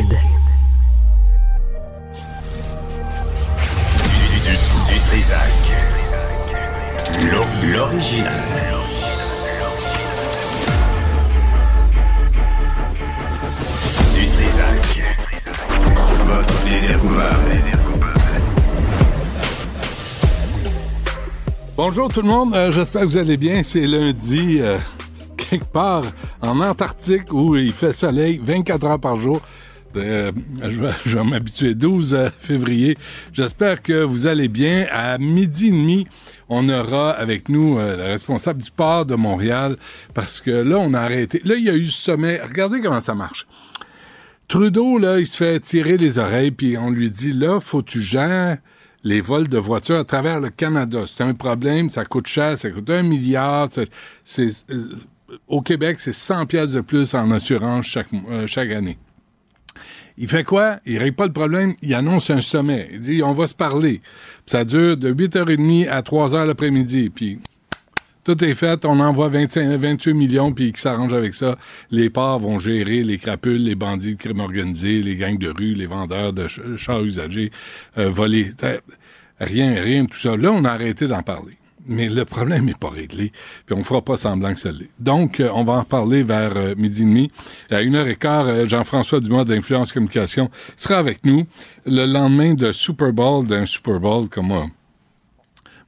Du, du, Trisac. L'original. Du Trisac. Votre plaisir coupable. Bonjour tout le monde, euh, j'espère que vous allez bien. C'est lundi, euh, quelque part en Antarctique où il fait soleil 24 heures par jour. Euh, je vais, m'habituer. 12 euh, février. J'espère que vous allez bien. À midi et demi, on aura avec nous euh, le responsable du port de Montréal parce que là, on a arrêté. Là, il y a eu ce sommet. Regardez comment ça marche. Trudeau, là, il se fait tirer les oreilles, puis on lui dit, là, faut tu gères les vols de voitures à travers le Canada. C'est un problème, ça coûte cher, ça coûte un milliard. C'est, au Québec, c'est 100 pièces de plus en assurance chaque, chaque année. Il fait quoi? Il règle pas le problème, il annonce un sommet. Il dit, on va se parler. Ça dure de 8h30 à 3h l'après-midi. Puis tout est fait, on envoie 25, 28 millions, puis qui s'arrange avec ça. Les ports vont gérer les crapules, les bandits de crime organisé, les gangs de rue, les vendeurs de chars usagers, euh, volés. Rien, rien tout ça. Là, on a arrêté d'en parler mais le problème n'est pas réglé, puis on fera pas semblant que ça l'est. Donc, euh, on va en parler vers euh, midi et demi. À une heure et quart, euh, Jean-François Dumas d'Influence Communication sera avec nous le lendemain de Super Bowl, d'un Super Bowl comme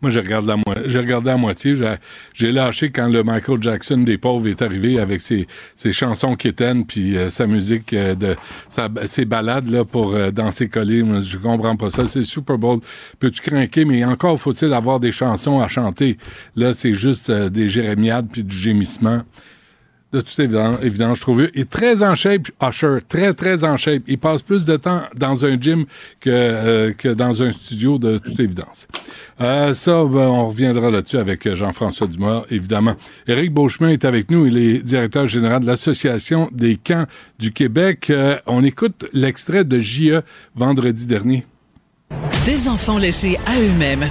moi. J'ai regardé, regardé à moitié. J'ai lâché quand le Michael Jackson des pauvres est arrivé avec ses, ses chansons quétaines puis euh, sa musique euh, de ses balades là pour euh, danser collé. Moi, je comprends pas ça. C'est Super Bowl. Peux-tu craquer? Mais encore faut-il avoir des chansons à chanter. Là, c'est juste des jérémiades puis du gémissement de toute évidence, je trouve. Il est très en shape, Usher, très, très en shape. Il passe plus de temps dans un gym que, euh, que dans un studio, de toute évidence. Euh, ça, ben, on reviendra là-dessus avec Jean-François Dumas, évidemment. Éric Beauchemin est avec nous. Il est directeur général de l'Association des camps du Québec. Euh, on écoute l'extrait de JE vendredi dernier. Des enfants laissés à eux-mêmes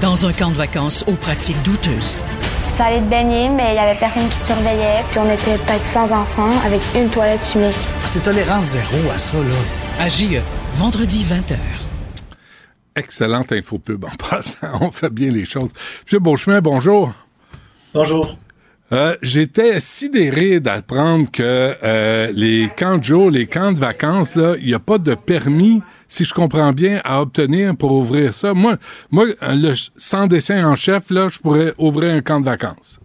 dans un camp de vacances aux pratiques douteuses. Tu peux aller te baigner, mais il y avait personne qui te surveillait. Puis on était peut-être 100 enfants avec une toilette chimique. C'est tolérance zéro à ça, là. À JE, vendredi 20h. Excellente info pub en passant. On fait bien les choses. Monsieur Beauchemin, bonjour. Bonjour. Euh, J'étais sidéré d'apprendre que euh, les camps de jour, les camps de vacances, là, il n'y a pas de permis si je comprends bien, à obtenir pour ouvrir ça. Moi, moi le, sans dessin en chef, là, je pourrais ouvrir un camp de vacances.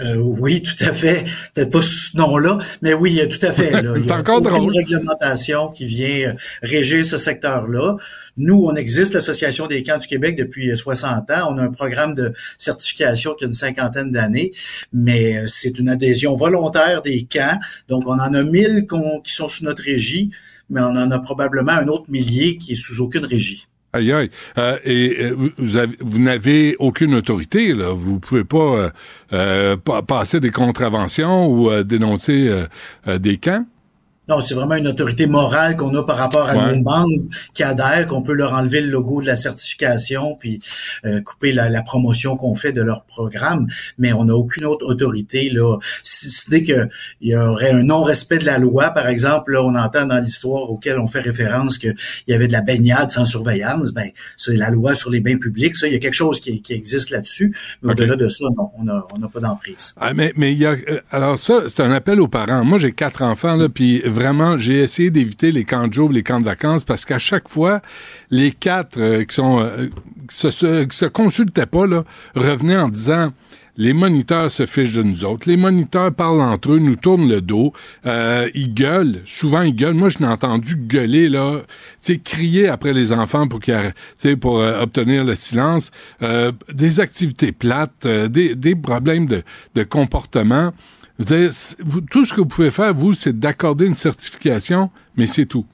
Euh, oui, tout à fait. Peut-être pas ce nom-là, mais oui, tout à fait. C'est encore Il y a drôle. une réglementation qui vient euh, régir ce secteur-là. Nous, on existe, l'Association des camps du Québec, depuis 60 ans. On a un programme de certification qui a une cinquantaine d'années, mais euh, c'est une adhésion volontaire des camps. Donc, on en a mille qui sont sous notre régie, mais on en a probablement un autre millier qui est sous aucune régie. Aïe aïe. Euh, et euh, vous, avez, vous n'avez aucune autorité, là. Vous pouvez pas euh, passer des contraventions ou dénoncer des camps? Non, c'est vraiment une autorité morale qu'on a par rapport à Ouais. nos membres qui adhèrent, qu'on peut leur enlever le logo de la certification, puis euh, couper la, la promotion qu'on fait de leur programme, mais on n'a aucune autre autorité. Là. Si ce n'est qu'il y aurait un non-respect de la loi, par exemple, là, on entend dans l'histoire auquel on fait référence qu'il y avait de la baignade sans surveillance, ben c'est la loi sur les bains publics, ça, il y a quelque chose qui, qui existe là-dessus, mais au-delà de ça, non, on n'a on n'a pas d'emprise. Ah, mais mais il y a euh, alors ça c'est un appel aux parents. Moi j'ai quatre enfants là puis vraiment j'ai essayé d'éviter les camps de jour, les camps de vacances parce qu'à chaque fois les quatre euh, qui sont euh, qui se, se, se consultaient pas là revenaient en disant les moniteurs se fichent de nous autres. Les moniteurs parlent entre eux, nous tournent le dos. Euh, ils gueulent. Souvent, ils gueulent. Moi, je l'ai entendu gueuler, là. Tu sais, crier après les enfants pour, qu'ils pour euh, obtenir le silence. Euh, des activités plates, euh, des, des problèmes de, de comportement. Vous- tout ce que vous pouvez faire, vous, c'est d'accorder une certification, mais c'est tout.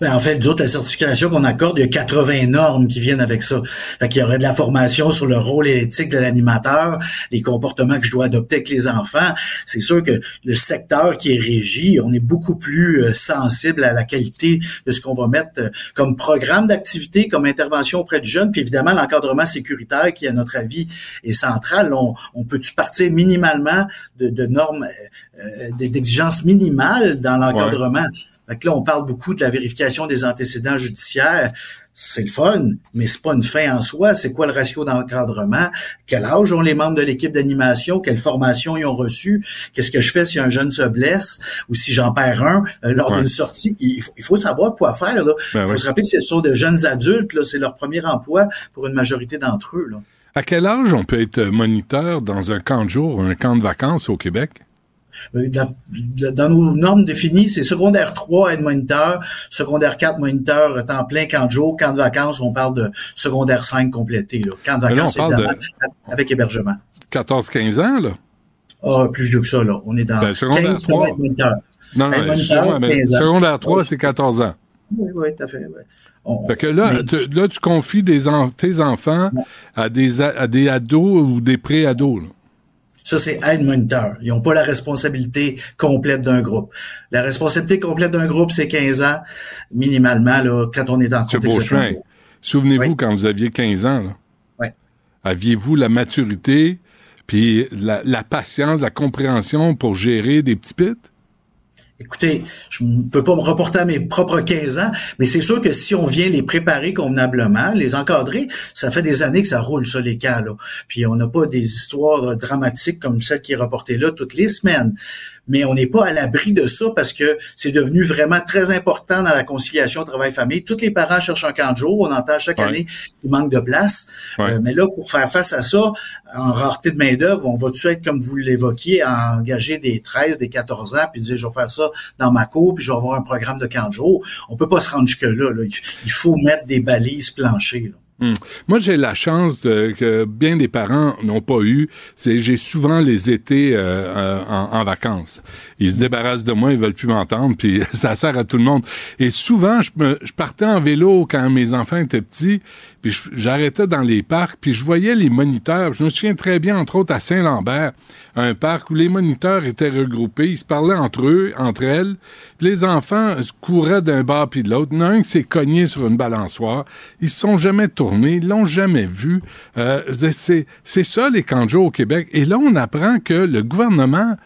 Ben, en fait, nous autres, la certification qu'on accorde, il y a 80 normes qui viennent avec ça. Fait qu'il y aurait de la formation sur le rôle éthique de l'animateur, les comportements que je dois adopter avec les enfants. C'est sûr que le secteur qui est régi, on est beaucoup plus euh, sensible à la qualité de ce qu'on va mettre euh, comme programme d'activité, comme intervention auprès du jeune, puis évidemment l'encadrement sécuritaire qui, à notre avis, est central. On, on peut-tu partir minimalement de, de normes, euh, euh, d'exigences minimales dans l'encadrement? Fait que là, on parle beaucoup de la vérification des antécédents judiciaires. C'est le fun, mais c'est pas une fin en soi. C'est quoi le ratio d'encadrement? Quel âge ont les membres de l'équipe d'animation? Quelle formation ils ont reçu? Qu'est-ce que je fais si un jeune se blesse ou si j'en perds un? Euh, lors Ouais. d'une sortie? Il faut, il faut savoir quoi faire. Là. Ben il faut oui. se rappeler que ce sont de jeunes adultes. Là. C'est leur premier emploi pour une majorité d'entre eux. Là. À quel âge on peut être moniteur dans un camp de jour, un camp de vacances au Québec? Euh, dans- nos normes définies, c'est secondaire 3 être moniteur, secondaire 4 moniteur temps plein, camp de jour, camp de vacances, on parle de secondaire 5 complété. Là. Camp de là, vacances, de- évidemment, avec hébergement. 14-15 ans, là? Ah, plus vieux que ça, là. On est dans Ben, secondaire 15 trois. être moniteur. Non, non, moniteur, mais 15 ans. secondaire 3, Ouais, c'est 14 ans. Oui, oui, tout à fait. On- Fait que là, tu, là, tu confies des en- tes enfants à des, a- à des ados ou des pré-ados. Ça, c'est aide moniteur. Ils n'ont pas la responsabilité complète d'un groupe. La responsabilité complète d'un groupe, c'est 15 ans, minimalement, là, quand on est en contexte de souvenez-vous Oui. quand vous aviez 15 ans, là, Ouais. aviez-vous la maturité puis la, la patience, la compréhension pour gérer des petits pits? Écoutez, je ne peux pas me reporter à mes propres 15 ans, mais c'est sûr que si on vient les préparer convenablement, les encadrer, ça fait des années que ça roule, ça, les cas, là. Puis on n'a pas des histoires euh, dramatiques comme celle qui est reportée là toutes les semaines. Mais on n'est pas à l'abri de ça parce que c'est devenu vraiment très important dans la conciliation travail-famille. Tous les parents cherchent un camp de jour. On entend chaque Ouais. année qu'il manque de place. Ouais. Euh, mais là, pour faire face à ça, en rareté de main-d'œuvre, on va-tu être, comme vous l'évoquiez, à engager des 13, des 14 ans, puis dire, je vais faire ça dans ma cour, puis je vais avoir un programme de camp de jour? On peut pas se rendre jusque-là. là. Il faut mettre des balises planchées. là. Hmm. Moi, j'ai la chance que bien des parents n'ont pas eu. J'ai souvent les étés euh, euh, en, vacances. Ils se débarrassent de moi, ils veulent plus m'entendre, puis ça sert à tout le monde. Et souvent, je partais en vélo quand mes enfants étaient petits, j'arrêtais dans les parcs, puis je voyais les moniteurs. Je me souviens très bien, entre autres, à Saint-Lambert, un parc où les moniteurs étaient regroupés, ils se parlaient entre eux, entre elles, les enfants couraient d'un bord puis de l'autre. Il y en a s'est cogné sur une balançoire. Ils se sont jamais tournés, ils l'ont jamais vu. Euh, c'est, ça les jour au Québec. Et là, on apprend que le gouvernement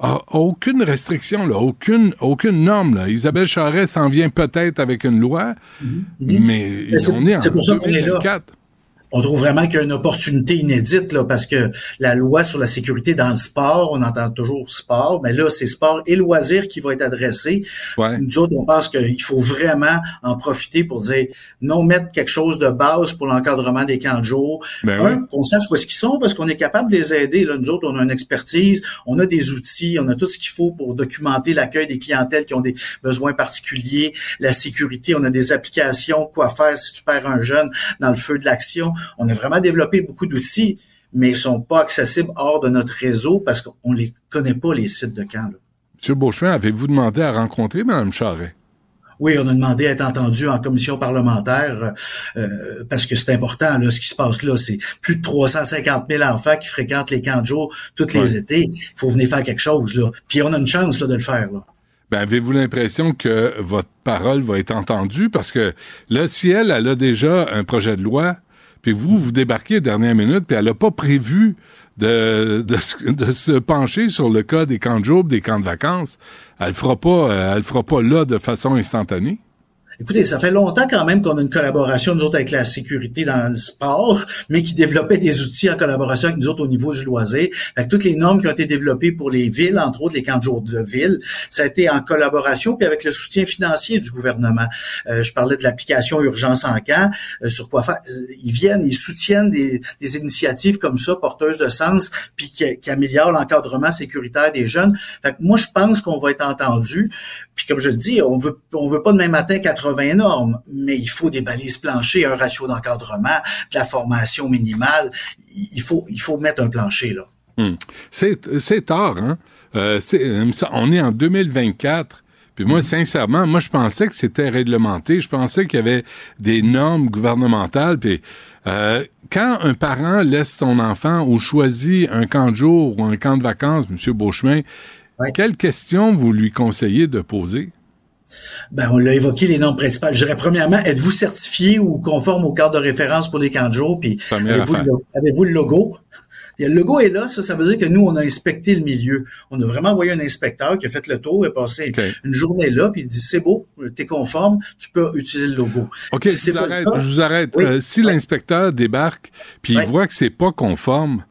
a, a aucune restriction, là, aucune, aucune norme. Là. Isabelle Charest s'en vient peut-être avec une loi, mais Mais c'est- on est en c'est pour ça qu'on est là. 2024. On trouve vraiment qu'il y a une opportunité inédite là, parce que la loi sur la sécurité dans le sport, on entend toujours sport, mais là, c'est sport et loisirs qui va être adressé. Ouais. Nous autres, on pense qu'il faut vraiment en profiter pour dire non mettre quelque chose de base pour l'encadrement des camps de jour. Ben qu'on sache où est-ce qu'ils sont parce qu'on est capable de les aider. Là. Nous autres, on a une expertise, on a des outils, on a tout ce qu'il faut pour documenter l'accueil des clientèles qui ont des besoins particuliers, la sécurité, on a des applications, quoi faire si tu perds un jeune dans le feu de l'action. On a vraiment développé beaucoup d'outils, mais ils sont pas accessibles hors de notre réseau parce qu'on les connaît pas, les sites de camp. là. Monsieur Beauchemin, avez-vous demandé à rencontrer Mme Charret? Oui, on a demandé à être entendu en commission parlementaire euh, parce que c'est important. Là, ce qui se passe là, c'est plus de 350 000 enfants qui fréquentent les camps de jour tous les Ouais. étés. Il faut venir faire quelque chose. Là. Puis on a une chance là, de le faire. Là. Ben, avez-vous l'impression que votre parole va être entendue? Parce que là, si elle, elle a déjà un projet de loi, vous, vous débarquez à la dernière minute, puis elle n'a pas prévu de, de, se- pencher sur le cas des camps de jour, des camps de vacances, elle le fera euh, fera pas là de façon instantanée. Écoutez, ça fait longtemps quand même qu'on a une collaboration, nous autres, avec la sécurité dans le sport, mais qui développait des outils en collaboration avec nous autres au niveau du loisir. Que toutes les normes qui ont été développées pour les villes, entre autres les camps de jour de ville, ça a été en collaboration, puis avec le soutien financier du gouvernement. Euh, je parlais de l'application Urgence en camp, euh, sur quoi faire. Euh, Ils viennent, ils soutiennent des, des initiatives comme ça, porteuses de sens, puis qui, qui améliorent l'encadrement sécuritaire des jeunes. Fait que moi, je pense qu'on va être entendu. Puis comme je le dis, on veut on veut pas demain matin 80 normes, mais il faut des balises planchées, un ratio d'encadrement, de la formation minimale. Il faut il faut mettre un plancher là. Hmm. C'est, tard, hein? Euh, euh, on est en 2024. Puis moi, sincèrement, moi, je pensais que c'était réglementé. Je pensais qu'il y avait des normes gouvernementales. Puis euh, quand un parent laisse son enfant ou choisit un camp de jour ou un camp de vacances, M. Beauchemin, Ouais. quelles questions vous lui conseillez de poser? Ben, on l'a évoqué, les normes principales. Je dirais premièrement, êtes-vous certifié ou conforme au cadre de référence pour les camps de jour? Puis avez-vous le, logo? le logo? Est là, ça, ça veut dire que nous, on a inspecté le milieu. On a vraiment envoyé un inspecteur qui a fait le tour et passé une journée là, puis il dit c'est beau, t'es conforme, tu peux utiliser le logo. OK, Si je vous arrête. cas- Je vous arrête. Oui. Euh, si l'inspecteur débarque puis il voit que c'est pas conforme,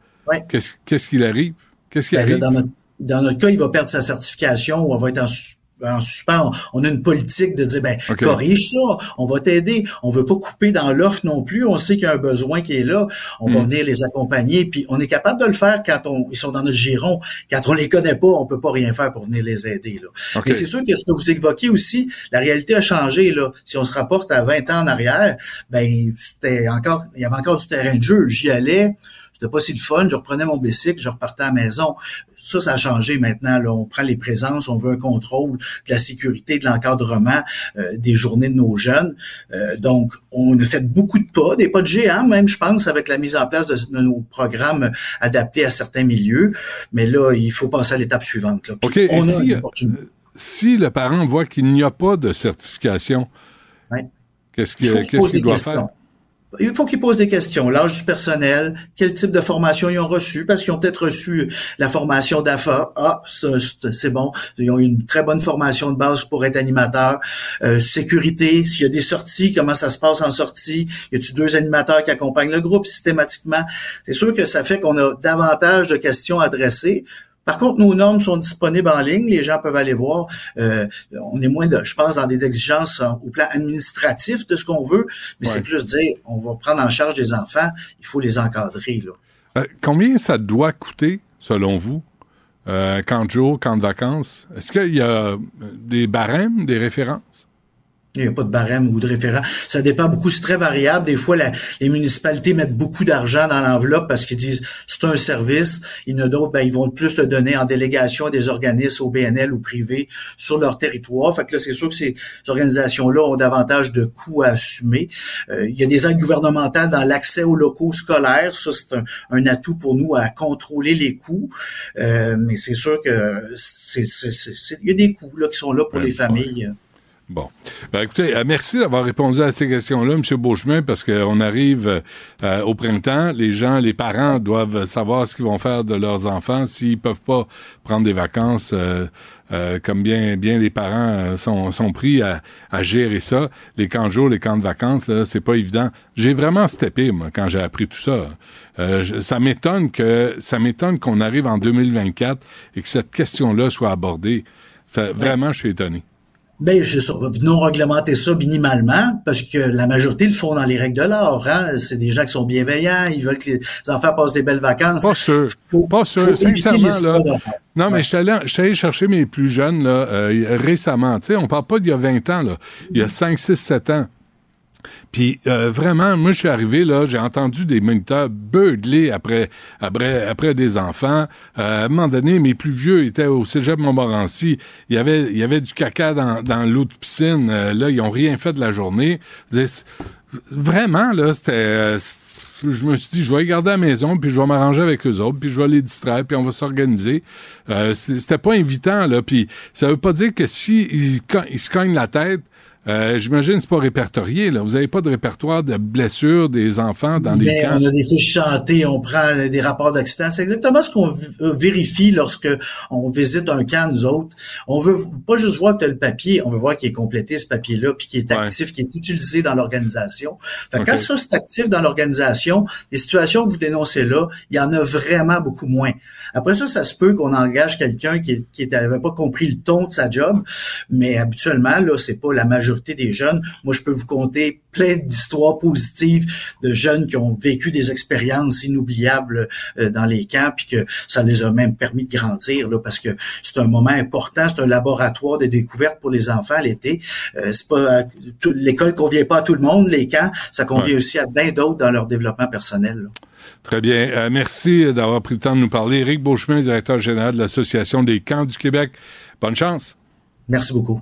qu'est-ce qu'il arrive? Qu'est-ce qui Ben là, arrive? dans, notre, dans notre cas, il va perdre sa certification ou on va être en, su- en suspens. On a une politique de dire, ben, corrige ça, on va t'aider. On veut pas couper dans l'offre non plus. On sait qu'il y a un besoin qui est là. On Hmm. va venir les accompagner. Puis on est capable de le faire quand on, ils sont dans notre giron. Quand on les connaît pas, on peut pas rien faire pour venir les aider. Là. Mais c'est sûr que ce que vous évoquez aussi, la réalité a changé. Là. Si on se rapporte à 20 ans en arrière, ben c'était encore, il y avait encore du terrain de jeu. J'y allais. C'était pas si le fun. Je reprenais mon bicycle, je repartais à la maison. Ça, ça a changé maintenant. Là. On prend les présences, on veut un contrôle de la sécurité, de l'encadrement euh, des journées de nos jeunes. Euh, donc, on a fait beaucoup de pas, des pas de géants même, je pense, avec la mise en place de, de nos programmes adaptés à certains milieux. Mais là, il faut passer à l'étape suivante. Là. On a si, une euh, opportunité. Si le parent voit qu'il n'y a pas de certification, qu'est-ce Il qu'il qu'il des doit questions. faire? Il faut qu'ils posent des questions. L'âge du personnel, quel type de formation ils ont reçu, parce qu'ils ont peut-être reçu la formation d'AFA. Ah, c'est- bon. Ils ont une très bonne formation de base pour être animateur. Euh, sécurité, s'il y a des sorties, comment ça se passe en sortie? Y a-tu deux animateurs qui accompagnent le groupe systématiquement? C'est sûr que ça fait qu'on a davantage de questions adressées. Par contre, nos normes sont disponibles en ligne, les gens peuvent aller voir. Euh, on est moins, de, je pense, dans des exigences euh, au plan administratif de ce qu'on veut, mais Ouais. c'est plus dire, on va prendre en charge des enfants, il faut les encadrer. Là. Euh, combien ça doit coûter, selon vous, euh, camp de jour, camp de vacances? Est-ce qu'il y a euh, des barèmes, des références? Il n'y a pas de barème ou de référent. Ça dépend beaucoup, c'est très variable. Des fois, la- les municipalités mettent beaucoup d'argent dans l'enveloppe parce qu'ils disent c'est un service. Il y en a d'autres, ben, ils vont plus le donner en délégation à des organismes au BNL ou privés sur leur territoire. Fait que là, c'est sûr que ces organisations-là ont davantage de coûts à assumer. Euh, il y a des aides gouvernementales dans l'accès aux locaux scolaires. Ça, c'est un, un atout pour nous à contrôler les coûts. Euh, mais c'est sûr que c'est, c'est- c'est- c'est- il y a des coûts là, qui sont là pour Ouais, les familles. Bon. Ben, écoutez, euh, merci d'avoir répondu à ces questions-là, M. Beauchemin, parce qu'on arrive euh, au printemps. Les gens, les parents doivent savoir ce qu'ils vont faire de leurs enfants s'ils peuvent pas prendre des vacances. euh, euh, comme bien bien les parents euh, sont, sont pris à, à gérer ça. Les camps de jour, les camps de vacances, là, c'est pas évident. J'ai vraiment steppé, moi, quand j'ai appris tout ça. Euh, je- ça m'étonne que ça m'étonne qu'on arrive en 2024 et que cette question-là soit abordée. Ça, Vraiment, je suis étonné. Ben, c'est ça. Venons réglementer ça minimalement, parce que la majorité le font dans les règles de l'art. Hein? C'est des gens qui sont bienveillants, ils veulent que les enfants passent des belles vacances. Pas sûr. Faut- pas sûr. Sincèrement, là. Non, mais Ouais. je suis allé, je suis allé chercher mes plus jeunes, là, euh, récemment. Tu sais, on parle pas d'il y a 20 ans, là. Il y a 5, 6, 7 ans. Puis euh, vraiment, moi, je suis arrivé là, j'ai entendu des moniteurs beugler après, après, après des enfants. Euh, à un moment donné, mes plus vieux étaient au Cégep Montmorency. Il y avait, il y avait du caca dans, dans l'eau de piscine. Euh, là, ils ont rien fait de la journée. Vraiment, là, c'était... euh, je me suis dit, je vais garder à la maison, puis je vais m'arranger avec eux autres, puis je vais les distraire, puis on va s'organiser. Euh, c'était pas invitant, là. Puis ça veut pas dire que si ils se cognent la tête, euh, j'imagine c'est pas répertorié, là. Vous avez pas de répertoire de blessures des enfants dans les Mais camps? on a des fiches santé, on prend des rapports d'accident. C'est exactement ce qu'on euh, vérifie lorsque on visite un camp, nous autres. On veut pas juste voir que as le papier, on veut voir qu'il est complété, ce papier-là, puis qu'il est Ouais. actif, qu'il est utilisé dans l'organisation. Fait que Ok. quand ça, c'est actif dans l'organisation, les situations que vous dénoncez là, il y en a vraiment beaucoup moins. Après ça, ça se peut qu'on engage quelqu'un qui, qui n'avait pas compris le ton de sa job, mais habituellement, là, c'est pas la majorité des jeunes. Moi, je peux vous conter plein d'histoires positives de jeunes qui ont vécu des expériences inoubliables euh, dans les camps, puis que ça les a même permis de grandir, là, parce que c'est un moment important, c'est un laboratoire de découverte pour les enfants l'été. Euh, c'est pas l'école convient pas à tout le monde, les camps, ça convient Ouais. aussi à bien d'autres dans leur développement personnel. là. Très bien. Euh, merci d'avoir pris le temps de nous parler. Éric Beauchemin, directeur général de l'Association des camps du Québec. Bonne chance. Merci beaucoup.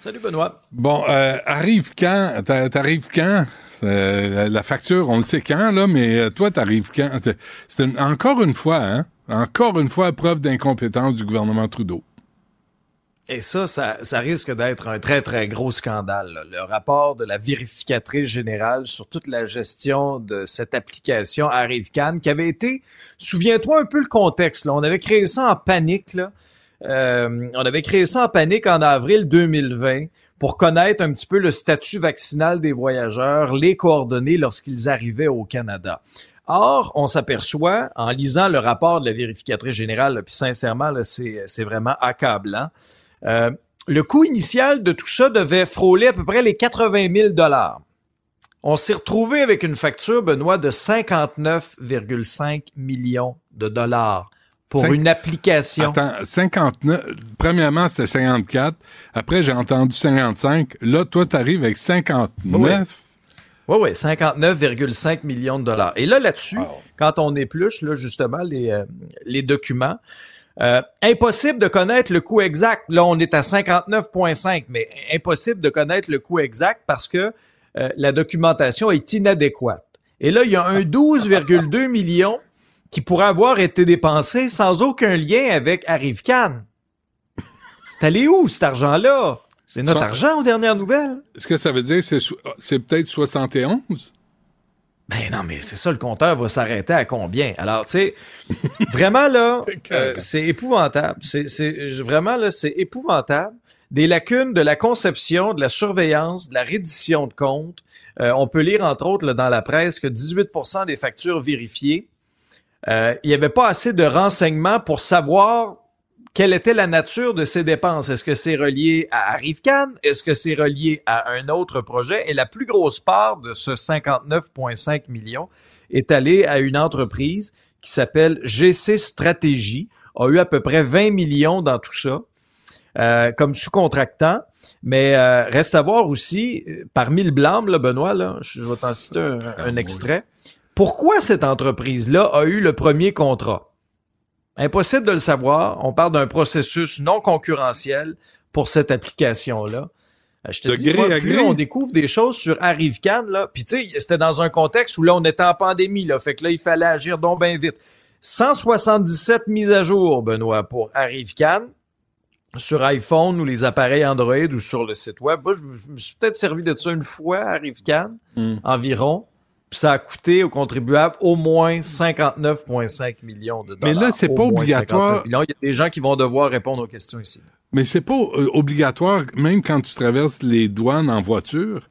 Salut Benoît. Bon, euh, arrive quand? T'a- T'arrives quand? Euh, la facture, on le sait quand, là, mais euh, toi, t'arrives quand? C'est une- encore une fois, hein? Encore une fois, preuve d'incompétence du gouvernement Trudeau. Et ça, ça, ça risque d'être un très, très gros scandale. là. Le rapport de la vérificatrice générale sur toute la gestion de cette application ArriveCan qui avait été, souviens-toi un peu le contexte, là. on avait créé ça en panique. Là. Euh, on avait créé ça en panique en avril 2020 pour connaître un petit peu le statut vaccinal des voyageurs, les coordonnées lorsqu'ils arrivaient au Canada. Or, on s'aperçoit, en lisant le rapport de la vérificatrice générale, puis sincèrement, c'est vraiment accablant, euh, le coût initial de tout ça devait frôler à peu près les 80 000 dollars. On s'est retrouvé avec une facture, Benoît, de 59,5 millions de dollars pour Cinq- une application. Attends, 59. Premièrement, c'était 54. Après, j'ai entendu 55. Là, toi, t'arrives avec 59. Oui, oui, 59,5 millions de dollars. Et là, là-dessus, quand on épluche, là, justement, les, euh, les documents, euh, impossible de connaître le coût exact. Là, on est à 59,5, mais impossible de connaître le coût exact parce que euh, la documentation est inadéquate. Et là, il y a un 12,2 millions qui pourrait avoir été dépensé sans aucun lien avec Arrivecan. C'est allé où, cet argent-là? C'est notre argent aux dernières nouvelles. Est-ce que ça veut dire que c'est, peut-être 71? Ben non, mais c'est ça, le compteur va s'arrêter à combien? Alors, tu sais, vraiment là, euh, c'est épouvantable. C'est, c'est vraiment là, c'est épouvantable. Des lacunes de la conception, de la surveillance, de la reddition de comptes. Euh, on peut lire entre autres là, dans la presse que 18% des factures vérifiées, euh, il n'y avait pas assez de renseignements pour savoir quelle était la nature de ces dépenses. Est-ce que c'est relié à Arrivecan? Est-ce que c'est relié à un autre projet? Et la plus grosse part de ce 59,5 millions est allée à une entreprise qui s'appelle GC Stratégie, a eu à peu près 20 millions dans tout ça, euh, comme sous-contractant. Mais euh, reste à voir aussi, parmi le blâme, là, Benoît, là, je vais t'en citer un, un extrait. Pourquoi cette entreprise-là a eu le premier contrat? Impossible de le savoir. On parle d'un processus non concurrentiel pour cette application-là. Euh, Je te De dis, moi, plus on découvre des choses sur ArriveCan, là, puis tu sais, c'était dans un contexte où là, on était en pandémie, là, fait que là, il fallait agir donc bien vite. 177 mises à jour, Benoît, pour ArriveCan sur iPhone ou les appareils Android ou sur le site web. Moi, je me, je me suis peut-être servi de ça une fois ArriveCan, Hmm. environ. Puis ça a coûté aux contribuables au moins 59,5 millions de Mais dollars. là, c'est pas obligatoire. 59 millions. Il y a des gens qui vont devoir répondre aux questions ici. Mais c'est pas euh, obligatoire, même quand tu traverses les douanes en voiture.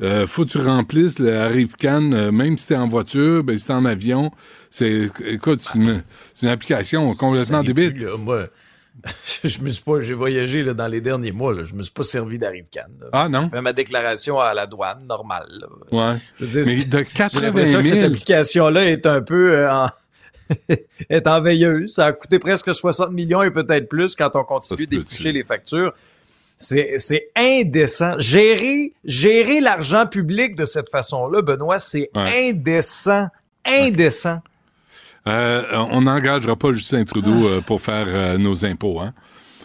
Euh, faut que tu remplisses le Arrive-Can, euh, même si t'es en voiture, ben, si t'es en avion. C'est, écoute, c'est une, application complètement débile. plus, là. Moi, je me suis pas, j'ai voyagé là, dans les derniers mois. Là. Je me suis pas servi d'ArriveCan. Ah non? J'ai fait ma déclaration à la douane, normale. là. Ouais. Je veux dire, Mais de J'ai 80 l'impression que cette 000, application-là est un peu euh, en... est en veilleuse. Ça a coûté presque 60 millions et peut-être plus quand on continue d'éplucher les factures. C'est, c'est indécent. Gérer, gérer l'argent public de cette façon-là, Benoît, c'est Ouais. indécent. Indécent. Euh, on n'engagera pas Justin Trudeau euh, pour faire euh, nos impôts, hein?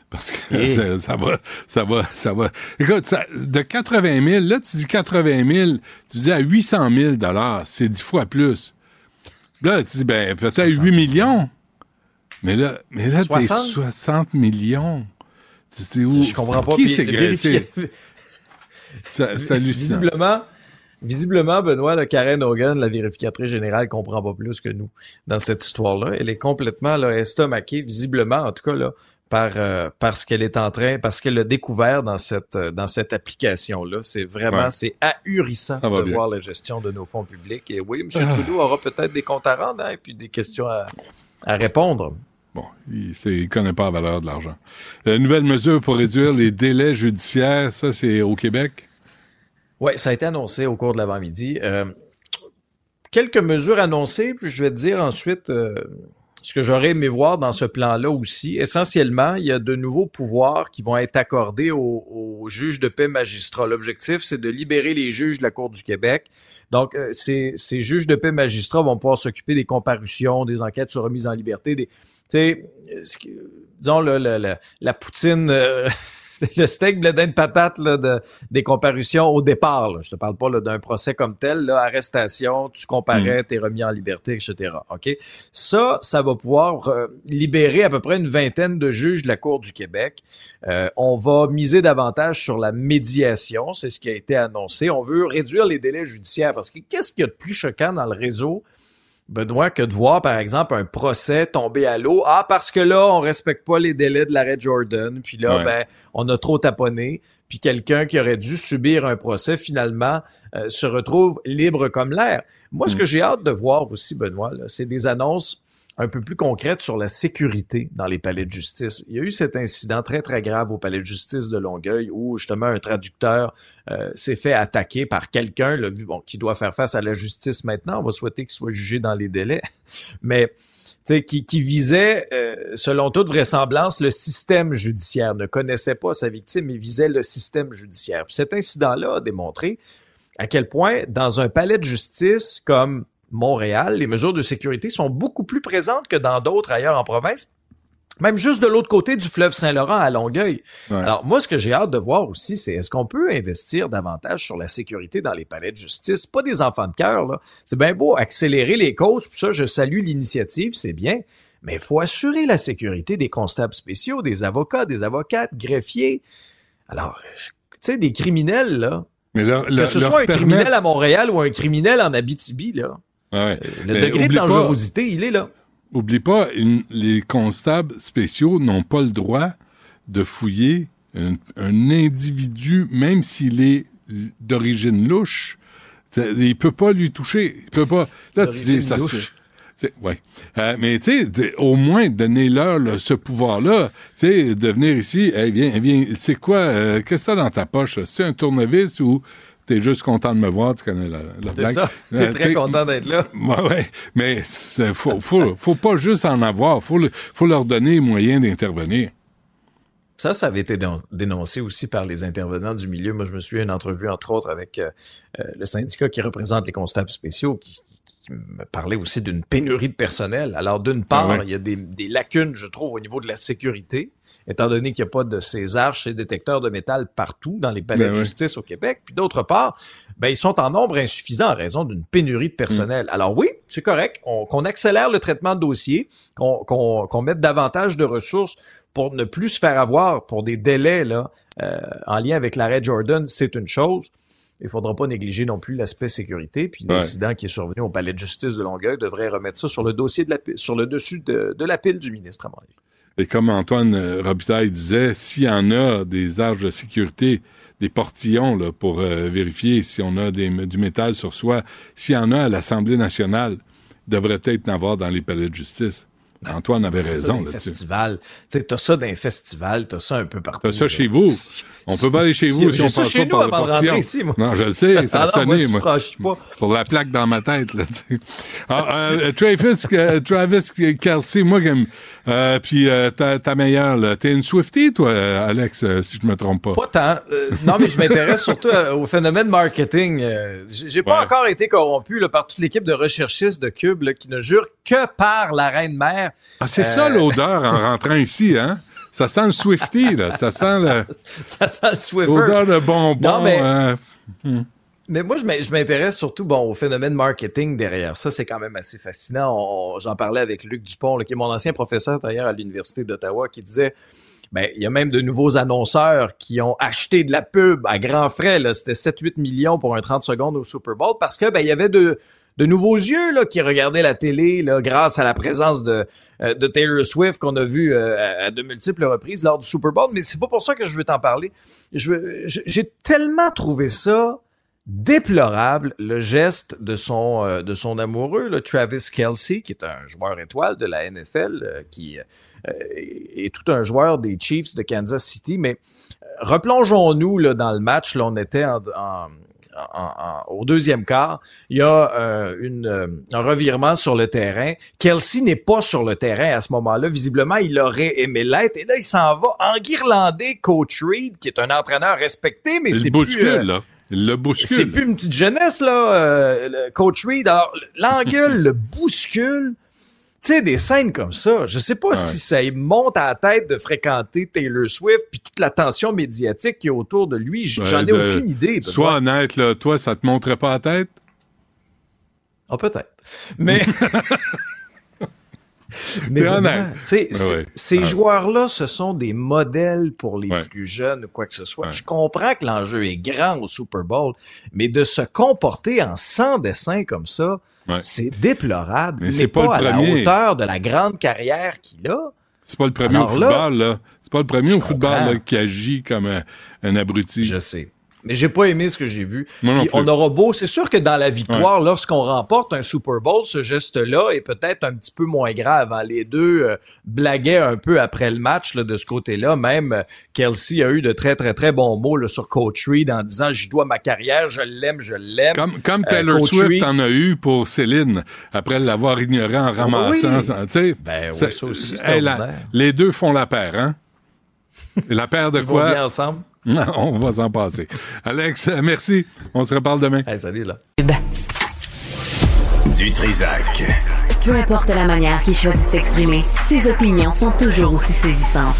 Parce que ça, ça va, ça va, ça va. Écoute, ça- de 80 000, là, tu dis 80 000, tu dis à 800 000 c'est 10 fois plus. Là, tu dis, ben, peut-être 8 millions. Mais là, mais là, t'es 60? 60 millions. Tu dis où? Je comprends pas. Qui s'est graissé? C'est hallucinant. Visiblement, visiblement, Benoît, là, Karen Hogan, la vérificatrice générale, comprend pas plus que nous dans cette histoire-là. Elle est complètement là, estomaquée, visiblement, en tout cas, là, par, euh, parce qu'elle est en train, parce qu'elle l'a découvert dans cette, euh, dans cette application-là. C'est vraiment, Ouais. c'est ahurissant de bien. voir la gestion de nos fonds publics. Et oui, M. Ah. Trudeau aura peut-être des comptes à rendre, hein, et puis des questions à, à répondre. Bon, il ne connaît pas la valeur de l'argent. Euh, nouvelle mesure pour réduire les délais judiciaires, ça, c'est au Québec? Oui, ça a été annoncé au cours de l'avant-midi. Euh, quelques mesures annoncées, puis je vais te dire ensuite euh, ce que j'aurais aimé voir dans ce plan-là aussi, essentiellement, il y a de nouveaux pouvoirs qui vont être accordés aux, juges de paix magistrats. L'objectif, c'est de libérer les juges de la Cour du Québec. Donc, euh, ces, ces juges de paix magistrats vont pouvoir s'occuper des comparutions, des enquêtes sur remise en liberté, des, tu sais, disons, le, le- la poutine... le steak blé de patate là, de, des comparutions au départ. Là. Je te parle pas là, d'un procès comme tel, là, arrestation, tu comparais, t'es remis en liberté, etc. Ok, ça, ça va pouvoir euh, libérer à peu près une vingtaine de juges de la Cour du Québec. Euh, on va miser davantage sur la médiation, c'est ce qui a été annoncé. On veut réduire les délais judiciaires parce que qu'est-ce qu'il y a de plus choquant dans le réseau? Benoît, que de voir, par exemple, un procès tomber à l'eau. Ah, parce que là, on respecte pas les délais de l'arrêt Jordan. Puis là, Ouais. ben, on a trop taponné. Puis quelqu'un qui aurait dû subir un procès, finalement, euh, se retrouve libre comme l'air. Moi, ce que j'ai hâte de voir aussi, Benoît, là, c'est des annonces un peu plus concrètes sur la sécurité dans les palais de justice. Il y a eu cet incident très, très grave au palais de justice de Longueuil où, justement, un traducteur euh, s'est fait attaquer par quelqu'un qui doit faire face à la justice maintenant. On va souhaiter qu'il soit jugé dans les délais. Mais qui, qui visait, euh, selon toute vraisemblance, le système judiciaire, ne connaissait pas sa victime, mais visait le système judiciaire. Puis cet incident-là a démontré à quel point, dans un palais de justice comme Montréal, les mesures de sécurité sont beaucoup plus présentes que dans d'autres ailleurs en province, même juste de l'autre côté du fleuve Saint-Laurent à Longueuil. Ouais. Alors, moi, ce que j'ai hâte de voir aussi, c'est est-ce qu'on peut investir davantage sur la sécurité dans les palais de justice? Pas des enfants de cœur, là. C'est bien beau accélérer les causes, puis ça, je salue l'initiative, c'est bien. Mais il faut assurer la sécurité des constables spéciaux, des avocats, des avocates, greffiers. Alors, tu sais, des criminels, là. Mais leur, Que ce soit un permettre- criminel à Montréal ou un criminel en Abitibi, là. Ouais. Le Mais degré de pas- dangerosité, il est là. Oublie pas, une- les constables spéciaux n'ont pas le droit de fouiller un, un individu, même s'il est d'origine louche. Il peut pas lui toucher. Il peut pas. Là, tu dis, ça se louche. fait. T'sais, ouais. Euh, mais tu sais, au moins donner-leur là, ce pouvoir-là, tu sais, de venir ici, hey, viens, viens, c'est quoi, euh, qu'est-ce que t'as dans ta poche? C'est un tournevis ou t'es juste content de me voir, tu connais la, la C'est blague? ça. Euh, T'es tu très content d'être là. Ouais, ouais. Mais faut, faut, faut pas juste en avoir. Faut, le- faut leur donner les moyens d'intervenir. Ça, ça avait été dé- dénoncé aussi par les intervenants du milieu. Moi, je me suis une entrevue, entre autres, avec euh, euh, le syndicat qui représente les constables spéciaux, qui, me parlait aussi d'une pénurie de personnel. Alors, d'une part, Ah ouais. il y a des, des lacunes, je trouve, au niveau de la sécurité, étant donné qu'il n'y a pas de ces arches, ces détecteurs de métal partout dans les palais Ben de justice au Québec. Puis d'autre part, ben, ils sont en nombre insuffisant en raison d'une pénurie de personnel. Mm. Alors oui, c'est correct, on- qu'on accélère le traitement de dossiers, qu'on mette davantage de ressources pour ne plus se faire avoir pour des délais là, euh, en lien avec l'arrêt Jordan, c'est une chose. Il faudra pas négliger non plus l'aspect sécurité. Puis Ouais. l'incident qui est survenu au palais de justice de Longueuil devrait remettre ça sur le dossier de la sur le dessus de, de la pile du ministre à mon avis. Et comme Antoine euh, Robitaille disait, s'il y en a des arches de sécurité, des portillons là, pour euh, vérifier si on a des, du métal sur soi, s'il y en a à l'Assemblée nationale, devrait peut-être en avoir dans les palais de justice. Antoine avait ça raison là-dessus. festivals. Tu t'as ça dans les festivals, t'as ça un peu partout. T'as ça là. chez vous. On peut pas aller chez vous si on ça passe chez pas nous par le avant de portillon. ici, moi. Non, je le sais, ça a moi, sonné, tu moi. Pour la plaque dans ma tête, là, tu sais. Ah, euh, Travis, euh, Travis Kelsey, moi, euh, puis euh, ta, ta meilleure, là. T'es une Swiftie, toi, euh, Alex, euh, si je me trompe pas? Pas tant. Non, mais je m'intéresse surtout au phénomène marketing. J'ai pas Ouais. encore été corrompu là, par toute l'équipe de recherchistes de Cube là, qui ne jure que par la reine mère. Ah, c'est ça l'odeur en rentrant ici, hein? Ça sent le Swiftie, là. Ça sent le- Ça sent le Swiffer. l'odeur de bonbons. Non, mais- euh, Mais moi, je m'in- je m'intéresse surtout bon, au phénomène marketing derrière ça. C'est quand même assez fascinant. J'en parlais avec Luc Dupont, là, qui est mon ancien professeur d'ailleurs à l'Université d'Ottawa, qui disait ben, il y a même de nouveaux annonceurs qui ont acheté de la pub à grands frais. C'était 7-8 millions pour un 30 secondes au Super Bowl parce que ben, il y avait de, de nouveaux yeux là, qui regardaient la télé là, grâce à la présence de, euh, de Taylor Swift qu'on a vu euh, à- à de multiples reprises lors du Super Bowl. Mais c'est pas pour ça que je veux t'en parler. J'ai tellement trouvé ça déplorable le geste de son euh, de son amoureux, le Travis Kelsey, qui est un joueur étoile de la NFL, euh, qui euh, est tout un joueur des Chiefs de Kansas City. Mais replongeons-nous là, dans le match. Là, on était en, en- en- en- au deuxième quart, il y a une, un revirement sur le terrain. Kelsey n'est pas sur le terrain à ce moment-là. Visiblement, il aurait aimé l'être. Et là, il s'en va enguirlander Coach Reed, qui est un entraîneur respecté, mais Il c'est plus... bouscule, là. Le c'est bouscule. plus une petite jeunesse, là, euh, le Coach Reed. Alors, l'engueule, le bouscule. Tu sais, des scènes comme ça, je sais pas si ça monte à la tête de fréquenter Taylor Swift puis toute l'attention médiatique qui est autour de lui. J'en ai Euh, aucune idée. Sois honnête, là, toi, ça te montrait pas la tête? Ah, peut-être. Mais. Mais Ouais, ouais. ces Ouais. joueurs-là, ce sont des modèles pour les plus jeunes ou quoi que ce soit. Je comprends que l'enjeu est grand au Super Bowl, mais de se comporter en sans dessin comme ça, c'est déplorable. Mais c'est pas pas, le à premier. la hauteur de la grande carrière qu'il a. C'est pas le premier Alors au football, là. C'est pas le premier au football là, qui agit comme un, un abruti. Je sais. Mais j'ai pas aimé ce que j'ai vu. Puis on aura beau, c'est sûr que dans la victoire, lorsqu'on remporte un Super Bowl, ce geste-là est peut-être un petit peu moins grave. hein. Les deux euh, blaguaient un peu après le match là, de ce côté-là. Même euh, Kelsey a eu de très très très bons mots là, sur Coach Reed en disant j'y dois ma carrière, je l'aime, je l'aime. Comme, comme Euh, Taylor Swift Reed- en a eu pour Céline, après l'avoir ignoré en ramassant. oui. ça, Tu sais, Ben oui, c'est- ça aussi, hey, la- les deux font la paire, hein? La paire de Ils vont bien quoi? ensemble. On va s'en passer. Alex, merci. On se reparle demain. Hey, salut là. Du Trisac. Peu importe la manière qu'il choisit de s'exprimer, ses opinions sont toujours aussi saisissantes.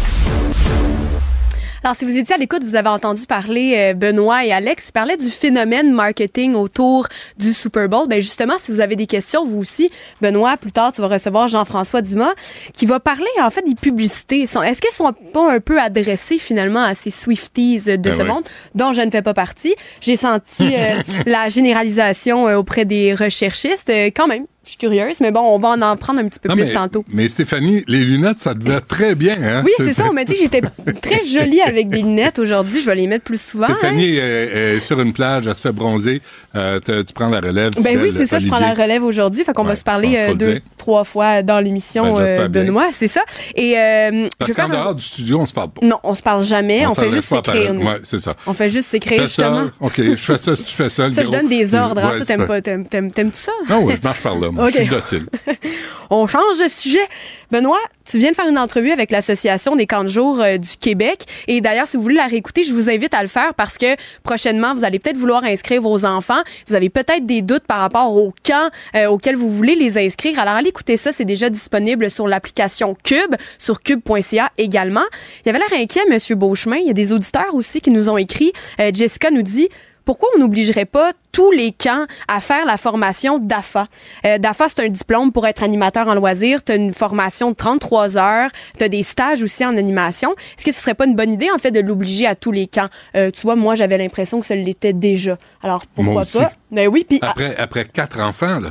Alors, si vous étiez à l'écoute, vous avez entendu parler euh, Benoît et Alex, ils parlaient du phénomène marketing autour du Super Bowl. Ben justement, si vous avez des questions, vous aussi, Benoît, plus tard, tu vas recevoir Jean-François Dumas, qui va parler en fait des publicités. Est-ce qu'elles sont pas un peu adressées finalement à ces Swifties de Ben ce oui. monde, dont je ne fais pas partie? J'ai senti euh, la généralisation euh, auprès des recherchistes. Quand même, je suis curieuse, mais bon, on va en, en prendre un petit peu Non, plus mais, tantôt. mais Stéphanie, les lunettes, ça te va très bien, hein? Oui, c'est ça. On m'a dit que j'étais très jolie avec des lunettes aujourd'hui. Je vais les mettre plus souvent. hein. Stéphanie est, est sur une plage, elle se fait bronzer. Euh, te- tu prends la relève. Ben oui, c'est ça, je prends la relève aujourd'hui. Fait qu'on Ouais, va se parler euh, deux, dire. trois fois dans l'émission, Ben, euh. Benoît, c'est ça. Et euh, Parce qu'en dehors du studio, on se parle pas. Non, on se parle jamais. On, fait s'adresse juste s'écrire. Ouais, c'est ça. On fait juste s'écrire, justement. OK, je fais ça si tu fais ça. Ça, je donne des ordres. hein. Ça, t'aimes pas- pas, t'aimes, t'aimes, t'aimes ça? Non, je marche par là. Moi, OK. Je suis docile. On change de sujet. Benoît, tu viens de faire une entrevue avec l'Association des camps de jour euh, du Québec. Et d'ailleurs, si vous voulez la réécouter, je vous invite à le faire parce que prochainement, vous allez peut-être vouloir inscrire vos enfants. Vous avez peut-être des doutes par rapport au camp euh, auquel vous voulez les inscrire. Alors, allez écouter ça. C'est déjà disponible sur l'application Cube, sur cube.ca également. Il y avait l'air inquiet, Monsieur Beauchemin. Il y a des auditeurs aussi qui nous ont écrit. Euh, Jessica nous dit pourquoi on n'obligerait pas tous les camps à faire la formation DAFA? Euh, DAFA, c'est un diplôme pour être animateur en loisirs. Tu as une formation de 33 heures. Tu as des stages aussi en animation. Est-ce que ce serait pas une bonne idée, en fait, de l'obliger à tous les camps? Euh, tu vois, moi, j'avais l'impression que ça l'était déjà. Alors, pourquoi pas? Ben oui, puis... Après, après quatre enfants, là.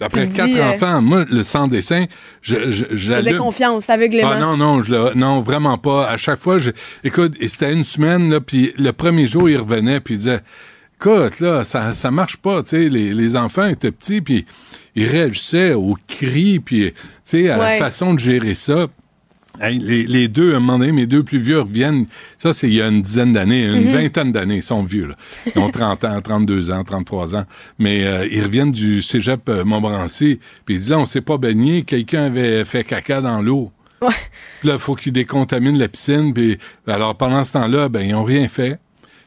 Après quatre dis, euh, enfants, moi, le sans dessin, je, je, je faisais confiance aveuglément. Ah non, non, je non, vraiment pas. À chaque fois, je, écoute, et c'était une semaine, là, puis le premier jour, il revenait, puis il disait, écoute, là, ça, ça marche pas, tu sais, les, les enfants étaient petits, puis ils réagissaient aux cris, puis, tu sais, à Ouais. la façon de gérer ça. Hey, les, les deux, à un moment donné, mes deux plus vieux reviennent. Ça, c'est il y a une dizaine d'années, une vingtaine d'années. Ils sont vieux, là. Ils ont 30 ans, 32 ans, 33 ans. Mais euh, ils reviennent du cégep euh, Montmorency. Puis ils disent, là, on s'est pas baigné. Quelqu'un avait fait caca dans l'eau. Ouais. Puis là, il faut qu'ils décontaminent la piscine. Puis, alors, pendant ce temps-là, ben, ils ont rien fait.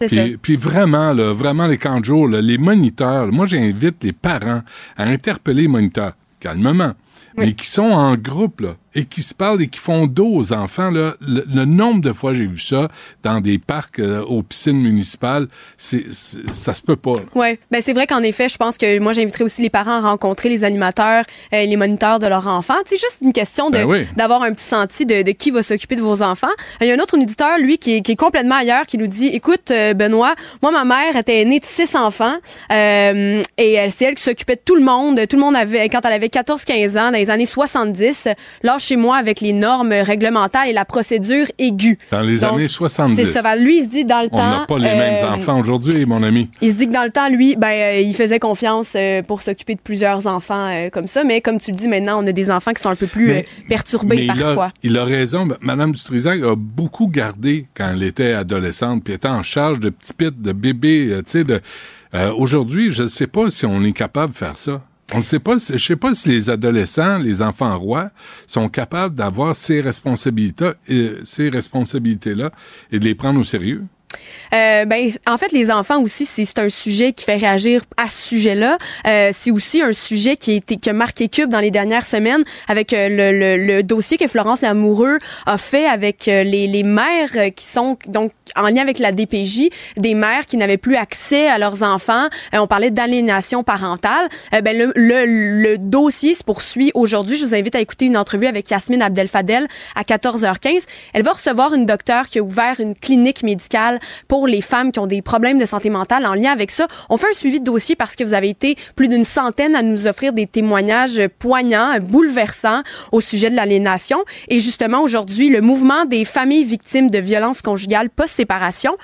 Ça. Puis, puis vraiment, là, vraiment, les camps de jour, là, les moniteurs, là, moi, j'invite les parents à interpeller les moniteurs, calmement, mais qui sont en groupe, là, et qui se parlent et qui font dos aux enfants, là. Le, le nombre de fois j'ai vu ça dans des parcs, euh, aux piscines municipales, c'est, ça se peut pas. Oui, ben c'est vrai qu'en effet, je pense que moi j'inviterais aussi les parents à rencontrer les animateurs, euh, les moniteurs de leurs enfants. C'est juste une question de Ben oui. d'avoir un petit senti de, de qui va s'occuper de vos enfants. Euh, Il y a un autre auditeur, lui, qui est, qui est complètement ailleurs, qui nous dit "Écoute, euh, Benoît, moi ma mère était née de six enfants et elle c'est elle qui s'occupait de tout le monde. Tout le monde avait quand elle avait 14-15 ans dans les années 70, l'âge moi avec les normes réglementaires et la procédure aiguë. Dans les Donc, années 70. C'est ça. Lui, il se dit dans le On temps. n'a pas les mêmes euh, enfants aujourd'hui, mon ami. Il se dit que dans le temps, lui, ben, euh, il faisait confiance euh, pour s'occuper de plusieurs enfants comme ça. Mais comme tu le dis, maintenant, on a des enfants qui sont un peu plus Mais- perturbés il a, parfois. il a raison. Ben, Madame Dutrisac a beaucoup gardé quand elle était adolescente, puis était en charge de petits pits, de bébés. tu sais, de euh, aujourd'hui, je ne sais pas si on est capable de faire ça. On ne sait pas. Je sais pas si les adolescents, les enfants rois, sont capables d'avoir ces responsabilités, euh, ces responsabilités-là, et de les prendre au sérieux. Euh, ben, en fait, les enfants aussi, c'est un sujet qui fait réagir à ce sujet-là. Euh, c'est aussi un sujet qui a, été, qui a marqué Cube dans les dernières semaines avec euh, le, le- le dossier que Florence Lamoureux a fait avec euh, les, les mères euh, qui sont donc en lien avec la DPJ, des mères qui n'avaient plus accès à leurs enfants. On parlait d'aliénation parentale. Ben, le, le, le dossier se poursuit aujourd'hui. Je vous invite à écouter une entrevue avec Yasmine Abdel-Fadel à 14h15. Elle va recevoir une docteure qui a ouvert une clinique médicale pour les femmes qui ont des problèmes de santé mentale en lien avec ça. On fait un suivi de dossier parce que vous avez été plus d'une centaine à nous offrir des témoignages poignants, bouleversants au sujet de l'aliénation. Et justement, aujourd'hui, le mouvement des familles victimes de violences conjugales post-séparation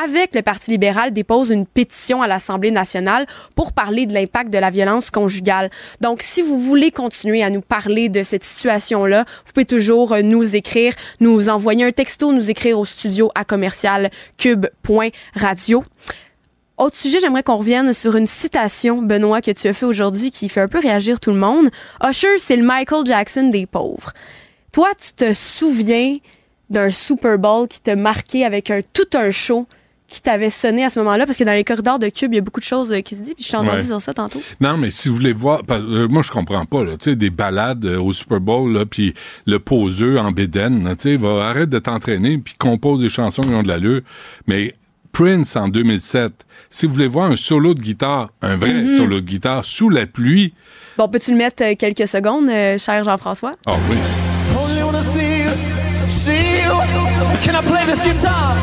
avec le Parti libéral, dépose une pétition à l'Assemblée nationale pour parler de l'impact de la violence conjugale. Donc, si vous voulez continuer à nous parler de cette situation-là, vous pouvez toujours euh, nous écrire, nous envoyer un texto, nous écrire au studio à commercial cube.radio. Autre sujet, j'aimerais qu'on revienne sur une citation, Benoît, que tu as fait aujourd'hui qui fait un peu réagir tout le monde. Usher, c'est le Michael Jackson des pauvres. Toi, tu te souviens d'un Super Bowl qui t'a marqué avec un, tout un show qui t'avait sonné à ce moment-là? Parce que dans les corridors de Cube, il y a beaucoup de choses euh, qui se disent, puis je t'ai entendu Ouais. dire ça tantôt. Non, mais si vous voulez voir, parce- euh, moi je comprends pas là, tu sais des balades euh, au Super Bowl là, puis le poseux en bédaine, tu sais, va arrête de t'entraîner puis compose des chansons qui ont de l'allure. Mais Prince en 2007, si vous voulez voir un solo de guitare, un vrai Mhm. solo de guitare sous la pluie, Bon, peux-tu le mettre euh, quelques secondes, euh, cher Jean-François? ah oui. Can I play this guitar?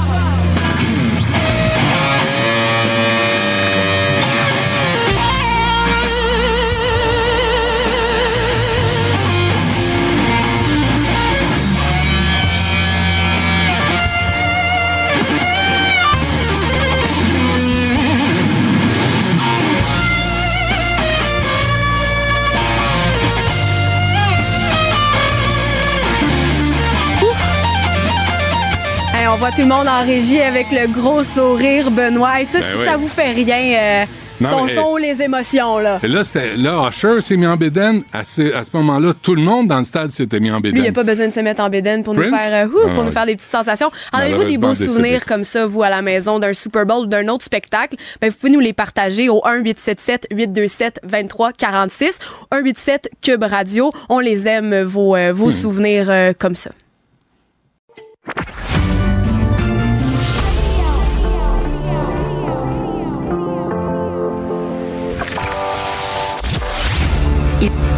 On voit tout le monde en régie avec le gros sourire, Benoît. Et ça, Ben si oui. ça vous fait rien, euh, Non, mais- sont où les émotions, là? Là, là, Usher s'est mis en bédaine. À ce, à ce moment-là, tout le monde dans le stade s'était mis en bédaine. Lui, il n'y a pas besoin de se mettre en bédaine pour nous faire, euh, ouh, Ah, pour nous faire des petites sensations. En avez-vous des beaux souvenirs comme ça, vous, à la maison, d'un Super Bowl ou d'un autre spectacle? Ben, vous pouvez nous les partager au 1-877-827-2346. 187 Cube Radio. On les aime, vos, euh, Hmm. vos souvenirs euh, comme ça.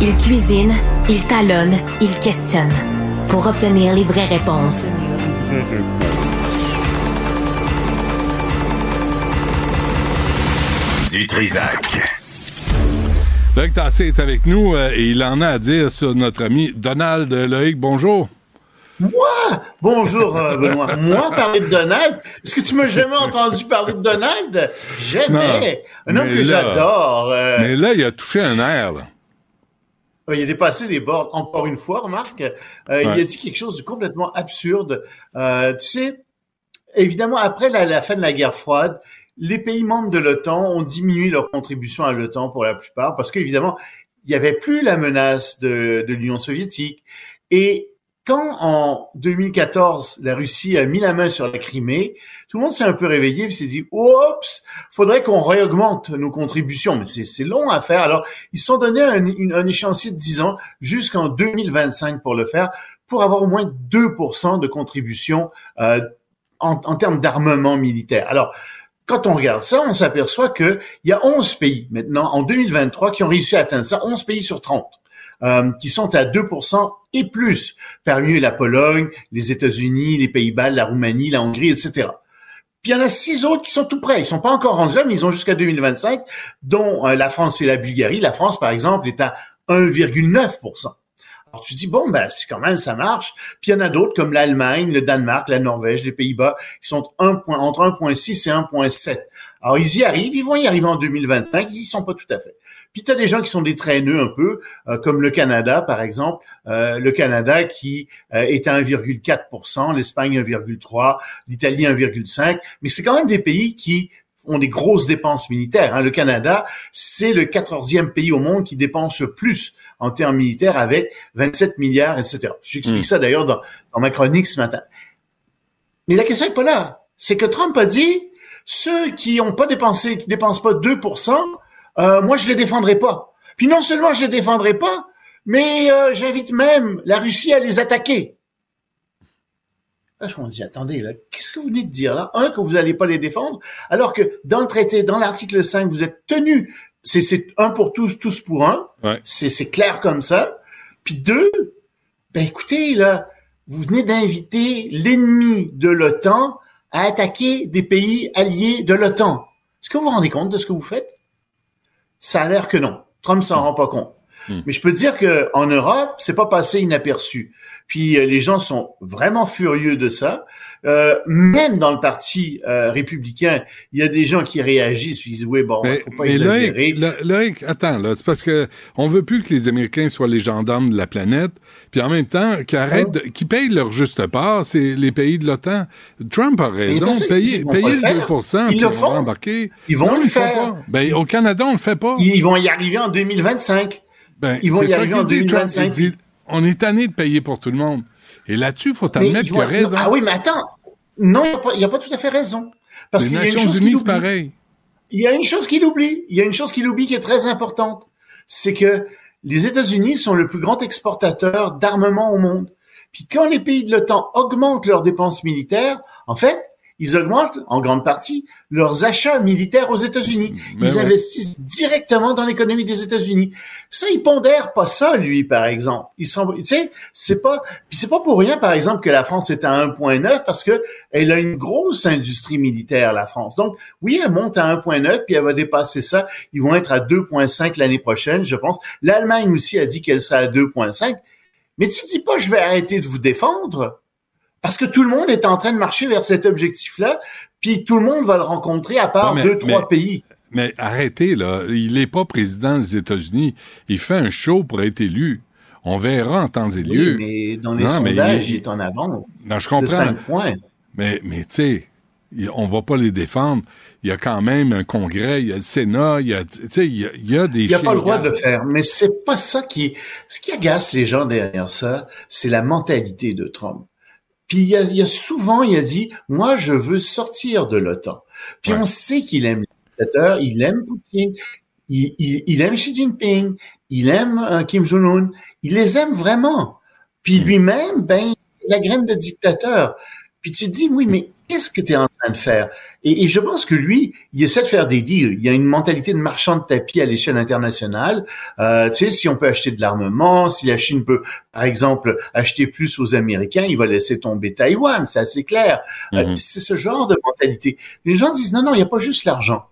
Il, cuisine, il talonne, il questionne pour obtenir les vraies réponses. Du Trisac. Loïc Tassé est avec nous euh, et il en a à dire sur notre ami Donald Loïc. Bonjour. Moi? Bonjour, euh, Benoît. Moi, parler de Donald? Est-ce que tu m'as jamais entendu parler de Donald? Jamais. Un homme que j'adore. euh, Mais là, il a touché un air. Là. Il a dépassé les bornes encore une fois, remarque. Euh, Il a dit quelque chose de complètement absurde. Euh, tu sais, évidemment, après la, la fin de la guerre froide, les pays membres de l'OTAN ont diminué leur contribution à l'OTAN pour la plupart, parce qu'évidemment, il n'y avait plus la menace de, de l'Union soviétique. Et quand en 2014, la Russie a mis la main sur la Crimée, tout le monde s'est un peu réveillé et s'est dit, oups, faudrait qu'on réaugmente nos contributions. Mais c'est- long à faire. Alors, ils se sont donné un, un échéancier de 10 ans jusqu'en 2025 pour le faire, pour avoir au moins 2% de contribution euh, en, en termes d'armement militaire. Alors, quand on regarde ça, on s'aperçoit que il y a 11 pays maintenant en 2023 qui ont réussi à atteindre ça, 11 pays sur 30. Euh, qui sont à 2% et plus, parmi eux la Pologne, les États-Unis, les Pays-Bas, la Roumanie, la Hongrie, etc. Puis il y en a six autres qui sont tout près. Ils sont pas encore rendus là, mais ils ont jusqu'à 2025, dont euh, la France et la Bulgarie. La France, par exemple, est à 1,9% Alors tu dis bon ben c'est quand même ça marche. Puis il y en a d'autres comme l'Allemagne, le Danemark, la Norvège, les Pays-Bas qui sont entre 1.6 et 1.7. Alors ils y arrivent, ils vont y arriver en 2025, ils y sont pas tout à fait. Puis tu as des gens qui sont des traîneux un peu, euh, comme le Canada par exemple, euh, le Canada qui euh, est à 1,4%, l'Espagne 1,3%, l'Italie 1,5%, mais c'est quand même des pays qui ont des grosses dépenses militaires. Hein. Le Canada, c'est le quatorzième pays au monde qui dépense le plus en termes militaires avec 27 milliards, etc. J'explique Mm. ça d'ailleurs dans, dans ma chronique ce matin. Mais la question est pas là. C'est que Trump a dit, ceux qui ont pas dépensé, qui dépensent pas 2%, euh, moi je les défendrai pas. Puis non seulement je les défendrai pas, mais euh, j'invite même la Russie à les attaquer. Là, on dit, attendez, là, qu'est-ce que vous venez de dire là? Un, que vous n'allez pas les défendre, alors que dans le traité, dans l'article 5, vous êtes tenu, c'est, un pour tous, tous pour un. Ouais. C'est, c'est clair comme ça. Puis deux, ben écoutez, là, vous venez d'inviter l'ennemi de l'OTAN à attaquer des pays alliés de l'OTAN. Est-ce que vous vous rendez compte de ce que vous faites? Ça a l'air que non. Trump s'en rend pas compte. Hmm. Mais je peux te dire que en Europe, c'est pas passé inaperçu. Puis euh, les gens sont vraiment furieux de ça. Euh, même dans le parti euh, républicain, il y a des gens qui réagissent ils disent oui bon, Mais, faut pas mais exagérer. Loïc, Lo- Loïc, attends, là, c'est parce que on veut plus que les Américains soient les gendarmes de la planète, puis en même temps, arrêtent, de- qu'ils payent leur juste part, c'est les pays de l'OTAN. Trump a raison, payer, payer le le faire. 2%, Ils le on font. embarquer. Ils vont Non, le ils faire. pas. Ben, au Canada, on le fait pas. Ils vont y arriver en 2025. Ben, ils vont c'est y ça arriver qu'il en dit, Trump. 2025. Il dit, on est tanné de payer pour tout le monde. Et là-dessus, il faut Mais admettre ils qu'il a raison. Ah oui, mais attends. Non, il il a pas tout à fait raison. Parce les Nations Unies, c'est pareil. Il y a une chose qu'il oublie. Il y a une chose qu'il oublie qui est très importante. C'est que les États-Unis sont le plus grand exportateur d'armement au monde. Puis quand les pays de l'OTAN augmentent leurs dépenses militaires, en fait, ils augmentent en grande partie leurs achats militaires aux États-Unis. Mais Ils ouais. investissent directement dans l'économie des États-Unis. Ça, il pondère pas ça, lui, par exemple. Ils sont, tu sais, c'est pas, puis c'est pas pour rien, par exemple, que la France est à 1.9 parce que elle a une grosse industrie militaire, la France. Donc, oui, elle monte à 1.9 puis elle va dépasser ça. Ils vont être à 2.5 l'année prochaine, je pense. L'Allemagne aussi a dit qu'elle serait à 2.5. Mais tu dis pas, je vais arrêter de vous défendre. Parce que tout le monde est en train de marcher vers cet objectif-là, puis tout le monde va le rencontrer à part Ouais, mais- deux, trois mais- pays. Mais arrêtez, là. Il n'est pas président des États-Unis. Il fait un show pour être élu. On verra en temps et Oui, lieu. mais dans les Non, sondages, il- il, est en avance. Non, je De comprends. 5 points. Mais, mais tu sais, on va pas les défendre. Il y a quand même un congrès, il y a le Sénat, il y a, tu sais, il y a, il y a des Il n'y a pas le droit de le faire. Mais c'est pas ça qui, ce qui agace les gens derrière ça, c'est la mentalité de Trump. Puis il y a, il y a souvent, il a dit, moi, je veux sortir de l'OTAN. Puis Ouais. on sait qu'il aime les dictateurs, il aime Poutine, il, il, il aime Xi Jinping, il aime euh, Kim Jong-un, il les aime vraiment. Puis lui-même, ben, c'est la graine de dictateur. Puis tu te dis, oui, mais qu'est-ce que tu es en train de faire? Et, et je pense que lui, il essaie de faire des deals. Il y a une mentalité de marchand de tapis à l'échelle internationale. Euh, tu sais, si on peut acheter de l'armement, si la Chine peut, par exemple, acheter plus aux Américains, il va laisser tomber Taïwan, c'est assez clair. Euh, Mhm. c'est ce genre de mentalité. Les gens disent, non, non, il n'y a pas juste l'argent.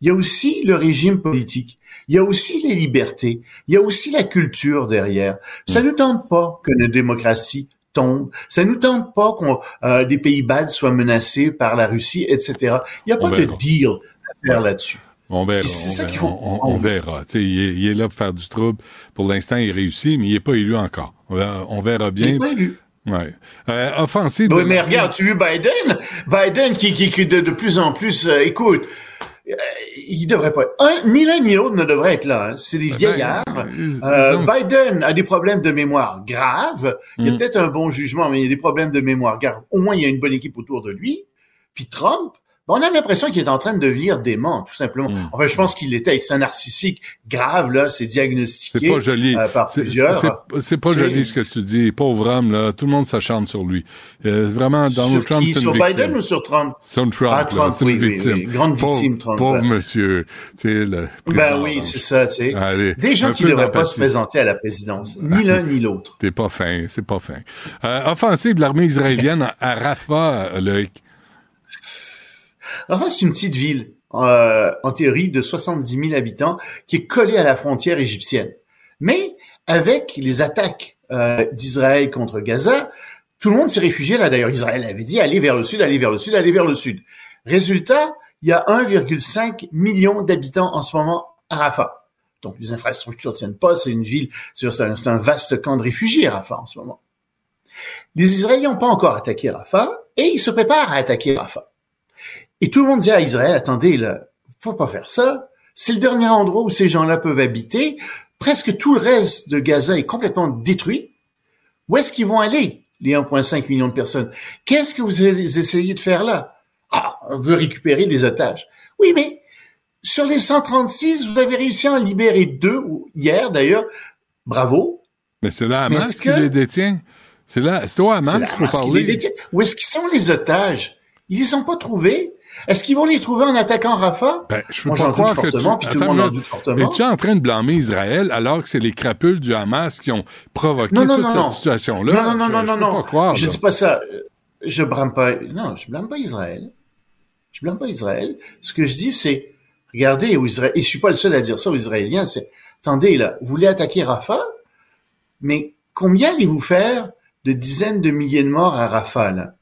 Il y a aussi le régime politique. Il y a aussi les libertés. Il y a aussi la culture derrière. Ça ne tente pas que nos tombent. Ça nous tente pas qu'on euh, des pays baltes soient menacés par la Russie, etc. Il n'y a pas de deal à faire là-dessus. On verra. C'est on ça qu'il faut On, on verra. Il, est, il est là pour faire du trouble. Pour l'instant, il réussit, mais il n'est pas élu encore. On verra, on verra Il bien. est pas élu. Ouais. Euh, offensive. Oui, mais regarde, tu as vu Biden? Biden qui, qui, qui de, de plus en plus, euh, écoute, il devrait pas être, un, ni l'un ni l'autre ne devrait être là. hein. C'est des Ben, vieillards. ils- ils Euh, Biden a des problèmes de mémoire graves. Il y a Mm. peut-être un bon jugement, mais il y a des problèmes de mémoire graves. Au moins, il y a une bonne équipe autour de lui. Puis Trump, ben, on a l'impression qu'il est en train de devenir dément, tout simplement. Mm. Enfin, je pense qu'il était, c'est un narcissique grave, là, c'est diagnostiqué C'est pas joli. euh, par C'est- plusieurs. c'est- pas joli ce que tu dis. Pauvre homme, là. Tout le monde s'acharne sur lui. Euh, vraiment, Donald sur Trump, qui? c'est une Sur victime. Biden ou sur Trump? Son Trump, Ah, là, Trump, c'est une oui, oui, victime. oui. Grande Pauvre- victime, Trump, Pauvre monsieur. Tu sais, le Ben oui, c'est ça, tu sais. Allez, Des gens qui devraient pas se présenter à la présidence, ni l'un ni l'autre. T'es pas fin, c'est pas fin. Euh, offensive de l'armée israélienne à- Rafah, Loïc. Enfin, c'est une petite ville, euh, en théorie, de 70 000 habitants, qui est collée à la frontière égyptienne. Mais avec les attaques euh, d'Israël contre Gaza, tout le monde s'est réfugié là. D'ailleurs, Israël avait dit allez vers le sud, allez vers le sud, allez vers le sud. Résultat, il y a 1,5 million d'habitants en ce moment à Rafah. Donc les infrastructures tiennent pas, c'est une ville, c'est un, vaste camp de réfugiés Rafah en ce moment. Les Israéliens n'ont pas encore attaqué Rafah et ils se préparent à attaquer Rafah. Et tout le monde dit à Israël attendez, là, faut pas faire ça. C'est le dernier endroit où ces gens-là peuvent habiter. Presque tout le reste de Gaza est complètement détruit. Où est-ce qu'ils vont aller, les 1,5 millions de personnes? Qu'est-ce que vous allez essayer de faire là? Ah, on veut récupérer des otages. Oui, mais sur les 136, vous avez réussi à en libérer deux, hier d'ailleurs. Bravo. Mais c'est là Hamas qui les détient. C'est là, c'est au Hamas qu'il faut parler. Où est-ce qu'ils sont les otages? Ils les ont pas trouvés. Est-ce qu'ils vont les trouver en attaquant Rafah? Ben, je peux Moi, pas croire que tu... Tout le monde en doute fortement. Es-tu en train de blâmer Israël alors que c'est les crapules du Hamas qui ont provoqué non, non, toute non, cette situation-là? Non, non, non, je, non, je non. Pas croire, je là. dis pas ça. Je blâme pas. Non, je blâme pas Israël. Je blâme pas Israël. Ce que je dis, c'est, regardez, aux Israéliens, et je suis pas le seul à dire ça aux Israéliens, c'est, attendez, là, vous voulez attaquer Rafah, mais combien allez-vous faire de dizaines de milliers de morts à Rafah, là,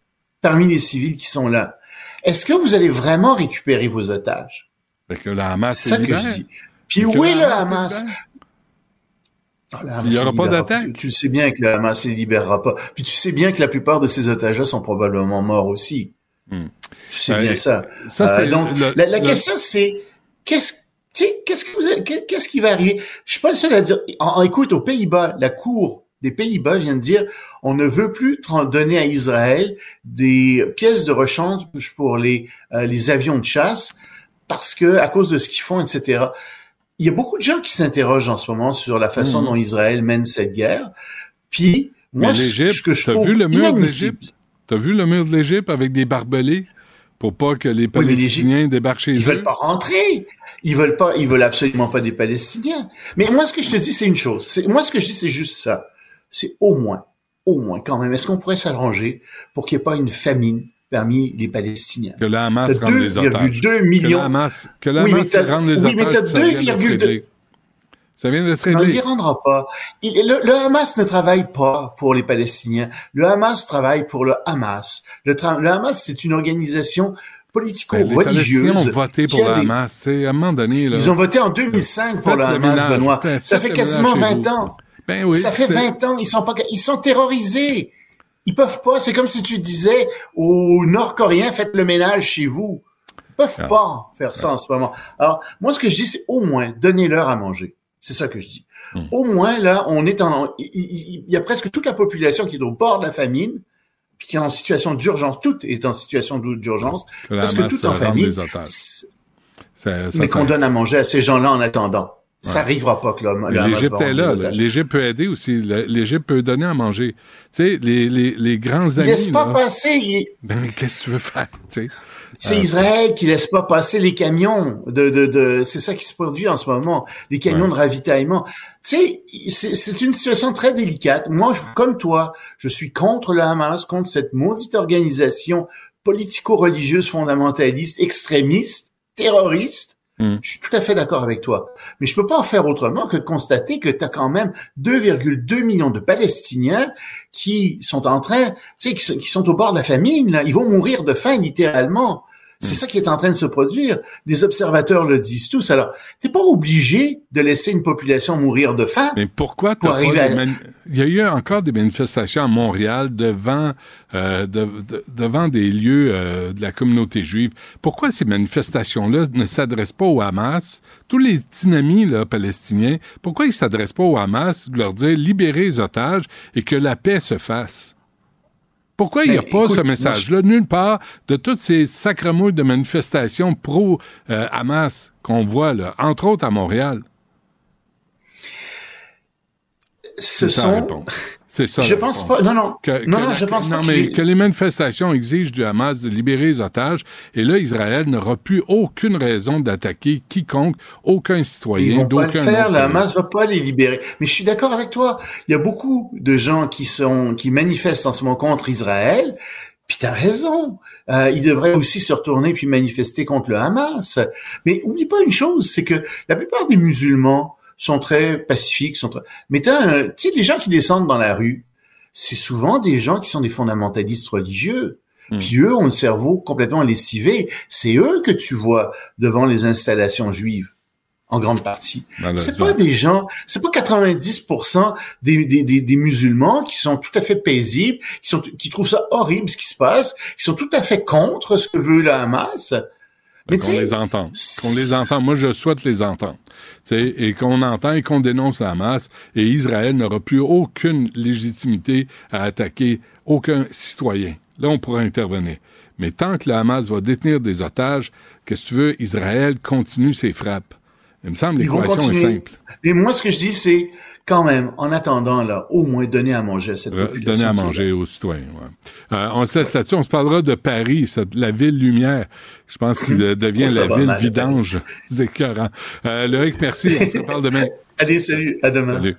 parmi les civils qui sont là? Est-ce que vous allez vraiment récupérer vos otages? Que le Hamas C'est ça est que je dis. Puis où est le Hamas. Ah, Hamas Il y aura pas d'attaque. Tu, tu le sais bien que le Hamas ne les libérera pas. Puis tu sais bien que la plupart de ces otages-là sont probablement morts aussi. Hmm. Tu sais Euh, bien ça. ça, Euh, c'est donc le- la, la le- question c'est qu'est-ce qu'est-ce que vous avez- qu'est- qu'est-ce qui va arriver? Je suis pas le seul à dire. En, en- écoute, aux Pays-Bas, la Cour des Pays-Bas vient de dire on ne veut plus donner à Israël des pièces de rechange pour les euh, les avions de chasse parce que à cause de ce qu'ils font, etc. Il y a beaucoup de gens qui s'interrogent en ce moment sur la façon Mhm. dont Israël mène cette guerre. Puis moi, ce- que je t'as vu le mur de l'Égypte? T'as vu le mur de l'Égypte avec des barbelés pour pas que les Oui, Palestiniens débarquent chez Ils eux? veulent pas rentrer. Ils veulent pas, ils veulent absolument pas des Palestiniens. Mais moi, ce que je te dis, c'est une chose. Moi, ce que je dis, c'est juste ça. C'est au moins, au moins, quand même, est-ce qu'on pourrait s'arranger pour qu'il n'y ait pas une famine parmi les Palestiniens? Que le Hamas rende les otages. 2,2 Que le millions. Hamas, que mais Hamas rende les oui, mais otages. ça vient de se 2,2 régler. Ça vient de se Non, il ne régler. les rendra pas. Il- le, le Hamas ne travaille pas pour les Palestiniens. Le Hamas travaille pour le Hamas. Le, Hamas, c'est une organisation Ben, les politico-religieuse. Palestiniens ont voté pour le des- Hamas. Sais, à un moment donné, là. Ils ont voté en 2005 pour le Hamas, ménage. Benoît. Faites- Ça fait quasiment ménage chez 20 vous. ans. Ben oui, ça fait c'est- 20 ans, ils sont pas, ils sont terrorisés. Ils peuvent pas. C'est comme si tu disais aux Nord-Coréens, faites le ménage chez vous. Ils peuvent Ah. pas faire ça en ce moment. Alors, moi, ce que je dis, c'est au moins, donnez-leur à manger. C'est ça que je dis. Hmm. Au moins, là, on est en, il- il il y a presque toute la population qui est au bord de la famine, puis qui est en situation d'urgence. Tout est en situation d'urgence. Que Presque Hamas tout en otages. Ça- ça- Mais qu'on donne à manger à ces gens-là en attendant. Ça Ouais. arrivera pas que Hamas L'Égypte est là. L'Égypte peut aider aussi. L'Égypte peut donner à manger. Tu sais, les, les, les grands Il amis. laisse pas là, passer. Ben, mais qu'est-ce que tu veux faire? Tu sais? C'est Euh, Israël qui laisse pas passer les camions de, de, de c'est ça qui se produit en ce moment, les camions Ouais. de ravitaillement. Tu sais, c'est, c'est une situation très délicate. Moi, je- comme toi, je suis contre le Hamas, contre cette maudite organisation politico-religieuse fondamentaliste, extrémiste, terroriste. Hmm. Je suis tout à fait d'accord avec toi. Mais je peux pas en faire autrement que de constater que tu as quand même 2,2 millions de Palestiniens qui sont en train, tu sais, qui, sont- au bord de la famine, là. Ils vont mourir de faim, littéralement. C'est ça qui est en train de se produire. Les observateurs le disent tous. Alors, t'es pas obligé de laisser une population mourir de faim. Mais pourquoi Pour arriver à- Il y a eu encore des manifestations à Montréal devant euh, de- de- devant des lieux euh, de la communauté juive. Pourquoi ces manifestations-là ne s'adressent pas au Hamas? Tous les dynamis là, palestiniens, pourquoi ils s'adressent pas au Hamas, de leur dire libérez les otages et que la paix se fasse? Pourquoi il n'y a Mais pas écoute, ce message-là nulle part de toutes ces sacremouilles de manifestations pro-Hamas qu'on voit, là, entre autres à Montréal? Ce C'est ça la sont. C'est ça. je pense réponse. pas, non, non, Que- non, que non, la- je pense non, pas mais que les manifestations exigent du Hamas de libérer les otages, et là, Israël n'aura plus aucune raison d'attaquer quiconque, aucun Ils citoyen vont pas le d'aucun faire, le. Hamas va pas les libérer. Mais je suis d'accord avec toi. Il y a beaucoup de gens qui sont, qui manifestent en ce moment contre Israël. Puis t'as raison. Euh, ils devraient aussi se retourner puis manifester contre le Hamas. Mais oublie pas une chose, c'est que la plupart des musulmans sont très pacifiques, sont très... mais t'as un- tu sais, les gens qui descendent dans la rue, c'est souvent des gens qui sont des fondamentalistes religieux. Hmm. Puis eux ont le cerveau complètement lessivé. C'est eux que tu vois devant les installations juives, en grande partie. C'est pas des gens, c'est pas 90% des, des, des, des musulmans qui sont tout à fait paisibles, qui sont, qui trouvent ça horrible ce qui se passe, qui sont tout à fait contre ce que veut le Hamas. Qu'on les entende. Qu'on les entende. Moi, je souhaite les entendre. Tu sais, et qu'on entend et qu'on dénonce la masse. Et Israël n'aura plus aucune légitimité à attaquer aucun citoyen. Là, on pourra intervenir. Mais tant que le Hamas va détenir des otages, qu'est-ce que tu veux, Israël continue ses frappes. Il me semble l'équation est simple. Et moi, ce que je dis, c'est quand même, en attendant, là, au moins donner à manger à cette Re- population. Donner à manger aux citoyens. ouais. Euh, on se laisse là-dessus. On se parlera de Paris, cette- la ville lumière. Je pense qu'il euh, devient la ville mal, vidange. C'est écœurant. Euh, Loïc, merci. On se parle demain. Allez, salut, à demain. Salut.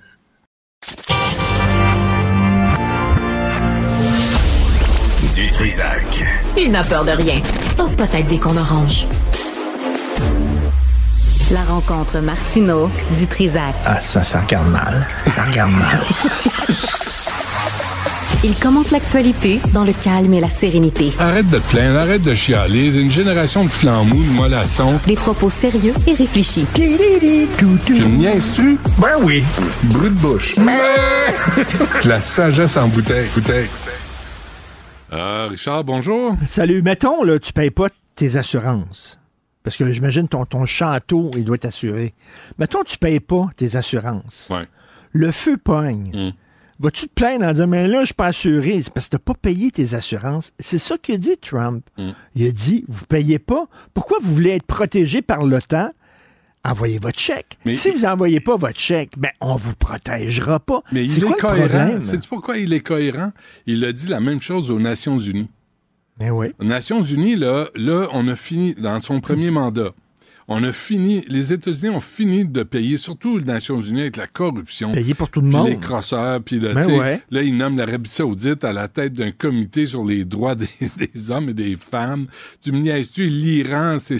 Du Trisac. Il n'a peur de rien, sauf peut-être des qu'on orange. La rencontre Martino du Trisac. Ah, ça, ça regarde mal. Ça regarde mal. Il commente l'actualité dans le calme et la sérénité. Arrête de te plaindre, arrête de chialer. Une génération de flambous, de mollassons. Des propos sérieux et réfléchis. Tu me niaises-tu? Ben oui. Brut de bouche. La sagesse en bouteille. bouteille. Ah, Richard, bonjour. Salut. Mettons, là, tu payes pas tes assurances. Parce que j'imagine ton, ton château, il doit être assuré. Mettons, tu payes pas tes assurances. Ouais. Le feu pogne. Mm. Vas-tu te plaindre en disant, mais là, je suis pas assuré? C'est parce que t'as pas payé tes assurances. C'est ça que dit Trump. Mm. Il a dit, vous payez pas. Pourquoi vous voulez être protégé par l'OTAN? Envoyez votre chèque. Mais- si vous envoyez pas votre chèque, ben, on vous protégera pas. Mais C'est il quoi est le cohérent? Sais-tu pourquoi il est cohérent? Il a dit la même chose aux Nations Unies. Oui. Aux Nations Unies, là, là, on a fini, dans son premier mandat, on a fini, les États-Unis ont fini de payer, surtout les Nations Unies avec la corruption. Payer pour tout le puis monde. les crosseurs, puis là, Ben ouais. là, ils nomment l'Arabie Saoudite à la tête d'un comité sur les droits des, des hommes et des femmes. Tu me niaises-tu, l'Iran, c'est,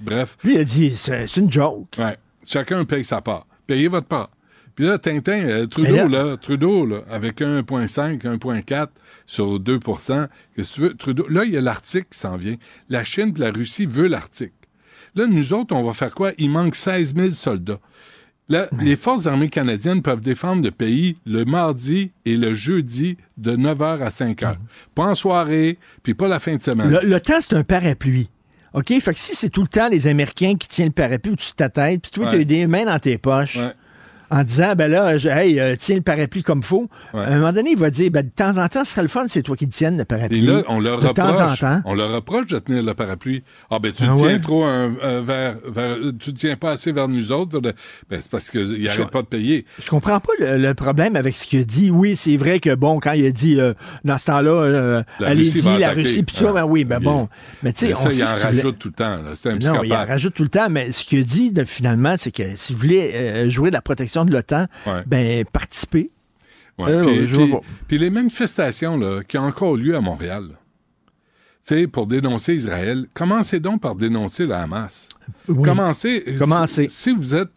Bref. Lui, il a dit, c'est une joke. Ouais. Chacun paye sa part. Payez votre part. Puis là, Tintin, euh, Trudeau, là, là- Trudeau, là, avec 1,5, 1,4 sur 2 qu'est-ce que tu veux? Trudeau, là, il y a l'Arctique qui s'en vient. La Chine et la Russie veulent l'Arctique. Là, nous autres, on va faire quoi? Il manque 16 000 soldats. Là, les forces armées canadiennes peuvent défendre le pays le mardi et le jeudi de 9h à 5h. Pas en soirée, puis pas la fin de semaine. Le, le temps, c'est un parapluie. OK? Fait que si c'est tout le temps les Américains qui tiennent le parapluie au-dessus de ta tête, puis toi, Ouais. tu as des mains dans tes poches, Ouais. En disant, ben là, je- hey, euh, tiens le parapluie comme faut, Ouais. à un moment donné, il va dire, ben de temps en temps, ce serait le fun, c'est toi qui le tiennes, le Et parapluie. là, on leur de temps en reproche, temps. on leur reproche de tenir le parapluie. Ah ben tu Ah tiens ouais? trop un, un vers, vers- tu tiens pas assez vers nous autres. Ben c'est parce qu'ils n'arrêtent pas de payer. Je comprends pas le, le problème avec ce qu'il a dit. Oui, c'est vrai que, bon, quand il a dit, euh, dans ce temps-là, euh, allez-y, va la. Russie, puis Ah, ben oui, ben bon. Mais tu sais, on ça, sait il en rajoute tout le temps. C'est un Non, il en rajoute tout le temps, mais ce qu'il a dit, de- finalement, c'est que si vous voulez euh, jouer de la protection de l'OTAN, Ouais. ben, participez. Ouais, Euh, puis, les manifestations là, qui ont encore lieu à Montréal, là, pour dénoncer Israël, commencez donc par dénoncer le Hamas. Oui. Commencez. Commencez. Si, si vous êtes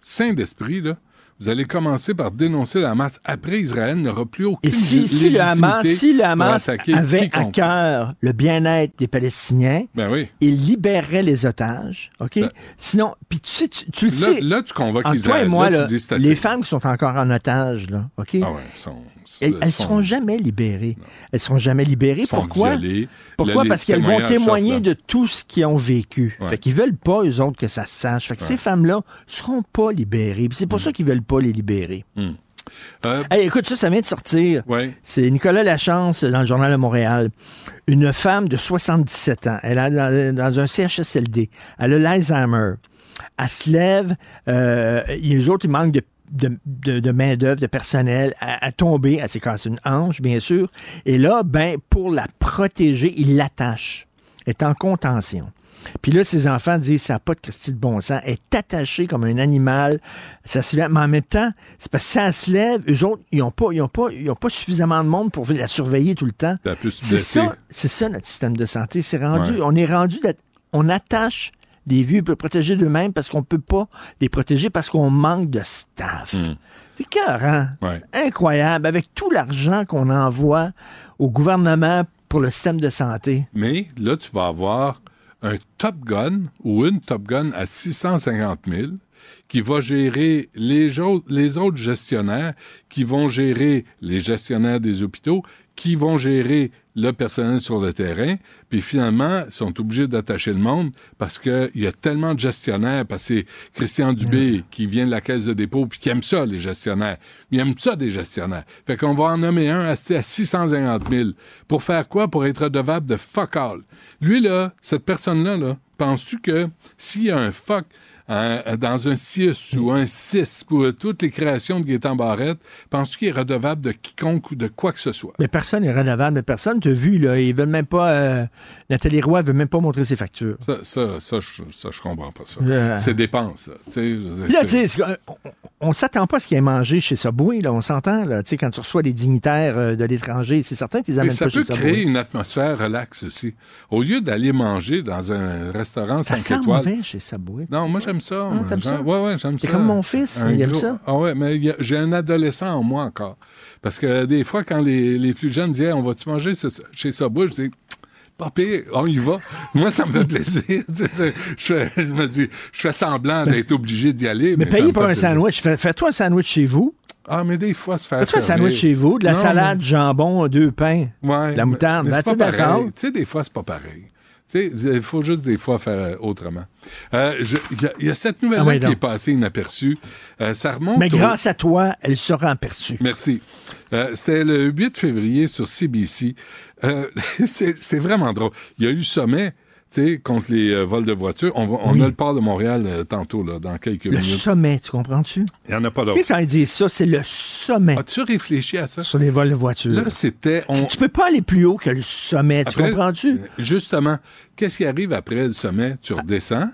sain d'esprit, là, vous allez commencer par dénoncer le Hamas. Après, Israël n'aura plus aucune Et si, si le Hamas, si le pour Hamas attaquer avait à cœur le bien-être des Palestiniens, Ben oui. il libérerait les otages, OK? Ben- Sinon, puis tu sais, tu, tu le sais, là, tu convoques entre toi Israël. et moi, Là, là, les femmes qui sont encore en otage, là, OK? Ah ouais, sont- elles, sont- seront jamais libérées. Elles seront jamais libérées. Pourquoi? Pourquoi? Parce qu'elles vont témoigner de tout ce qu'ils ont vécu. Ouais. Fait qu'ils veulent pas, eux autres, que ça se sache. Fait que ces femmes-là seront pas libérées. C'est Mm. pour ça qu'ils veulent pas les libérer. Euh, Hey, écoute, ça, ça vient de sortir. ouais. C'est Nicolas Lachance dans le Journal de Montréal. Une femme de 77 ans. Elle est dans, un CHSLD. Elle a l'Alzheimer. Elle se lève. Euh, les autres, ils manquent de, de, de- de main-d'œuvre, de personnel. A tombé. Elle s'est cassée une hanche, bien sûr. Et là, ben, pour la protéger, il l'attache. Elle est en contention. Puis là, ses enfants disent, ça n'a pas de Christie de bon sens. Elle est attachée comme un animal. Ça se lève. Mais en même temps, c'est parce que ça se lève. Eux autres, ils n'ont pas, ils ont pas, ils ont pas suffisamment de monde pour la surveiller tout le temps. C'est ça, c'est ça notre système de santé. C'est rendu, Ouais. on est rendu, d'être- on attache les vieux peuvent protéger d'eux-mêmes parce qu'on peut pas les protéger parce qu'on manque de staff. Hmm. C'est carré, Ouais. incroyable, avec tout l'argent qu'on envoie au gouvernement pour le système de santé. Mais là, tu vas avoir un Top Gun ou une Top Gun à 650 000 qui va gérer les, autres- les autres gestionnaires, qui vont gérer les gestionnaires des hôpitaux, qui vont gérer le personnel sur le terrain, puis finalement, ils sont obligés d'attacher le monde parce qu'il y a tellement de gestionnaires, parce que c'est Christian Dubé qui vient de la caisse de dépôt, puis qui aime ça, les gestionnaires. Il aime ça, des gestionnaires. Fait qu'on va en nommer un à, à 650 000. Pour faire quoi? Pour être redevable de fuck all. Lui, là, cette personne-là, là, penses-tu que s'il y a un fuck euh, dans un 6 ou un 6 pour toutes les créations de Gaétan Barrette, penses-tu qu'il est redevable de quiconque ou de quoi que ce soit? Mais personne n'est redevable, mais personne t'a vu, là. Ils veulent même pas. euh, Nathalie Roy veut même pas montrer ses factures. Ça, ça, ça, je, ça, je comprends pas ça. Euh. C'est dépenses, là. Là, on, on s'attend pas à ce qu'il ait mangé chez Subway, là. On s'entend, là. Tu sais, quand tu reçois des dignitaires euh, de l'étranger, c'est certain qu'ils Mais amènent ça pas peut chez créer Subway. une atmosphère relaxe aussi. Au lieu d'aller manger dans un restaurant Ça 5 sent étoiles. mauvais chez Subway. Non, moi j'aime ça. Ah, t'aimes ça? J'aime- Ouais, ouais, j'aime C'est ça. comme mon fils, Un il aime gros- ça? Ah ouais, mais a- j'ai un adolescent en moi encore. Parce que des fois, quand les, les plus jeunes disaient On va-tu manger ce- chez Subway? Je dis pas pire, on y va. Moi, ça me fait plaisir. Je, me dis, je fais semblant d'être obligé d'y aller. Mais ça payez pour un plaisir. sandwich. Fais- Fais-toi un sandwich chez vous. Ah, mais des fois, se faire Fais-toi un sandwich chez vous, de la Non, salade, jambon, deux pains, Ouais, de la moutarde. mais c'est pas pareil. Tu sais, des fois, c'est pas pareil. Il faut juste des fois faire euh, autrement. Euh, Il y, a- il y a cette nouvelle-là Ah oui, qui est passée inaperçue. Euh, ça remonte Mais au- grâce à toi, elle sera aperçue. Merci. Euh, C'était le 8 février sur CBC. Euh, c'est c'est vraiment drôle. Il y a eu le sommet sais, contre les euh, vols de voitures. On, va- on Oui. a le port de Montréal euh, tantôt, là, dans quelques Le minutes. sommet, tu comprends-tu? Il n'y en a pas Tu d'autre. sais, quand ils disent ça, c'est le sommet As-tu réfléchi à ça? sur les vols de voitures. Là, c'était... on- Tu peux pas aller plus haut que le sommet, tu comprends-tu? Justement, qu'est-ce qui arrive après le sommet? Tu redescends,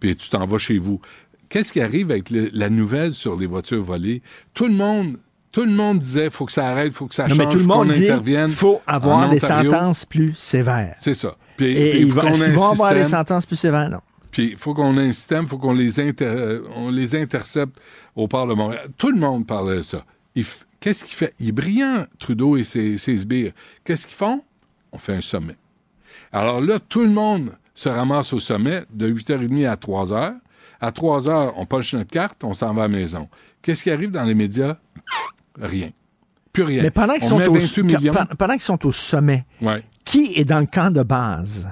puis tu t'en vas chez vous. Qu'est-ce qui arrive avec le- la nouvelle sur les voitures volées? Tout le monde, tout le monde disait, faut que ça arrête, faut que ça Non, change, mais tout le monde qu'on dit intervienne. qu'il faut avoir des sentences plus sévères. C'est ça. Puis, Et vont- est-ce qu'ils avoir des sentences plus sévères? Non. Puis il faut qu'on ait un système, il faut qu'on les, inter- on les intercepte au Montréal. Tout le monde parlait de ça. Il Qu'est-ce qu'il fait? Il est brillant, Trudeau et ses, ses sbires. Qu'est-ce qu'ils font? On fait un sommet. Alors là, tout le monde se ramasse au sommet de 8h30 à 3h. À 3h, on poche notre carte, on s'en va à la maison. Qu'est-ce qui arrive dans les médias? Rien. Plus rien. Mais pendant qu'ils On sont, au, 28 millions. pe- pendant qu'ils sont au sommet, Ouais. qui est dans le camp de base?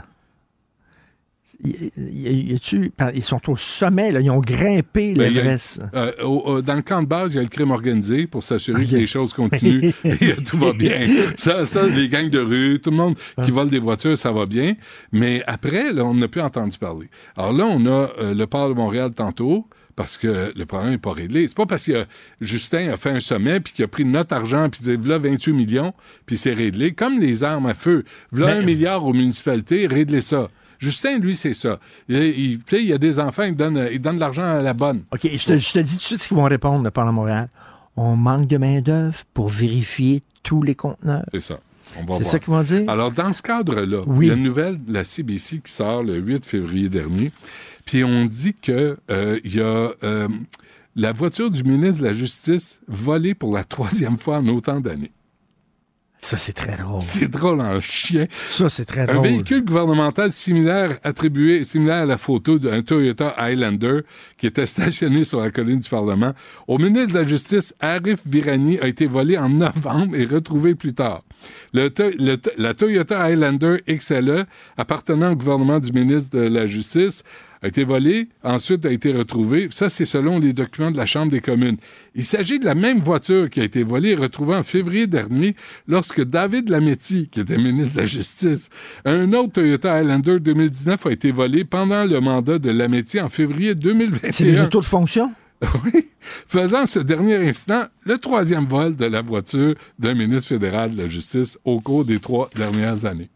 Ils sont au sommet, là, ils ont grimpé Ben, l'Everest. euh, au- dans le camp de base, il y a le crime organisé pour s'assurer Ok. que les choses continuent et tout va bien. Ça, ça, les gangs de rue, tout le monde qui vole des voitures, ça va bien. Mais après, là, on n'a plus entendu parler. Alors là, on a euh, le port de Montréal tantôt parce que le problème n'est pas réglé. C'est pas parce que Justin a fait un sommet puis qu'il a pris notre argent puis dit voilà 28 millions puis c'est réglé. Comme les armes à feu, voilà Mais- un milliard aux municipalités, réglez ça. Justin, lui, c'est ça. Il, il, il y a des enfants qui donnent, ils donnent de l'argent à la bonne. OK, je te, je te dis tout de suite ce qu'ils vont répondre, le Parlement Montréal. On manque de main-d'œuvre pour vérifier tous les conteneurs. C'est ça. C'est ça qu'ils vont dire? Alors, dans ce cadre-là, Oui. il y a une nouvelle de la CBC qui sort le 8 février dernier. Puis on dit que euh, il y a euh, la voiture du ministre de la Justice volée pour la troisième fois en autant d'années. Ça, c'est très drôle. C'est drôle en chien. Ça, c'est très Un drôle. véhicule gouvernemental similaire attribué, similaire à la photo d'un Toyota Highlander qui était stationné sur la colline du Parlement, au ministre de la Justice, Arif Virani, a été volé en novembre et retrouvé plus tard. Le To- le To- la Toyota Highlander XLE, appartenant au gouvernement du ministre de la Justice, a été volé, ensuite a été retrouvé. Ça, c'est selon les documents de la Chambre des communes. Il s'agit de la même voiture qui a été volée et retrouvée en février dernier lorsque David Lametti, qui était ministre de la Justice, un autre Toyota Highlander 2019 a été volé pendant le mandat de Lametti en février 2021. C'est des autos de fonction? Oui, faisant ce dernier incident le troisième vol de la voiture d'un ministre fédéral de la Justice au cours des trois dernières années.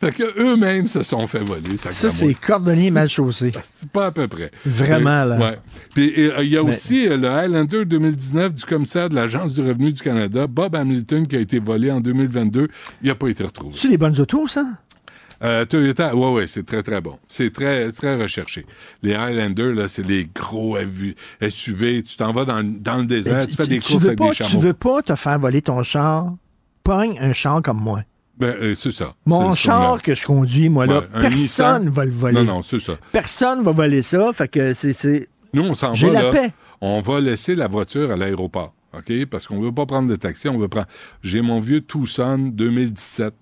Fait que eux-mêmes se sont fait voler. Ça, c'est cordonnier mal chaussé. C'est pas à peu près. Vraiment, là. Ouais. Puis euh, il y a Mais- aussi euh, le Highlander 2019 du commissaire de l'Agence du revenu du Canada, Bob Hamilton, qui a été volé en 2022. Il n'a pas été retrouvé. C'est des bonnes autos, ça? Euh, Toyota, ouais, ouais, c'est très, très bon. C'est très, très recherché. Les Highlander, là, c'est les gros SUV. Tu t'en vas dans, dans le désert, tu, fais des courses avec pas, des chameaux. Tu veux pas te faire voler ton char? Pogne un char comme moi. Ben, euh, c'est ça. Mon char que je conduis, moi, là, Ouais, personne Nissan. va le voler. Non, non, c'est ça. Personne va voler ça. Fait que c'est- c'est. Nous, on s'en J'ai va, la là. paix. On va laisser la voiture à l'aéroport, OK? Parce qu'on veut pas prendre de taxi, on veut prendre... J'ai mon vieux Tucson 2017.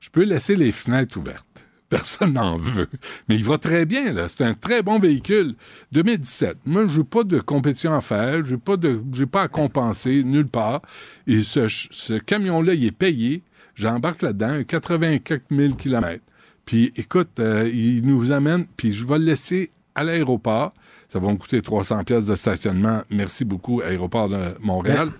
Je peux laisser les fenêtres ouvertes. Personne n'en veut. Mais il va très bien, là. C'est un très bon véhicule. 2017. Moi, je n'ai pas de compétition à faire. Je n'ai pas, de... pas à compenser nulle part. Et ce, ce camion-là, il est payé. J'embarque là-dedans, 80 quelques mille kilomètres. Puis, écoute, euh, il nous amène, puis je vais le laisser à l'aéroport. Ça va me coûter 300 pièces de stationnement. Merci beaucoup, Aéroport de Montréal.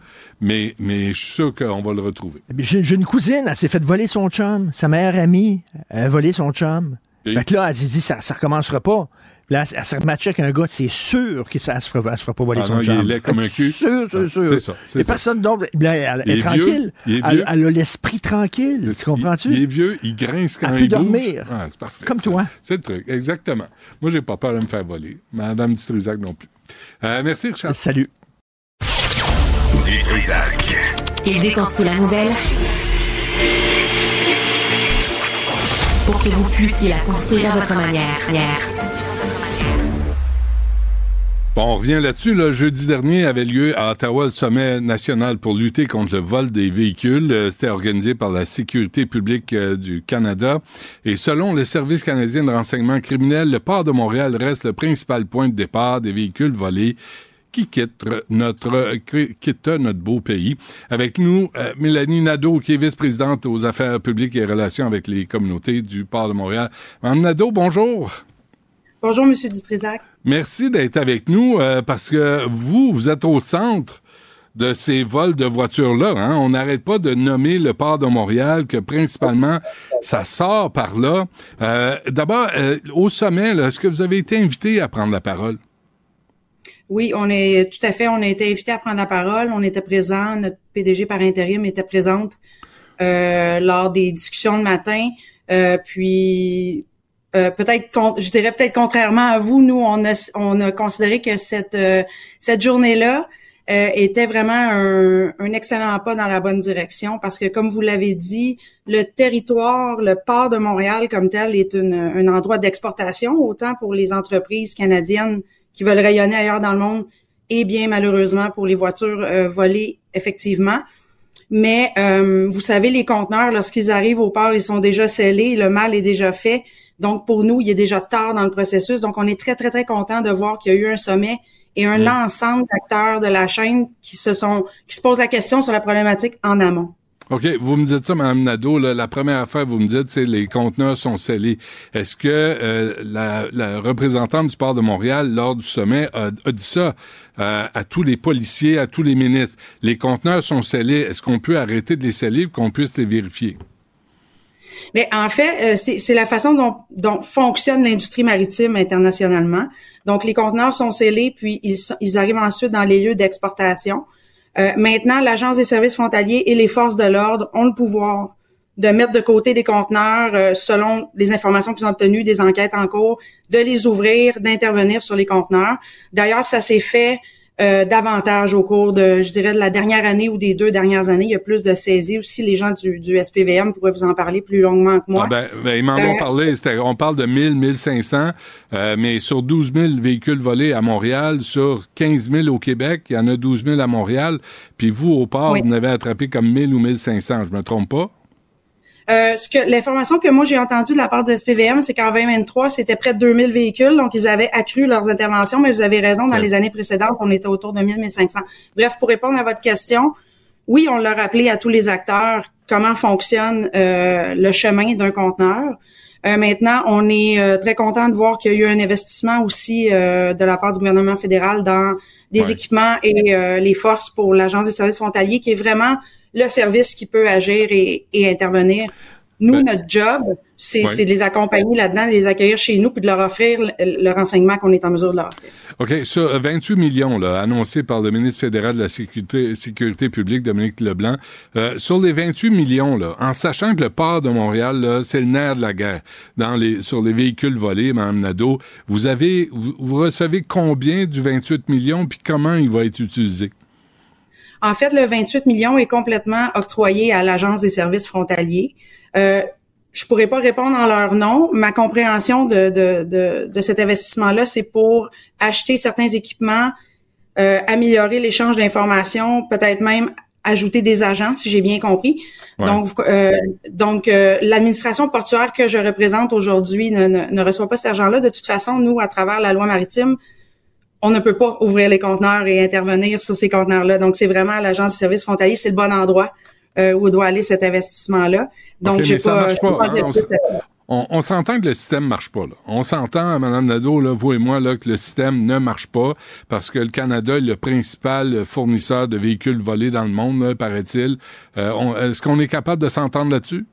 Mais, mais je suis sûr qu'on va le retrouver. J'ai j'ai une cousine, elle s'est fait voler son chum. Sa meilleure amie a volé son chum. Et? Fait que là, elle s'est dit, ça, ça recommencera pas. Là, elle s'est rematchée avec un gars, c'est sûr que ça ne se, fera- elle se fera pas voler Ah son non, il est laid comme un cul. Sûr, sûr, Ah, sûr. c'est ça, c'est Et ça. personne d'autre. Là, elle, est tranquille. vieux, il est Elle, a l'esprit tranquille. Tu comprends-tu? Il, il est vieux, il grince quand Elle il peut bouge. dormir. Ah, c'est parfait. Comme ça. toi. C'est le truc, exactement. Moi, j'ai pas peur de me faire voler. Madame Dutrisac non plus. Euh, merci, Richard. Salut. Du Trisac. Il déconstruit la nouvelle pour que vous puissiez la construire à votre manière. Bon, on revient là-dessus. Là, jeudi dernier avait lieu à Ottawa le sommet national pour lutter contre le vol des véhicules. Euh, C'était organisé par la Sécurité publique euh, du Canada. Et selon le Service canadien de renseignement criminel, le port de Montréal reste le principal point de départ des véhicules volés qui quittent notre, quittent notre beau pays. Avec nous, euh, Mélanie Nadeau, qui est vice-présidente aux affaires publiques et relations avec les communautés du port de Montréal. Madame Nadeau, bonjour. Bonjour, Monsieur Dutrisac. Merci d'être avec nous euh, parce que vous, vous êtes au centre de ces vols de voitures-là. Hein? On n'arrête pas de nommer le port de Montréal, que principalement, ça sort par là. Euh, D'abord, euh, au sommet, est-ce que vous avez été invité à prendre la parole? Oui, on est tout à fait. On a été invité à prendre la parole. On était présent. Notre PDG par intérim était présente euh, lors des discussions de matin. Puis euh, peut-être, je dirais peut-être contrairement à vous, nous on a on a considéré que cette euh, cette journée-là euh, était vraiment un, un excellent pas dans la bonne direction parce que comme vous l'avez dit, le territoire, le port de Montréal comme tel est une, un endroit d'exportation autant pour les entreprises canadiennes qui veulent rayonner ailleurs dans le monde et bien malheureusement pour les voitures euh, volées effectivement. Mais euh, vous savez, les conteneurs, lorsqu'ils arrivent au port, ils sont déjà scellés, le mal est déjà fait. Donc pour nous, il est déjà tard dans le processus. Donc on est très très très content de voir qu'il y a eu un sommet et un ensemble d'acteurs de la chaîne qui se sont qui se posent la question sur la problématique en amont. OK, vous me dites ça, Mme Nadeau. là, la première affaire, vous me dites, c'est les conteneurs sont scellés. Est-ce que euh, la, la représentante du port de Montréal, lors du sommet, a, a dit ça euh, à tous les policiers, à tous les ministres? Les conteneurs sont scellés. Est-ce qu'on peut arrêter de les sceller pour qu'on puisse les vérifier? Mais en fait, euh, c'est la façon dont, dont fonctionne l'industrie maritime internationalement. Donc, les conteneurs sont scellés, puis ils, ils arrivent ensuite dans les lieux d'exportation. Euh, maintenant, l'Agence des services frontaliers et les forces de l'ordre ont le pouvoir de mettre de côté des conteneurs euh, selon les informations qu'ils ont obtenues, des enquêtes en cours, de les ouvrir, d'intervenir sur les conteneurs. D'ailleurs, ça s'est fait euh, davantage au cours de, je dirais, de la dernière année ou des deux dernières années. Il y a plus de saisies aussi. Les gens du, du SPVM pourraient vous en parler plus longuement que moi. Ah ben, ben, ils m'en ont Euh, parlé. C'était- On parle de 1000, 1500, euh, mais sur 12 000 véhicules volés à Montréal, sur 15 000 au Québec, il y en a 12 000 à Montréal. Puis vous, au port, Oui. vous en avez attrapé comme 1000 ou 1500. Je me trompe pas? Euh, ce que l'information que moi j'ai entendue de la part du SPVM, c'est qu'en 2023, c'était près de 2000 véhicules, donc ils avaient accru leurs interventions, mais vous avez raison, dans Ouais. les années précédentes, on était autour de 1000, 1500. Bref, pour répondre à votre question, oui, on l'a rappelé à tous les acteurs comment fonctionne euh, le chemin d'un conteneur. Euh, maintenant, on est euh, très content de voir qu'il y a eu un investissement aussi euh, de la part du gouvernement fédéral dans des Ouais. équipements et euh, les forces pour l'Agence des services frontaliers, qui est vraiment le service qui peut agir et, et intervenir Nous, Ben- notre job, c'est Ouais. c'est de les accompagner là-dedans, de les accueillir chez nous, puis de leur offrir le, le renseignement qu'on est en mesure de leur offrir. OK, sur euh, 28 millions là, annoncés par le ministre fédéral de la Sécurité, Sécurité publique, Dominique Leblanc, euh, sur les 28 millions, là, en sachant que le port de Montréal, là, c'est le nerf de la guerre dans les, sur les véhicules volés, Mme Nadeau, vous avez, vous, vous recevez combien du 28 millions, puis comment il va être utilisé? En fait, le 28 millions est complètement octroyé à l'Agence des services frontaliers. Euh, je pourrais pas répondre en leur nom. Ma compréhension de, de, de, de cet investissement-là, c'est pour acheter certains équipements, euh, améliorer l'échange d'informations, peut-être même ajouter des agents, si j'ai bien compris. Ouais. Donc, euh, donc euh, l'administration portuaire que je représente aujourd'hui ne, ne, ne reçoit pas cet argent-là. De toute façon, nous, à travers la loi maritime, on ne peut pas ouvrir les conteneurs et intervenir sur ces conteneurs-là. Donc, c'est vraiment l'agence de services frontaliers, c'est le bon endroit euh, où doit aller cet investissement-là. Donc, OK, j'ai pas, hein, on s'entend que le système marche pas. Là. On s'entend, Mme Nadeau, là, vous et moi, là, que le système ne marche pas parce que le Canada est le principal fournisseur de véhicules volés dans le monde, paraît-il. Euh, Est-ce qu'on est capable de s'entendre là-dessus?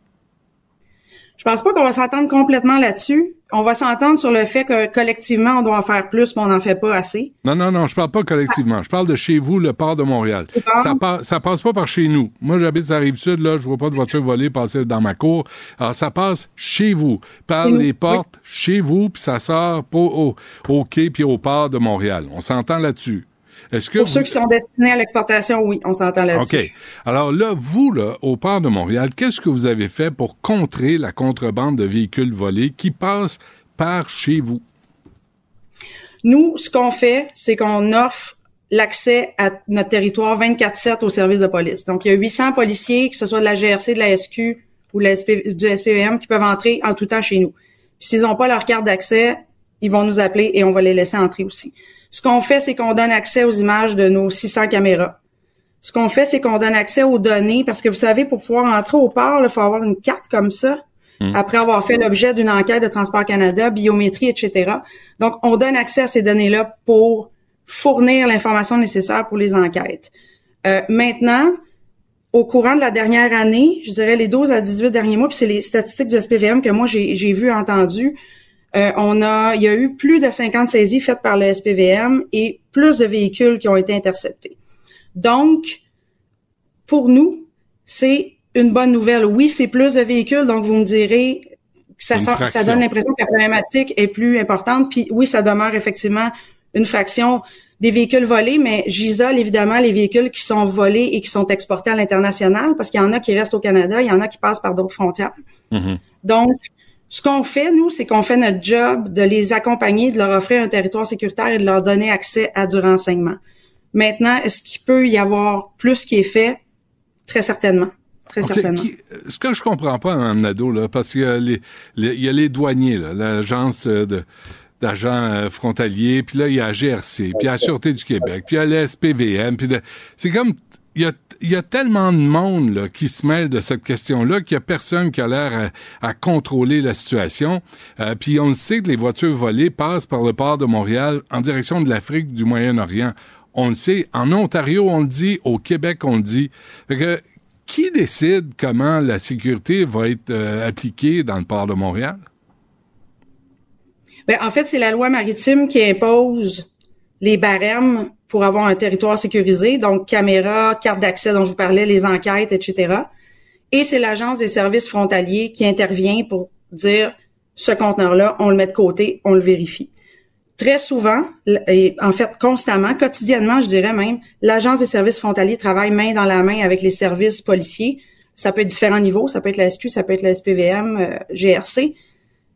Je pense pas qu'on va s'entendre complètement là-dessus. On va s'entendre sur le fait que collectivement, on doit en faire plus, mais on n'en fait pas assez. Non, non, non, je parle pas collectivement. Je parle de chez vous, le port de Montréal. Ça, pa- ça passe pas par chez nous. Moi, j'habite sur la rive sud, là, je vois pas de voiture volée passer dans ma cour. Alors, ça passe chez vous, par les portes, chez vous, puis ça sort pas au, au quai puis au port de Montréal. On s'entend là-dessus. Est-ce que Pour vous- ceux qui sont destinés à l'exportation, oui, on s'entend là-dessus. OK. Alors là, vous, là, au port de Montréal, qu'est-ce que vous avez fait pour contrer la contrebande de véhicules volés qui passent par chez vous? Nous, ce qu'on fait, c'est qu'on offre l'accès à notre territoire 24-7 au service de police. Donc, il y a 800 policiers, que ce soit de la GRC, de la SQ ou de la SP du SPVM, qui peuvent entrer en tout temps chez nous. Puis s'ils n'ont pas leur carte d'accès, ils vont nous appeler et on va les laisser entrer aussi. Ce qu'on fait, c'est qu'on donne accès aux images de nos 600 caméras. Ce qu'on fait, c'est qu'on donne accès aux données, parce que vous savez, pour pouvoir entrer au port, il faut avoir une carte comme ça, Mm. après avoir fait l'objet d'une enquête de Transport Canada, biométrie, etc. Donc, on donne accès à ces données-là pour fournir l'information nécessaire pour les enquêtes. Euh, maintenant, au courant de la dernière année, je dirais les 12 à 18 derniers mois, puis c'est les statistiques du SPVM que moi j'ai j'ai vu, entendu, euh, on a, il y a eu plus de 50 saisies faites par le SPVM et plus de véhicules qui ont été interceptés. Donc, pour nous, c'est une bonne nouvelle. Oui, c'est plus de véhicules, donc vous me direz que ça, sort- ça donne l'impression que la problématique est plus importante. Puis oui, ça demeure effectivement une fraction des véhicules volés, mais j'isole évidemment les véhicules qui sont volés et qui sont exportés à l'international parce qu'il y en a qui restent au Canada, il y en a qui passent par d'autres frontières. Donc, ce qu'on fait, nous, c'est qu'on fait notre job de les accompagner, de leur offrir un territoire sécuritaire et de leur donner accès à du renseignement. Maintenant, est-ce qu'il peut y avoir plus qui est fait? Très certainement. Très certainement. qui- ce que je comprends pas, Mme Nadeau, là, parce qu'il y a les, les- il y a les douaniers, là, l'agence euh, de d'agents euh, frontaliers, puis là, il y a la GRC, puis il y a la Sûreté du Québec, puis il y a le SPVM, puis de- c'est comme, il y a, y a tellement de monde là, qui se mêle de cette question-là qu'il y a personne qui a l'air à, à contrôler la situation. Euh, puis on le sait que les voitures volées passent par le port de Montréal en direction de l'Afrique, du Moyen-Orient. On le sait. En Ontario, on le dit. Au Québec, on le dit. Fait que, qui décide comment la sécurité va être euh, appliquée dans le port de Montréal? Ben, en fait, c'est la loi maritime qui impose les barèmes pour avoir un territoire sécurisé, donc caméras, carte d'accès dont je vous parlais, les enquêtes, etc. Et c'est l'Agence des services frontaliers qui intervient pour dire ce conteneur-là, on le met de côté, on le vérifie. Très souvent, et en fait constamment, quotidiennement, je dirais même, l'Agence des services frontaliers travaille main dans la main avec les services policiers. Ça peut être différents niveaux, ça peut être la SQ, ça peut être la SPVM, euh, GRC,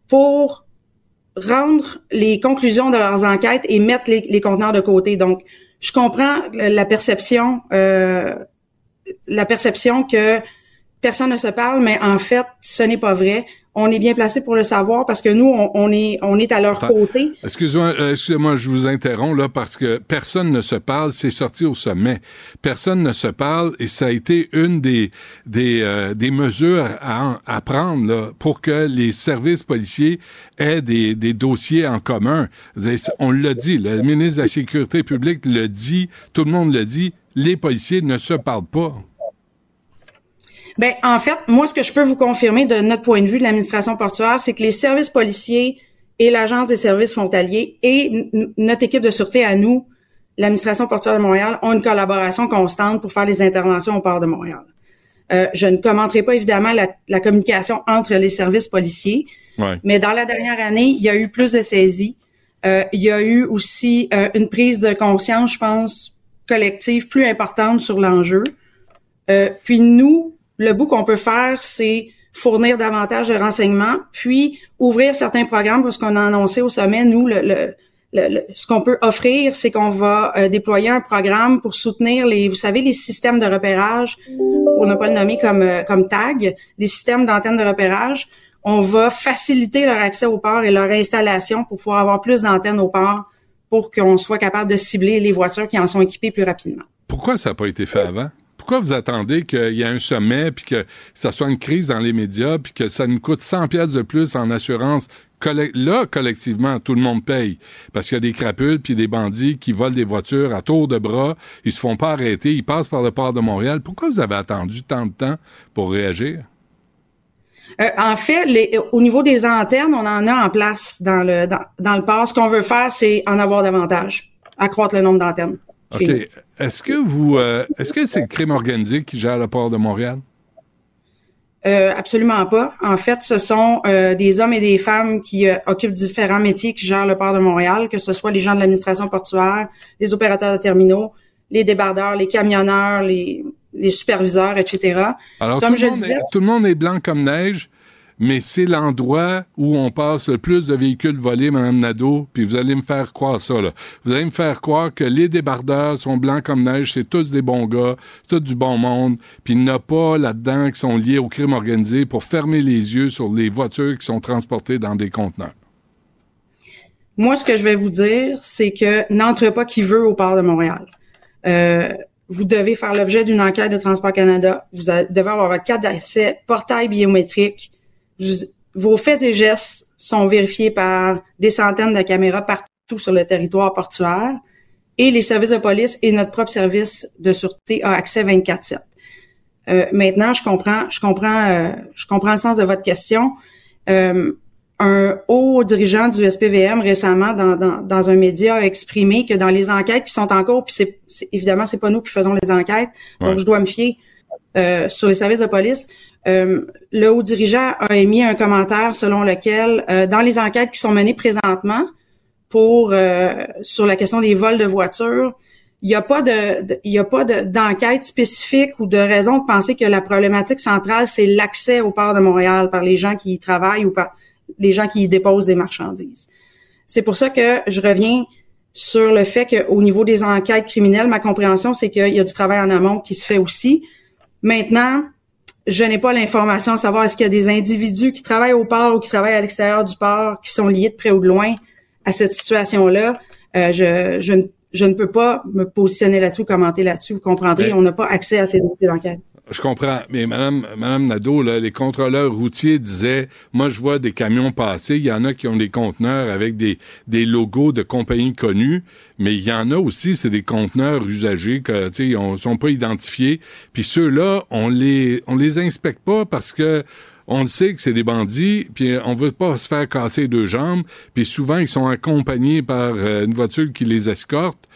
pour rendre les conclusions de leurs enquêtes et mettre les, les conteneurs de côté. Donc, je comprends la perception, euh, la perception que personne ne se parle, mais en fait, ce n'est pas vrai. On est bien placé pour le savoir parce que nous, on, on est, on est à leur Attends. côté. Excusez-moi, euh, excusez-moi, je vous interromps là parce que personne ne se parle, c'est sorti au sommet. Personne ne se parle et ça a été une des des, euh, des mesures à, à prendre là, pour que les services policiers aient des, des dossiers en commun. On l'a dit, le ministre de la Sécurité publique le dit, tout le monde le dit, les policiers ne se parlent pas. Ben, en fait, moi, ce que je peux vous confirmer de notre point de vue de l'administration portuaire, c'est que les services policiers et l'Agence des services frontaliers et notre équipe de sûreté à nous, l'administration portuaire de Montréal, ont une collaboration constante pour faire les interventions au port de Montréal. Euh, je ne commenterai pas évidemment la, communication entre les services policiers, mais dans la dernière année, il y a eu plus de saisies. Euh, il y a eu aussi euh, une prise de conscience, je pense, collective plus importante sur l'enjeu. puis nous, le bout qu'on peut faire, c'est fournir davantage de renseignements, puis ouvrir certains programmes, parce qu'on a annoncé au sommet, nous, ce qu'on peut offrir, c'est qu'on va euh, déployer un programme pour soutenir les, vous savez, les systèmes de repérage, pour ne pas le nommer comme, euh, comme tag, les systèmes d'antennes de repérage. On va faciliter leur accès au port et leur installation pour pouvoir avoir plus d'antennes au port pour qu'on soit capable de cibler les voitures qui en sont équipées plus rapidement. Pourquoi ça n'a pas été fait avant? Pourquoi vous attendez qu'il y ait un sommet, puis que ça soit une crise dans les médias, puis que ça nous coûte 100 pièces de plus en assurance? Là, collectivement, tout le monde paye? Parce qu'il y a des crapules puis des bandits qui volent des voitures à tour de bras. Ils se font pas arrêter. Ils passent par le port de Montréal. Pourquoi vous avez attendu tant de temps pour réagir? Euh, en fait, au niveau des antennes, on en a en place dans le, dans le port. Ce qu'on veut faire, c'est en avoir davantage, accroître le nombre d'antennes. OK. Est-ce que vous, euh, est-ce que c'est le crime organisé qui gère le port de Montréal? Euh, absolument pas. En fait, ce sont euh, des hommes et des femmes qui occupent différents métiers qui gèrent le port de Montréal, que ce soit les gens de l'administration portuaire, les opérateurs de terminaux, les débardeurs, les camionneurs, les, superviseurs, etc. Alors, comme tout, je le disais, tout le monde est blanc comme neige mais c'est l'endroit où on passe le plus de véhicules volés, Mme Nadeau, puis vous allez me faire croire ça, là. Vous allez me faire croire que les débardeurs sont blancs comme neige, c'est tous des bons gars, tout du bon monde, puis il n'y a pas là-dedans qui sont liés au crime organisé pour fermer les yeux sur les voitures qui sont transportées dans des conteneurs. Moi, ce que je vais vous dire, c'est que n'entre pas qui veut au port de Montréal. Euh, vous devez faire l'objet d'une enquête de Transport Canada. Vous devez avoir votre carte d'accès, portail biométrique vos faits et gestes sont vérifiés par des centaines de caméras partout sur le territoire portuaire et les services de police et notre propre service de sûreté a accès 24/7. Euh, maintenant, je comprends, je comprends, euh, je comprends le sens de votre question. Euh, un haut dirigeant du SPVM récemment dans, dans, dans, un média a exprimé que dans les enquêtes qui sont en cours, puis c'est, évidemment c'est pas nous qui faisons les enquêtes, donc je dois me fier euh, sur les services de police, euh, le haut dirigeant a émis un commentaire selon lequel, euh, dans les enquêtes qui sont menées présentement pour sur la question des vols de voitures, il n'y a pas de, d'enquête spécifique ou de raison de penser que la problématique centrale c'est l'accès au port de Montréal par les gens qui y travaillent ou par les gens qui y déposent des marchandises. C'est pour ça que je reviens sur le fait qu'au niveau des enquêtes criminelles, ma compréhension c'est qu'il y a du travail en amont qui se fait aussi. Maintenant, je n'ai pas l'information à savoir est-ce qu'il y a des individus qui travaillent au port ou qui travaillent à l'extérieur du port qui sont liés de près ou de loin à cette situation-là. Euh, je, je, je, ne peux pas me positionner là-dessus, commenter là-dessus. Vous comprendrez, on n'a pas accès à ces dossiers d'enquête. Je comprends, mais Madame, Madame Nadeau, les contrôleurs routiers disaient, moi je vois des camions passer, il y en a qui ont des conteneurs avec des, logos de compagnies connues, mais il y en a aussi, c'est des conteneurs usagés que, tu sont pas identifiés, puis ceux-là, on les, on les inspecte pas parce que on le sait que c'est des bandits, puis on veut pas se faire casser deux jambes, puis souvent ils sont accompagnés par euh, une voiture qui les escorte.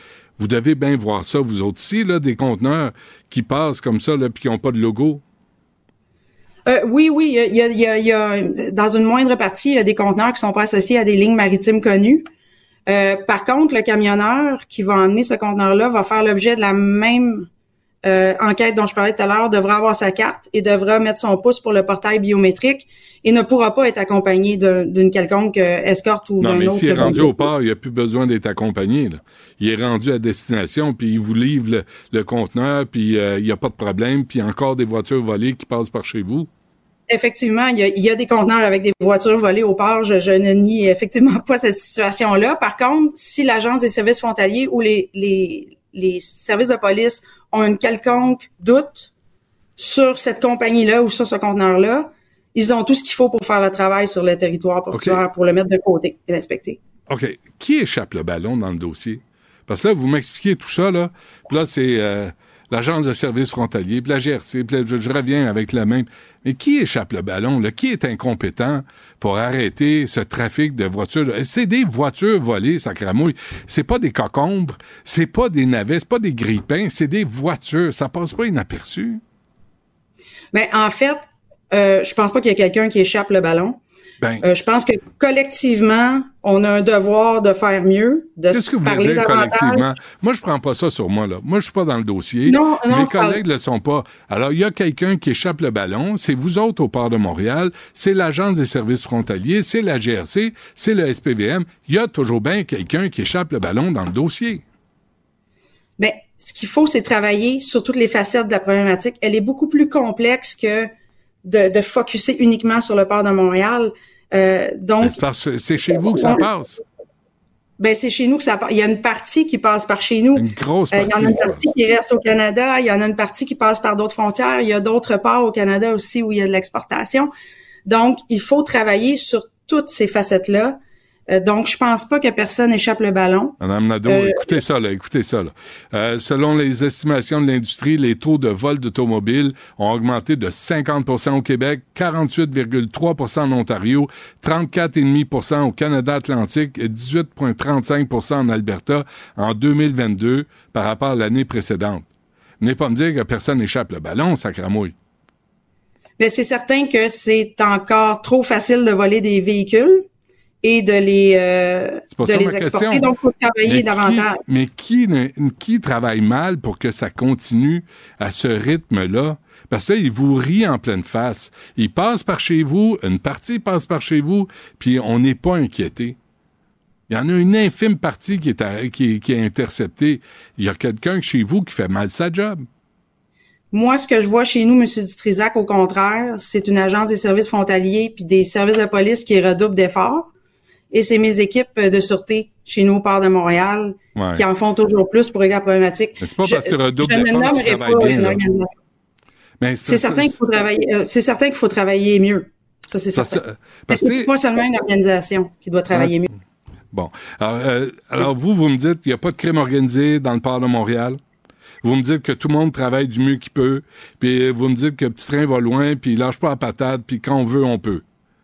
Vous devez bien voir ça, vous autres aussi, là, des conteneurs qui passent comme ça, là, puis qui n'ont pas de logo. Euh, oui, oui, il dans une moindre partie, il y a des conteneurs qui sont pas associés à des lignes maritimes connues. Euh, par contre, le camionneur qui va emmener ce conteneur-là va faire l'objet de la même euh, enquête dont je parlais tout à l'heure devra avoir sa carte et devra mettre son pouce pour le portail biométrique et ne pourra pas être accompagné d'une quelconque euh, escorte ou d'un autre. Non, mais s'il est rendu au port, il n'y a plus besoin d'être accompagné. Là. Il est rendu à destination, puis il vous livre le, conteneur, puis euh, il n'y a pas de problème, puis il y a encore des voitures volées qui passent par chez vous. Effectivement, il y, a, il y a des conteneurs avec des voitures volées au port. Je, je ne nie effectivement pas cette situation-là. Par contre, si l'Agence des services frontaliers ou les, les les services de police ont un quelconque doute sur cette compagnie-là ou sur ce conteneur-là, ils ont tout ce qu'il faut pour faire le travail sur le territoire portuaire, pour le mettre de côté et l'inspecter. OK. Qui échappe le ballon dans le dossier? Parce que là, vous m'expliquez tout ça, là. Puis là, c'est euh, l'Agence de services frontaliers, puis la GRC, puis je, reviens avec la même. Mais qui échappe le ballon? Là? Qui est incompétent pour arrêter ce trafic de voitures? C'est des voitures volées, ça cramouille. C'est pas des cocombres, c'est pas des navets, c'est pas des grippins, c'est des voitures. Ça passe pas inaperçu. Mais en fait, euh, je pense pas qu'il y ait quelqu'un qui échappe le ballon. Ben, Euh, je pense que collectivement, on a un devoir de faire mieux, de Qu'est-ce que vous voulez parler dire collectivement? Moi, je prends pas ça sur moi, là. Moi, je suis pas dans le dossier. Non, non, Mes collègues ne le sont pas. Alors, il y a quelqu'un qui échappe le ballon. C'est vous autres au port de Montréal. C'est l'Agence des services frontaliers. C'est la GRC. C'est le SPVM. Il y a toujours bien quelqu'un qui échappe le ballon dans le dossier. Ben, ce qu'il faut, c'est travailler sur toutes les facettes de la problématique. Elle est beaucoup plus complexe que de, de focuser uniquement sur le port de Montréal. Euh, donc, C'est chez vous que ça passe? Ben c'est chez nous que ça passe. Il y a une partie qui passe par chez nous. Une grosse Euh, il y en partie. a une partie qui reste au Canada. Il y en a une partie qui passe par d'autres frontières. Il y a d'autres ports au Canada aussi où il y a de l'exportation. Donc, il faut travailler sur toutes ces facettes-là. Euh, donc, je pense pas que personne échappe le ballon. Madame Nadeau, Euh, écoutez ça, là, écoutez ça. Là. Euh, selon les estimations de l'industrie, les taux de vol d'automobiles ont augmenté de 50% au Québec, 48,3% en Ontario, 34,5% au Canada Atlantique et 18,35% en Alberta en 2022 par rapport à l'année précédente. Venez pas me dire que personne n'échappe le ballon, ça cramouille. Mais c'est certain que c'est encore trop facile de voler des véhicules et de les, euh, de les exporter. question. Donc, faut travailler Mais qui- davantage. mais qui, ne- qui travaille mal pour que ça continue à ce rythme-là? Parce que là, il vous rit en pleine face. Il passe par chez vous, une partie passe par chez vous, puis on n'est pas inquiété. Il y en a une infime partie qui est, à- qui, est- qui est interceptée. Il y a quelqu'un chez vous qui fait mal sa job. Moi, ce que je vois chez nous, M. Dutrisac, au contraire, c'est une agence des services frontaliers puis des services de police qui redoublent d'efforts. Et c'est mes équipes de sûreté chez nous au port de Montréal Ouais. qui en font toujours plus pour régler la problématique. Mais c'est pas parce que là. organisation. Mais C'est certain qu'il faut travailler. euh, c'est certain qu'il faut travailler mieux. Ça, c'est certain. c'est pas seulement une organisation qui doit travailler Hein? mieux. Bon. Alors, euh, alors vous, vous me dites qu'il n'y a pas de crime organisé dans le port de Montréal. Vous me dites que tout le monde travaille du mieux qu'il peut. Puis vous me dites que le petit train va loin, puis il lâche pas la patate, puis quand on veut, on peut.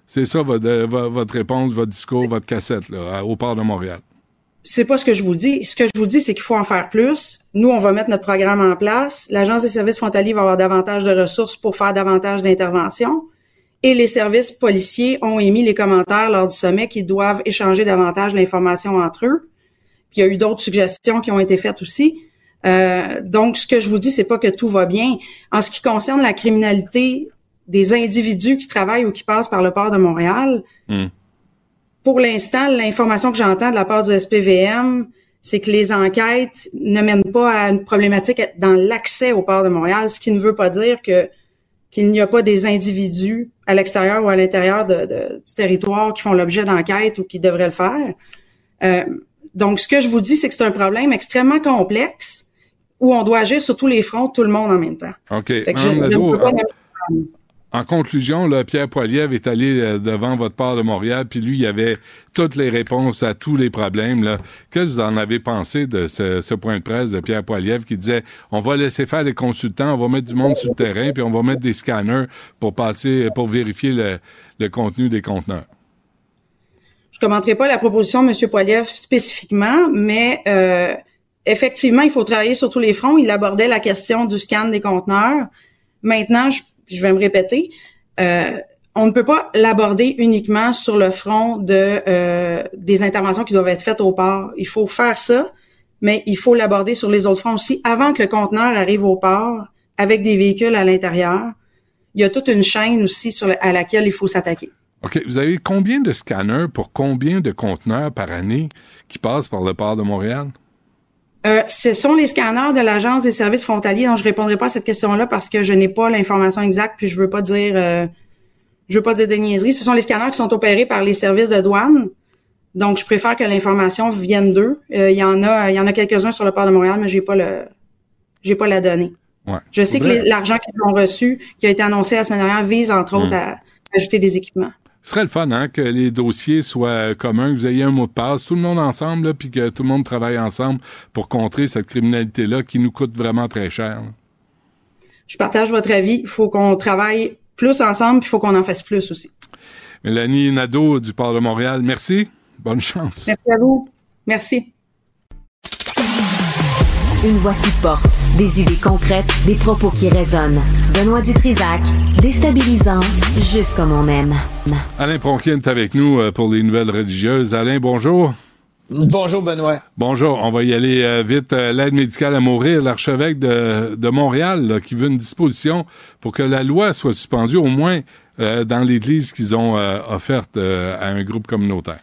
C'est ça votre, euh, vo- votre réponse, votre discours, votre cassette là, au port de Montréal. c'est pas ce que je vous dis. Ce que je vous dis, c'est qu'il faut en faire plus. Nous, on va mettre notre programme en place. L'Agence des services frontaliers va avoir davantage de ressources pour faire davantage d'interventions. Et les services policiers ont émis les commentaires lors du sommet qu'ils doivent échanger davantage l'information entre eux. Puis il y a eu d'autres suggestions qui ont été faites aussi. Euh, donc, ce que je vous dis, c'est pas que tout va bien. En ce qui concerne la criminalité des individus qui travaillent ou qui passent par le port de Montréal, Hmm. pour l'instant, l'information que j'entends de la part du SPVM, c'est que les enquêtes ne mènent pas à une problématique dans l'accès au port de Montréal, ce qui ne veut pas dire que qu'il n'y a pas des individus à l'extérieur ou à l'intérieur de- de- du territoire qui font l'objet d'enquêtes ou qui devraient le faire. Euh, donc, ce que je vous dis, c'est que c'est un problème extrêmement complexe où on doit agir sur tous les fronts, tout le monde en même temps. OK. Fait que je- Madame je ne Nadeau, peux pas en- nommer- En conclusion, là, Pierre Poilievre est allé euh, devant votre port de Montréal, puis lui, il avait toutes les réponses à tous les problèmes. Là. Que vous en avez pensé de ce, ce point de presse de Pierre Poilievre qui disait on va laisser faire les consultants, on va mettre du monde sur le terrain, puis on va mettre des scanners pour passer, pour vérifier le, le contenu des conteneurs? Je commenterai pas la proposition de M. Poiliev spécifiquement, mais euh, effectivement, il faut travailler sur tous les fronts. Il abordait la question du scan des conteneurs. Maintenant, je, je vais me répéter, euh, on ne peut pas l'aborder uniquement sur le front de euh, des interventions qui doivent être faites au port. Il faut faire ça, mais il faut l'aborder sur les autres fronts aussi avant que le conteneur arrive au port avec des véhicules à l'intérieur. Il y a toute une chaîne aussi à laquelle il faut s'attaquer. OK. Vous avez combien de scanners pour combien de conteneurs par année qui passent par le port de Montréal? Euh, ce sont les scanners de l'Agence des services frontaliers dont je répondrai pas à cette question-là parce que je n'ai pas l'information exacte puis je veux pas dire euh, je veux pas dire des niaiseries. Ce sont les scanners qui sont opérés par les services de douane. Donc je préfère que l'information vienne d'eux. Euh, Il y en a il y en a quelques-uns sur le port de Montréal mais j'ai pas le j'ai pas la donnée. Ouais. Je sais que l'argent qu'ils ont reçu qui a été annoncé la semaine dernière vise entre autres Hmm. à ajouter des équipements. Ce serait le fun, hein, que les dossiers soient communs, que vous ayez un mot de passe, tout le monde ensemble, là, puis que tout le monde travaille ensemble pour contrer cette criminalité-là qui nous coûte vraiment très cher. là. Je partage votre avis. Il faut qu'on travaille plus ensemble, puis il faut qu'on en fasse plus aussi. Mélanie Nadeau du Port de Montréal, merci. Bonne chance. Merci à vous. Merci. Une voix qui porte, des idées concrètes, des propos qui résonnent. Benoît Dutrisac, déstabilisant, juste comme on aime. Alain Pronkin est avec nous euh, pour les nouvelles religieuses. Alain, bonjour. Bonjour Benoît. Bonjour, on va y aller euh, vite. Euh, L'aide médicale à mourir, l'archevêque de, de Montréal, là, qui veut une disposition pour que la loi soit suspendue, au moins euh, dans l'église qu'ils ont euh, offerte euh, à un groupe communautaire.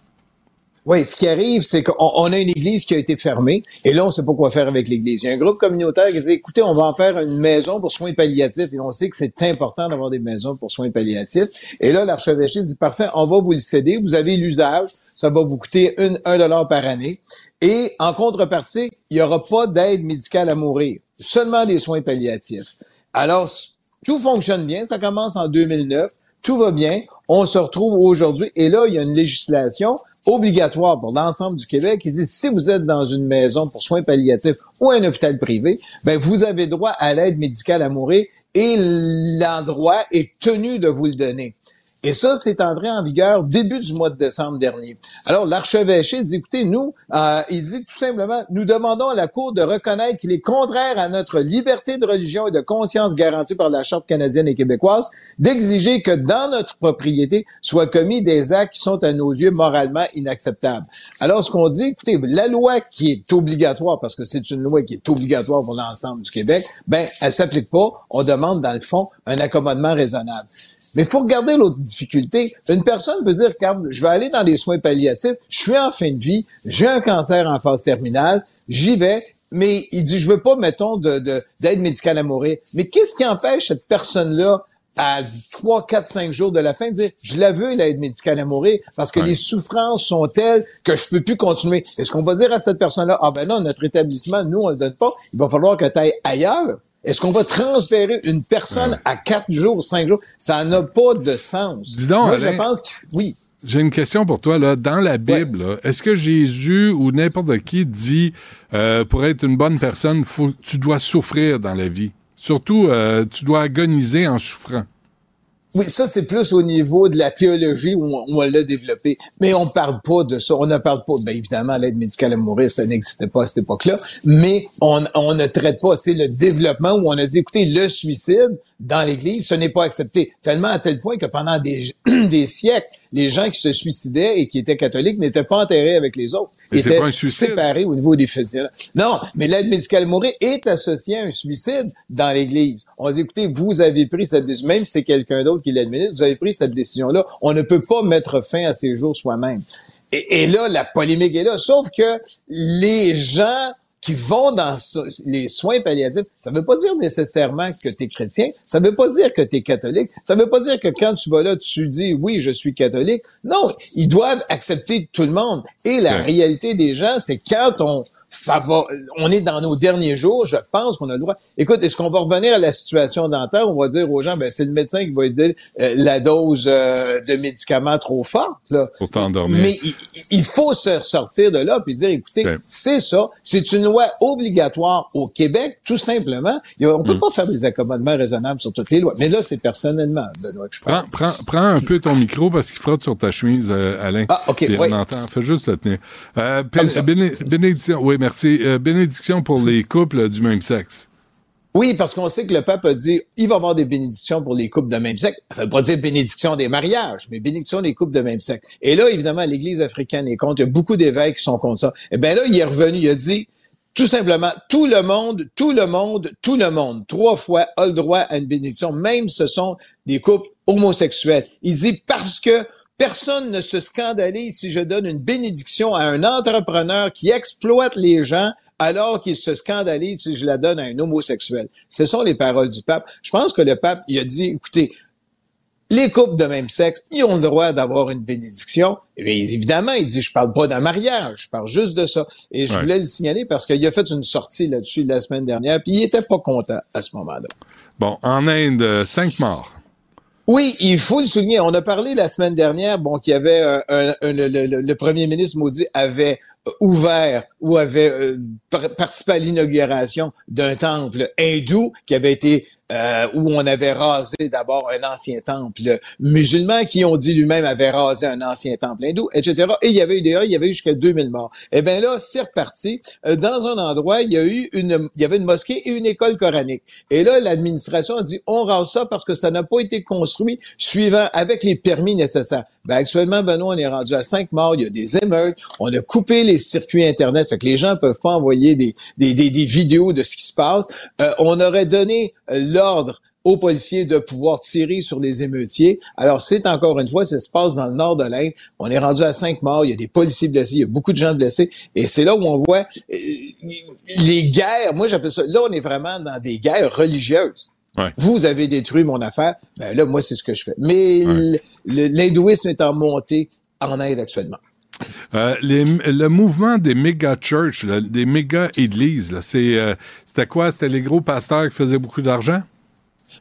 Oui, ce qui arrive, c'est qu'on on a une église qui a été fermée et là, on sait pas quoi faire avec l'église. Il y a un groupe communautaire qui dit, écoutez, on va en faire une maison pour soins palliatifs et on sait que c'est important d'avoir des maisons pour soins palliatifs. Et là, l'archevêché dit, parfait, on va vous le céder. Vous avez l'usage. Ça va vous coûter un dollar par année. Et en contrepartie, il y aura pas d'aide médicale à mourir. Seulement des soins palliatifs. Alors, tout fonctionne bien. Ça commence en 2009. Tout va bien. On se retrouve aujourd'hui. Et là, il y a une législation obligatoire pour l'ensemble du Québec qui dit si vous êtes dans une maison pour soins palliatifs ou un hôpital privé, ben vous avez droit à l'aide médicale à mourir et l'endroit est tenu de vous le donner. Et ça, c'est entré en vigueur début du mois de décembre dernier. Alors, l'archevêché dit, écoutez, nous, euh, il dit tout simplement, nous demandons à la Cour de reconnaître qu'il est contraire à notre liberté de religion et de conscience garantie par la Charte canadienne et québécoise d'exiger que dans notre propriété soient commis des actes qui sont à nos yeux moralement inacceptables. Alors, ce qu'on dit, écoutez, la loi qui est obligatoire, parce que c'est une loi qui est obligatoire pour l'ensemble du Québec, ben, elle s'applique pas. On demande, dans le fond, un accommodement raisonnable. Mais il faut regarder l'autre Une personne peut dire, je vais aller dans des soins palliatifs, je suis en fin de vie, j'ai un cancer en phase terminale, j'y vais, mais il dit, je veux pas, mettons, de, de- d'aide médicale à mourir. Mais qu'est-ce qui empêche cette personne-là à 3, 4, 5 jours de la fin dire, je la veux, l'aide médicale à mourir, parce que Ouais. les souffrances sont telles que je peux plus continuer. Est-ce qu'on va dire à cette personne-là, ah ben non, notre établissement, nous, on le donne pas, il va falloir que tu ailles ailleurs? Est-ce qu'on va transférer une personne à 4 jours, 5 jours? Ça n'a pas de sens. Dis donc, Moi, Alain, je pense que, oui. J'ai une question pour toi. Là. Dans la Bible, est-ce que Jésus ou n'importe qui dit, euh, pour être une bonne personne, faut, tu dois souffrir dans la vie? Surtout, euh, tu dois agoniser en souffrant. Oui, ça, c'est plus au niveau de la théologie où on, on l'a développé. Mais on parle pas de ça. On ne parle pas, bien évidemment, l'aide médicale à mourir, ça n'existait pas à cette époque-là. Mais on, on ne traite pas, c'est le développement où on a dit, écoutez, le suicide dans l'Église, ce n'est pas accepté. Tellement à tel point que pendant des, des siècles, les gens qui se suicidaient et qui étaient catholiques n'étaient pas enterrés avec les autres. Ils étaient pas un suicide. séparés au niveau des fusibles. Non, mais l'aide médicale mourir est associée à un suicide dans l'Église. On dit, écoutez, vous avez pris cette décision, même si c'est quelqu'un d'autre qui l'administre, vous avez pris cette décision-là. On ne peut pas mettre fin à ses jours soi-même. Et, et là, la polémique est là. Sauf que les gens qui vont dans les soins palliatifs, ça veut pas dire nécessairement que tu es chrétien, ça veut pas dire que tu es catholique, ça veut pas dire que quand tu vas là, tu dis oui, je suis catholique. Non, ils doivent accepter tout le monde. Et la Ouais. réalité des gens, c'est quand on ça va, on est dans nos derniers jours, je pense qu'on a le droit. Écoute, est-ce qu'on va revenir à la situation dentaire? On va dire aux gens, ben c'est le médecin qui va dire euh, la dose euh, de médicaments trop forte. Là. Pour t'endormir. Mais il, il faut se sortir de là puis dire, écoutez, Ouais. c'est ça, c'est une loi obligatoire au Québec, tout simplement. On peut Mm. pas faire des accommodements raisonnables sur toutes les lois. Mais là, c'est personnellement, Benoît, que je. Prends, prends, prends un peu ton micro parce qu'il frotte sur ta chemise, euh, Alain. Ah, OK, oui. on entend. Fais juste le tenir. Euh, béné- bénédiction, oui, merci. Euh, bénédiction pour les couples du même sexe. Oui, parce qu'on sait que le pape a dit il va y avoir des bénédictions pour les couples de même sexe. Ça veut pas dire bénédiction des mariages, mais bénédiction des couples de même sexe. Et là, évidemment, l'Église africaine est contre. Il y a beaucoup d'évêques qui sont contre ça. Eh bien là, il est revenu, il a dit tout simplement, tout le monde, tout le monde, tout le monde, trois fois, a le droit à une bénédiction, même ce sont des couples homosexuels. Il dit parce que personne ne se scandalise si je donne une bénédiction à un entrepreneur qui exploite les gens alors qu'il se scandalise si je la donne à un homosexuel. Ce sont les paroles du pape. Je pense que le pape, il a dit, écoutez, les couples de même sexe, ils ont le droit d'avoir une bénédiction. Et bien, évidemment, il dit, je parle pas d'un mariage, je parle juste de ça. Et je Ouais. voulais le signaler parce qu'il a fait une sortie là-dessus la semaine dernière, puis il était pas content à ce moment-là. Bon, en Inde, euh, cinq morts. Oui, il faut le souligner. On a parlé la semaine dernière, bon, qu'il y avait euh, un, le, premier ministre maudit avait euh, ouvert ou avait euh, par- participé à l'inauguration d'un temple hindou qui avait été euh, où on avait rasé d'abord un ancien temple musulman qui ont dit lui-même avait rasé un ancien temple hindou, etc. Et il y avait eu d'ailleurs, il y avait eu jusqu'à 2000 morts. Eh bien là, c'est reparti. Euh, dans un endroit, il y a eu une, il y avait une mosquée et une école coranique. Et là, l'administration a dit, on rase ça parce que ça n'a pas été construit suivant avec les permis nécessaires. Ben, actuellement, Benoît, on est rendu à cinq morts. Il y a des émeutes. On a coupé les circuits Internet. Fait que les gens peuvent pas envoyer des, des, des, des vidéos de ce qui se passe. Euh, on aurait donné euh, l'ordre aux policiers de pouvoir tirer sur les émeutiers. Alors, c'est encore une fois, ça se passe dans le nord de l'Inde. On est rendu à cinq morts. Il y a des policiers blessés. Il y a beaucoup de gens blessés. Et c'est là où on voit euh, les guerres. Moi, j'appelle ça, là, on est vraiment dans des guerres religieuses. Ouais. Vous avez détruit mon affaire. Ben là, moi, c'est ce que je fais. Mais l'hindouisme est en montée en Inde actuellement. Euh, les- le mouvement des méga church, là, des méga églises, euh, c'était quoi? C'était les gros pasteurs qui faisaient beaucoup d'argent?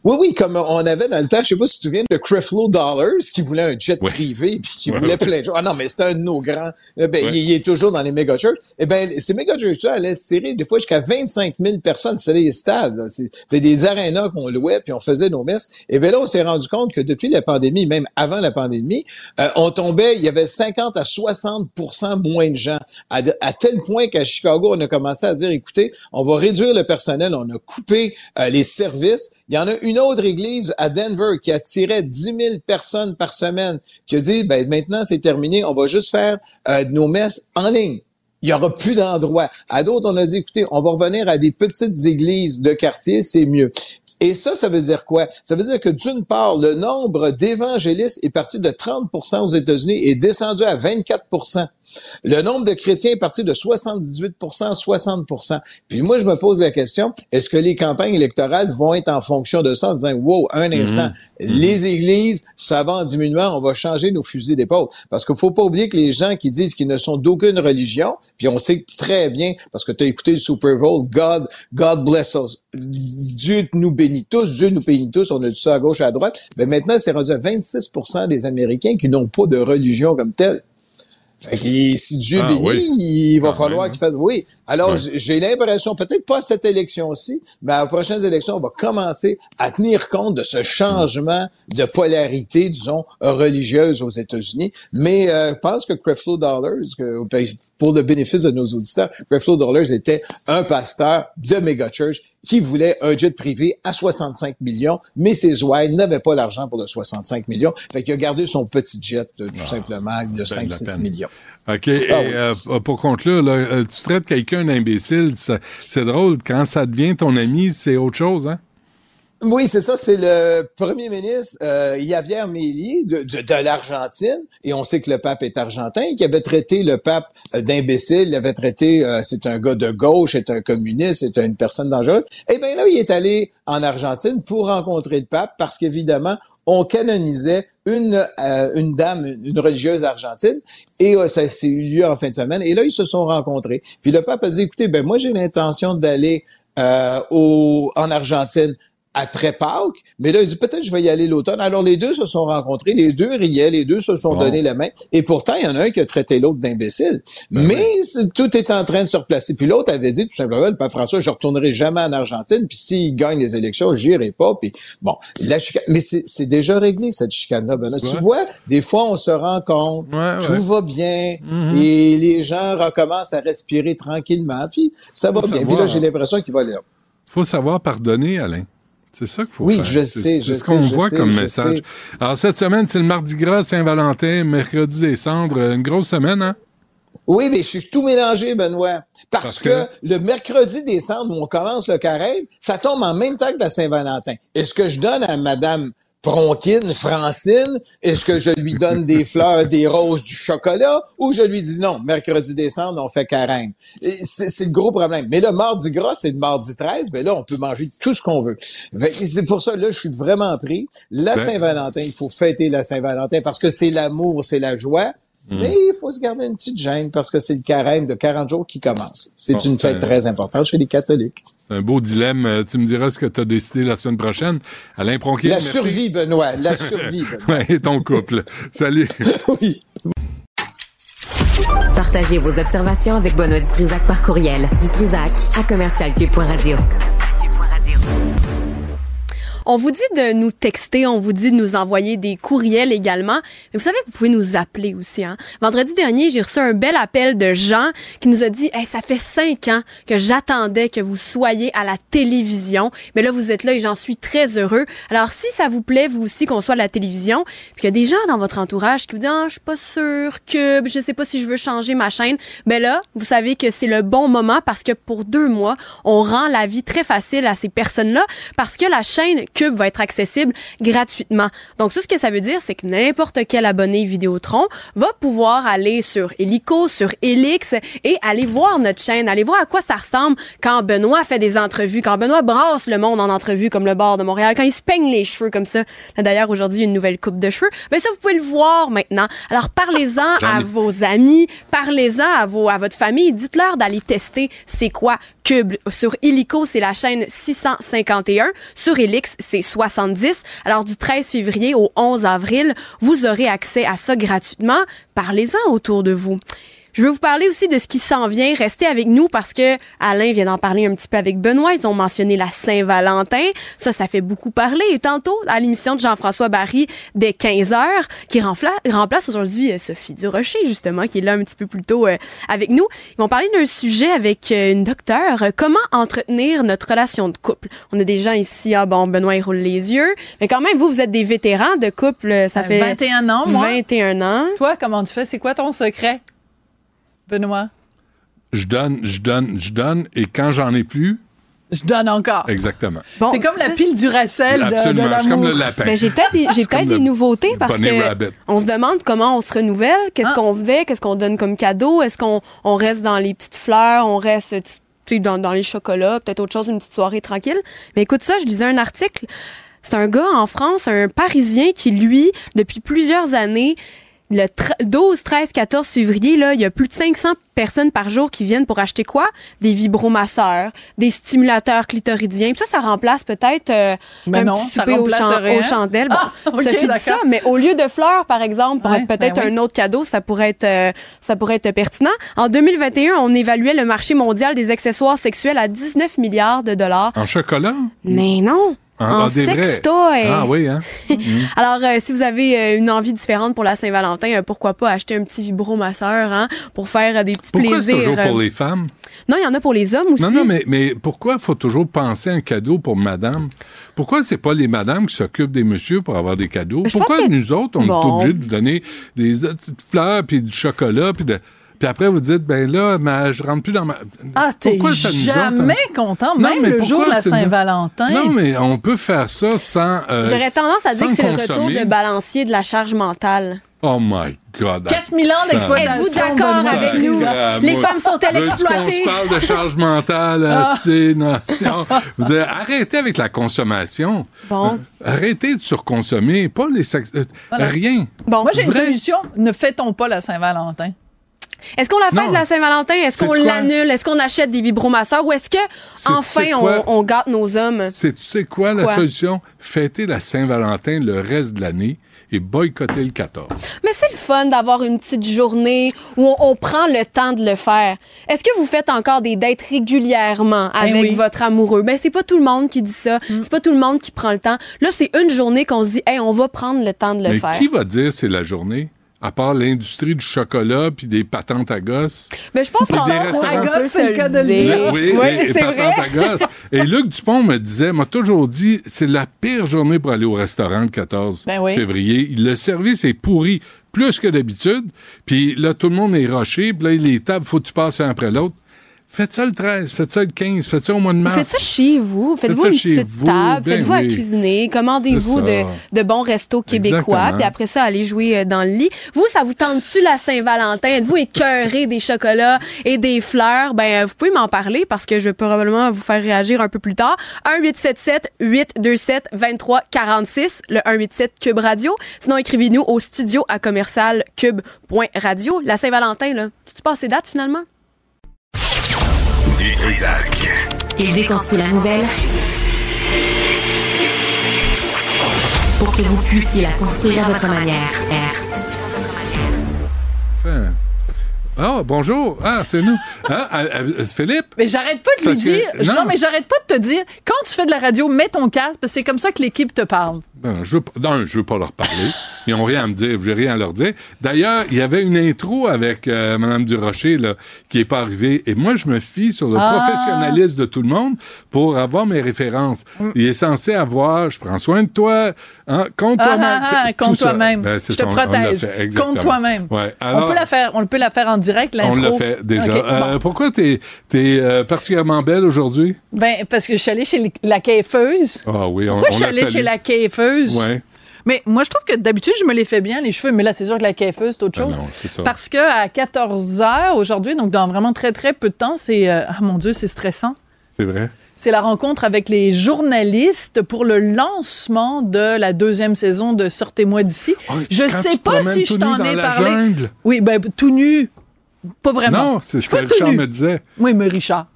Oui, oui, comme on avait dans le temps, je sais pas si tu te souviens de Creflo Dollars, qui voulait un jet privé, puis qui Ouais, voulait plein de choses. Ah non, mais c'était un de nos grands. Eh Ben, Ouais. il, il est toujours dans les méga church. Eh ben, ces méga church là allaient tirer des fois jusqu'à 25 000 personnes. C'était des stades, C'était des arénas qu'on louait, puis on faisait nos messes. Et ben là, on s'est rendu compte que depuis la pandémie, même avant la pandémie, euh, on tombait, il y avait 50 à 60 moins de gens. À tel point qu'à Chicago, on a commencé à dire, écoutez, on va réduire le personnel, on a coupé euh, les services. Il y en a une autre église à Denver qui attirait 10 000 personnes par semaine, qui a dit, ben, maintenant c'est terminé, on va juste faire euh, nos messes en ligne. Il y aura plus d'endroits. À d'autres, on a dit, écoutez, on va revenir à des petites églises de quartier, c'est mieux. Et ça, ça veut dire quoi? Ça veut dire que d'une part, le nombre d'évangélistes est parti de 30% aux États-Unis et descendu à 24 Le nombre de chrétiens est parti de 78 à 60% Puis moi, je me pose la question, est-ce que les campagnes électorales vont être en fonction de ça, en disant, wow, un instant, les églises, ça va en diminuant, on va changer nos fusils d'épaule. Parce qu'il faut pas oublier que les gens qui disent qu'ils ne sont d'aucune religion, puis on sait très bien, parce que tu as écouté le Super Bowl, God, God bless us. Dieu nous bénit tous, Dieu nous bénit tous, on a dit ça à gauche et à droite. Mais maintenant, c'est rendu à 26% des Américains qui n'ont pas de religion comme telle. Que si Dieu Ah, bénit, oui. il va falloir qu'il fasse. Oui. Alors, j'ai l'impression, peut-être pas à cette élection-ci, mais à la prochaine élection, on va commencer à tenir compte de ce changement de polarité, disons, religieuse aux États-Unis. Mais euh, je pense que Creflo Dollars, que, pour le bénéfice de nos auditeurs, Creflo Dollars était un pasteur de megachurch qui voulait un jet privé à 65 millions, mais ses ouailles n'avaient pas l'argent pour le 65 millions. Fait qu'il a gardé son petit jet, euh, tout simplement, de Ah, ben de la 5-6 peine. millions. OK. Et, Ah oui. euh, pour conclure, là, euh, tu traites quelqu'un d'imbécile, c'est drôle. Quand ça devient ton ami, c'est autre chose, hein? Oui, c'est ça. C'est le premier ministre euh, Javier Milei de, de, de l'Argentine, et on sait que le pape est argentin, qui avait traité le pape euh, d'imbécile, il avait traité, euh, c'est un gars de gauche, c'est un communiste, c'est une personne dangereuse. Eh bien là, il est allé en Argentine pour rencontrer le pape, parce qu'évidemment, on canonisait une, euh, une dame, une religieuse argentine, et euh, ça s'est eu lieu en fin de semaine, et là, ils se sont rencontrés. Puis le pape a dit, écoutez, ben moi, j'ai l'intention d'aller euh, au, en Argentine après Pâques, mais là, il dit peut-être je vais y aller l'automne. Alors les deux se sont rencontrés, les deux riaient, les deux se sont Bon. donné la main, et pourtant il y en a un qui a traité l'autre d'imbécile. Ben mais tout est en train de se replacer. Puis l'autre avait dit tout simplement, le pape François, je retournerai jamais en Argentine, puis s'il gagne les élections, j'irai pas. Puis bon, la chicane, mais c'est déjà réglé cette chicane-là. Benoît. Tu Ouais. vois, des fois on se rend compte, Ouais, tout ouais. va bien, Mhm. et les gens recommencent à respirer tranquillement, puis ça va bien. Puis savoir. là, j'ai l'impression qu'il va aller. faut savoir pardonner, Alain. C'est ça qu'il faut Oui, faire. je C'est- sais, je C'est ce qu'on voit sais, comme message. sais. Alors, cette semaine, c'est le Mardi Gras, Saint-Valentin, mercredi des cendres. Une grosse semaine, hein? Oui, mais je suis tout mélangé, Benoît. Parce, Parce que, que? le mercredi décembre où on commence le carême, ça tombe en même temps que la Saint-Valentin. Est-ce que je donne à Madame Bronquine, Francine, est-ce que je lui donne des fleurs, des roses, du chocolat, ou je lui dis non, mercredi décembre, on fait carême. C'est le gros problème. Mais le mardi gras, c'est le mardi 13, ben là, on peut manger tout ce qu'on veut. C'est pour ça, là, je suis vraiment pris. La Ben- Saint-Valentin, il faut fêter la Saint-Valentin parce que c'est l'amour, c'est la joie. Mm. Mais il faut se garder une petite gêne parce que c'est le carême de 40 jours qui commence. C'est Bon, une fête très importante chez les catholiques. C'est un beau dilemme. Euh, Tu me diras ce que tu as décidé la semaine prochaine. Alain Pronquier, La merci. survie, Benoît, la survie. Benoît. Ouais, et ton couple. Salut. oui. Partagez vos observations avec Benoît Dutrisac par courriel. Dutrisac à commercialcube.radio. On vous dit de nous texter, on vous dit de nous envoyer des courriels également. Mais vous savez que vous pouvez nous appeler aussi. Hein? Vendredi dernier, j'ai reçu un bel appel de Jean qui nous a dit hey, ça fait cinq ans que j'attendais que vous soyez à la télévision. Mais là, vous êtes là et j'en suis très heureux. Alors, si ça vous plaît, vous aussi, qu'on soit à la télévision, puis qu'il y a des gens dans votre entourage qui vous disent ah, je suis pas sûr que je sais pas si je veux changer ma chaîne. Ben là, vous savez que c'est le bon moment parce que pour deux mois, on rend la vie très facile à ces personnes-là parce que la chaîne Cube va être accessible gratuitement. Donc, ça, ce que ça veut dire, c'est que n'importe quel abonné Vidéotron va pouvoir aller sur Helico, sur Elix et aller voir notre chaîne, aller voir à quoi ça ressemble quand Benoît fait des entrevues, quand Benoît brasse le monde en entrevue comme le bord de Montréal, quand il se peigne les cheveux comme ça. Là, D'ailleurs, aujourd'hui, une nouvelle coupe de cheveux. Mais ça, vous pouvez le voir maintenant. Alors, parlez-en à vos amis, parlez-en à, vos, à votre famille, dites-leur d'aller tester c'est quoi Cube. Sur Illico, c'est la chaîne 651. Sur Elix, c'est 70. Alors, du 13 février au 11 avril, vous aurez accès à ça gratuitement. Parlez-en autour de vous. Je veux vous parler aussi de ce qui s'en vient. Restez avec nous parce que Alain vient d'en parler un petit peu avec Benoît. Ils ont mentionné la Saint-Valentin. Ça, ça fait beaucoup parler. Et tantôt, à l'émission de Jean-François Barry, dès 15 heures, qui remplace, aujourd'hui euh, Sophie Durocher, justement, qui est là un petit peu plus tôt euh, avec nous. Ils vont parler d'un sujet avec euh, une docteure. comment entretenir notre relation de couple? On a des gens ici, ah bon, Benoît, il roule les yeux. Mais quand même, vous, vous êtes des vétérans de couple. Ça fait 21 ans, moi. 21 ans. Toi, comment tu fais? C'est quoi ton secret? Benoît? Je donne, je donne, je donne, et quand j'en ai plus, Je donne encore. exactement. T'es comme la pile du Racel de, de Absolument, je suis comme le lapin. Ben, j'ai peut-être des, j'ai C'est comme peut-être le des nouveautés parce que rabbit. on se demande comment on se renouvelle, qu'est-ce Ah. qu'on fait, qu'est-ce qu'on donne comme cadeau, est-ce qu'on on reste dans les petites fleurs, on reste dans, dans les chocolats, peut-être autre chose, une petite soirée tranquille. Mais écoute ça, je lisais un article. C'est un gars en France, un Parisien qui, lui, depuis plusieurs années, le tr- 12, 13, 14 février, là, il y a plus de 500 personnes par jour qui viennent pour acheter quoi? Des vibromasseurs, des stimulateurs clitoridiens. Puis ça, ça remplace peut-être euh, Mais un non, petit souper au remplace chan- rien. aux chandelles. Bon, Ah, Sophie dit ça, mais au lieu de fleurs, par exemple, pour Ouais, être peut-être ben oui. un autre cadeau, ça pourrait être euh, ça pourrait être pertinent. En 2021, on évaluait le marché mondial des accessoires sexuels à 19 milliards de dollars. En chocolat? Mais non, En, en vrais? sextoy. Ah oui, hein? Mm. Alors, euh, si vous avez euh, une envie différente pour la Saint-Valentin, euh, pourquoi pas acheter un petit vibromasseur hein, pour faire des petits Pourquoi plaisirs. toujours pour les femmes? Non, il y en a pour les hommes aussi. Non, non, mais, mais pourquoi faut toujours penser à un cadeau pour madame? Pourquoi c'est pas les madames qui s'occupent des messieurs pour avoir des cadeaux? Pourquoi que- nous autres, on Bon. est obligés de vous donner des petites fleurs puis du chocolat puis de... Puis après, vous dites, ben là, mais je rentre plus dans ma... Ah, t'es jamais content, Non, même mais le jour de la Saint-Valentin? Non, mais on peut faire ça sans... euh, J'aurais tendance à dire que c'est le retour de balancier de la charge mentale. Oh my God. 4000 ans d'exploitation. Êtes-vous d'accord avec nous? Les moi, femmes sont-elles exploitées? se parle de charge mentale, Ah. asti, nation? Vous arrêtez avec la consommation. Bon. Arrêtez de surconsommer, pas les sex- euh, Voilà. rien. Bon, Moi, j'ai une solution. Ne fêtons pas la Saint-Valentin. Est-ce qu'on la fête Non. la Saint-Valentin? Est-ce qu'on l'annule? Est-ce qu'on achète des vibromasseurs? Ou est-ce que, C'est- enfin, c'est on, gâte nos hommes? C'est, tu sais quoi, la solution? Fêter la Saint-Valentin le reste de l'année et boycotter le 14. Mais c'est le fun d'avoir une petite journée où on, on prend le temps de le faire. Est-ce que vous faites encore des dates régulièrement avec Ben oui. Mm. votre amoureux? Ben, c'est pas tout le monde qui dit ça. C'est pas tout le monde qui prend le temps. Là, c'est une journée qu'on se dit, hey, on va prendre le temps de le Mais faire. qui va dire c'est la journée? À part l'industrie du chocolat puis des patentes à gosse. Mais je pense qu'on des c'est le cas de le dire. Oui, Oui, et, et c'est patente vrai. à gosse. Et Luc Dupont me disait, m'a toujours dit, c'est la pire journée pour aller au restaurant le 14 Ben oui. février. Le service est pourri plus que d'habitude. Puis là, tout le monde est rushé. Puis là, les tables, faut que tu passes un après l'autre. Faites ça le 13, faites ça le 15, faites ça au mois de mars. Faites ça chez vous. Faites-vous une petite vous, table. ben Faites-vous à cuisiner. Commandez-vous de, de bons restos québécois. Exactement. Puis après ça, allez jouer euh, dans le lit. Vous, ça vous tente-tu la Saint-Valentin? Êtes-vous écœuré des chocolats et des fleurs? Ben, euh, vous pouvez m'en parler parce que je vais probablement vous faire réagir un peu plus tard. 1-877-827-2346, le 187 Cube Radio. Sinon, écrivez-nous au studio à commercial cube.radio. La Saint-Valentin, là, tu passes ces dates finalement? Il déconstruit la nouvelle. Pour que vous puissiez la construire à votre manière. Ah, bonjour. Ah, c'est nous. Ah, ah, ah, Philippe? Mais j'arrête pas de lui que- dire. non. Non, mais j'arrête pas de te dire. Quand tu fais de la radio, mets ton casque, parce que c'est comme ça que l'équipe te parle. Ben, je veux, pas- non, je veux pas leur parler. Ils n'ont rien à me dire. Je n'ai rien à leur dire. D'ailleurs, il y avait une intro avec euh, Mme Durocher là, qui est pas arrivée. Et moi, je me fie sur le Ah. professionnalisme de tout le monde pour avoir mes références. Mm. Il est censé avoir, je prends soin de toi, hein, compte Ah, toi-même. compte toi-même. Ben, Je te on protège. fait, exactement. Compte toi-même. Ouais. on peut la faire. On peut la faire en direct. on l'intro. l'a fait déjà. Bon. Euh, pourquoi tu es, particulièrement belle aujourd'hui? Ben, parce que je suis allée chez la coiffeuse. Ah oui, on, Pourquoi on je suis allée chez la coiffeuse? Ouais. Mais moi, je trouve que d'habitude, je me les fais bien, les cheveux. Mais là, c'est sûr que la coiffeuse, c'est autre Ben chose. non, c'est ça. Parce que à 14 heures aujourd'hui, donc dans vraiment très, très peu de temps, c'est. euh, ah mon Dieu, c'est stressant. C'est vrai. C'est la rencontre avec les journalistes pour le lancement de la deuxième saison de Sortez-moi d'ici. Oh, je sais pas si je t'en ai parlé. jungle. Oui, ben tout nu. Pas vraiment. Non, c'est ce que Richard me disait. Oui, mais Richard.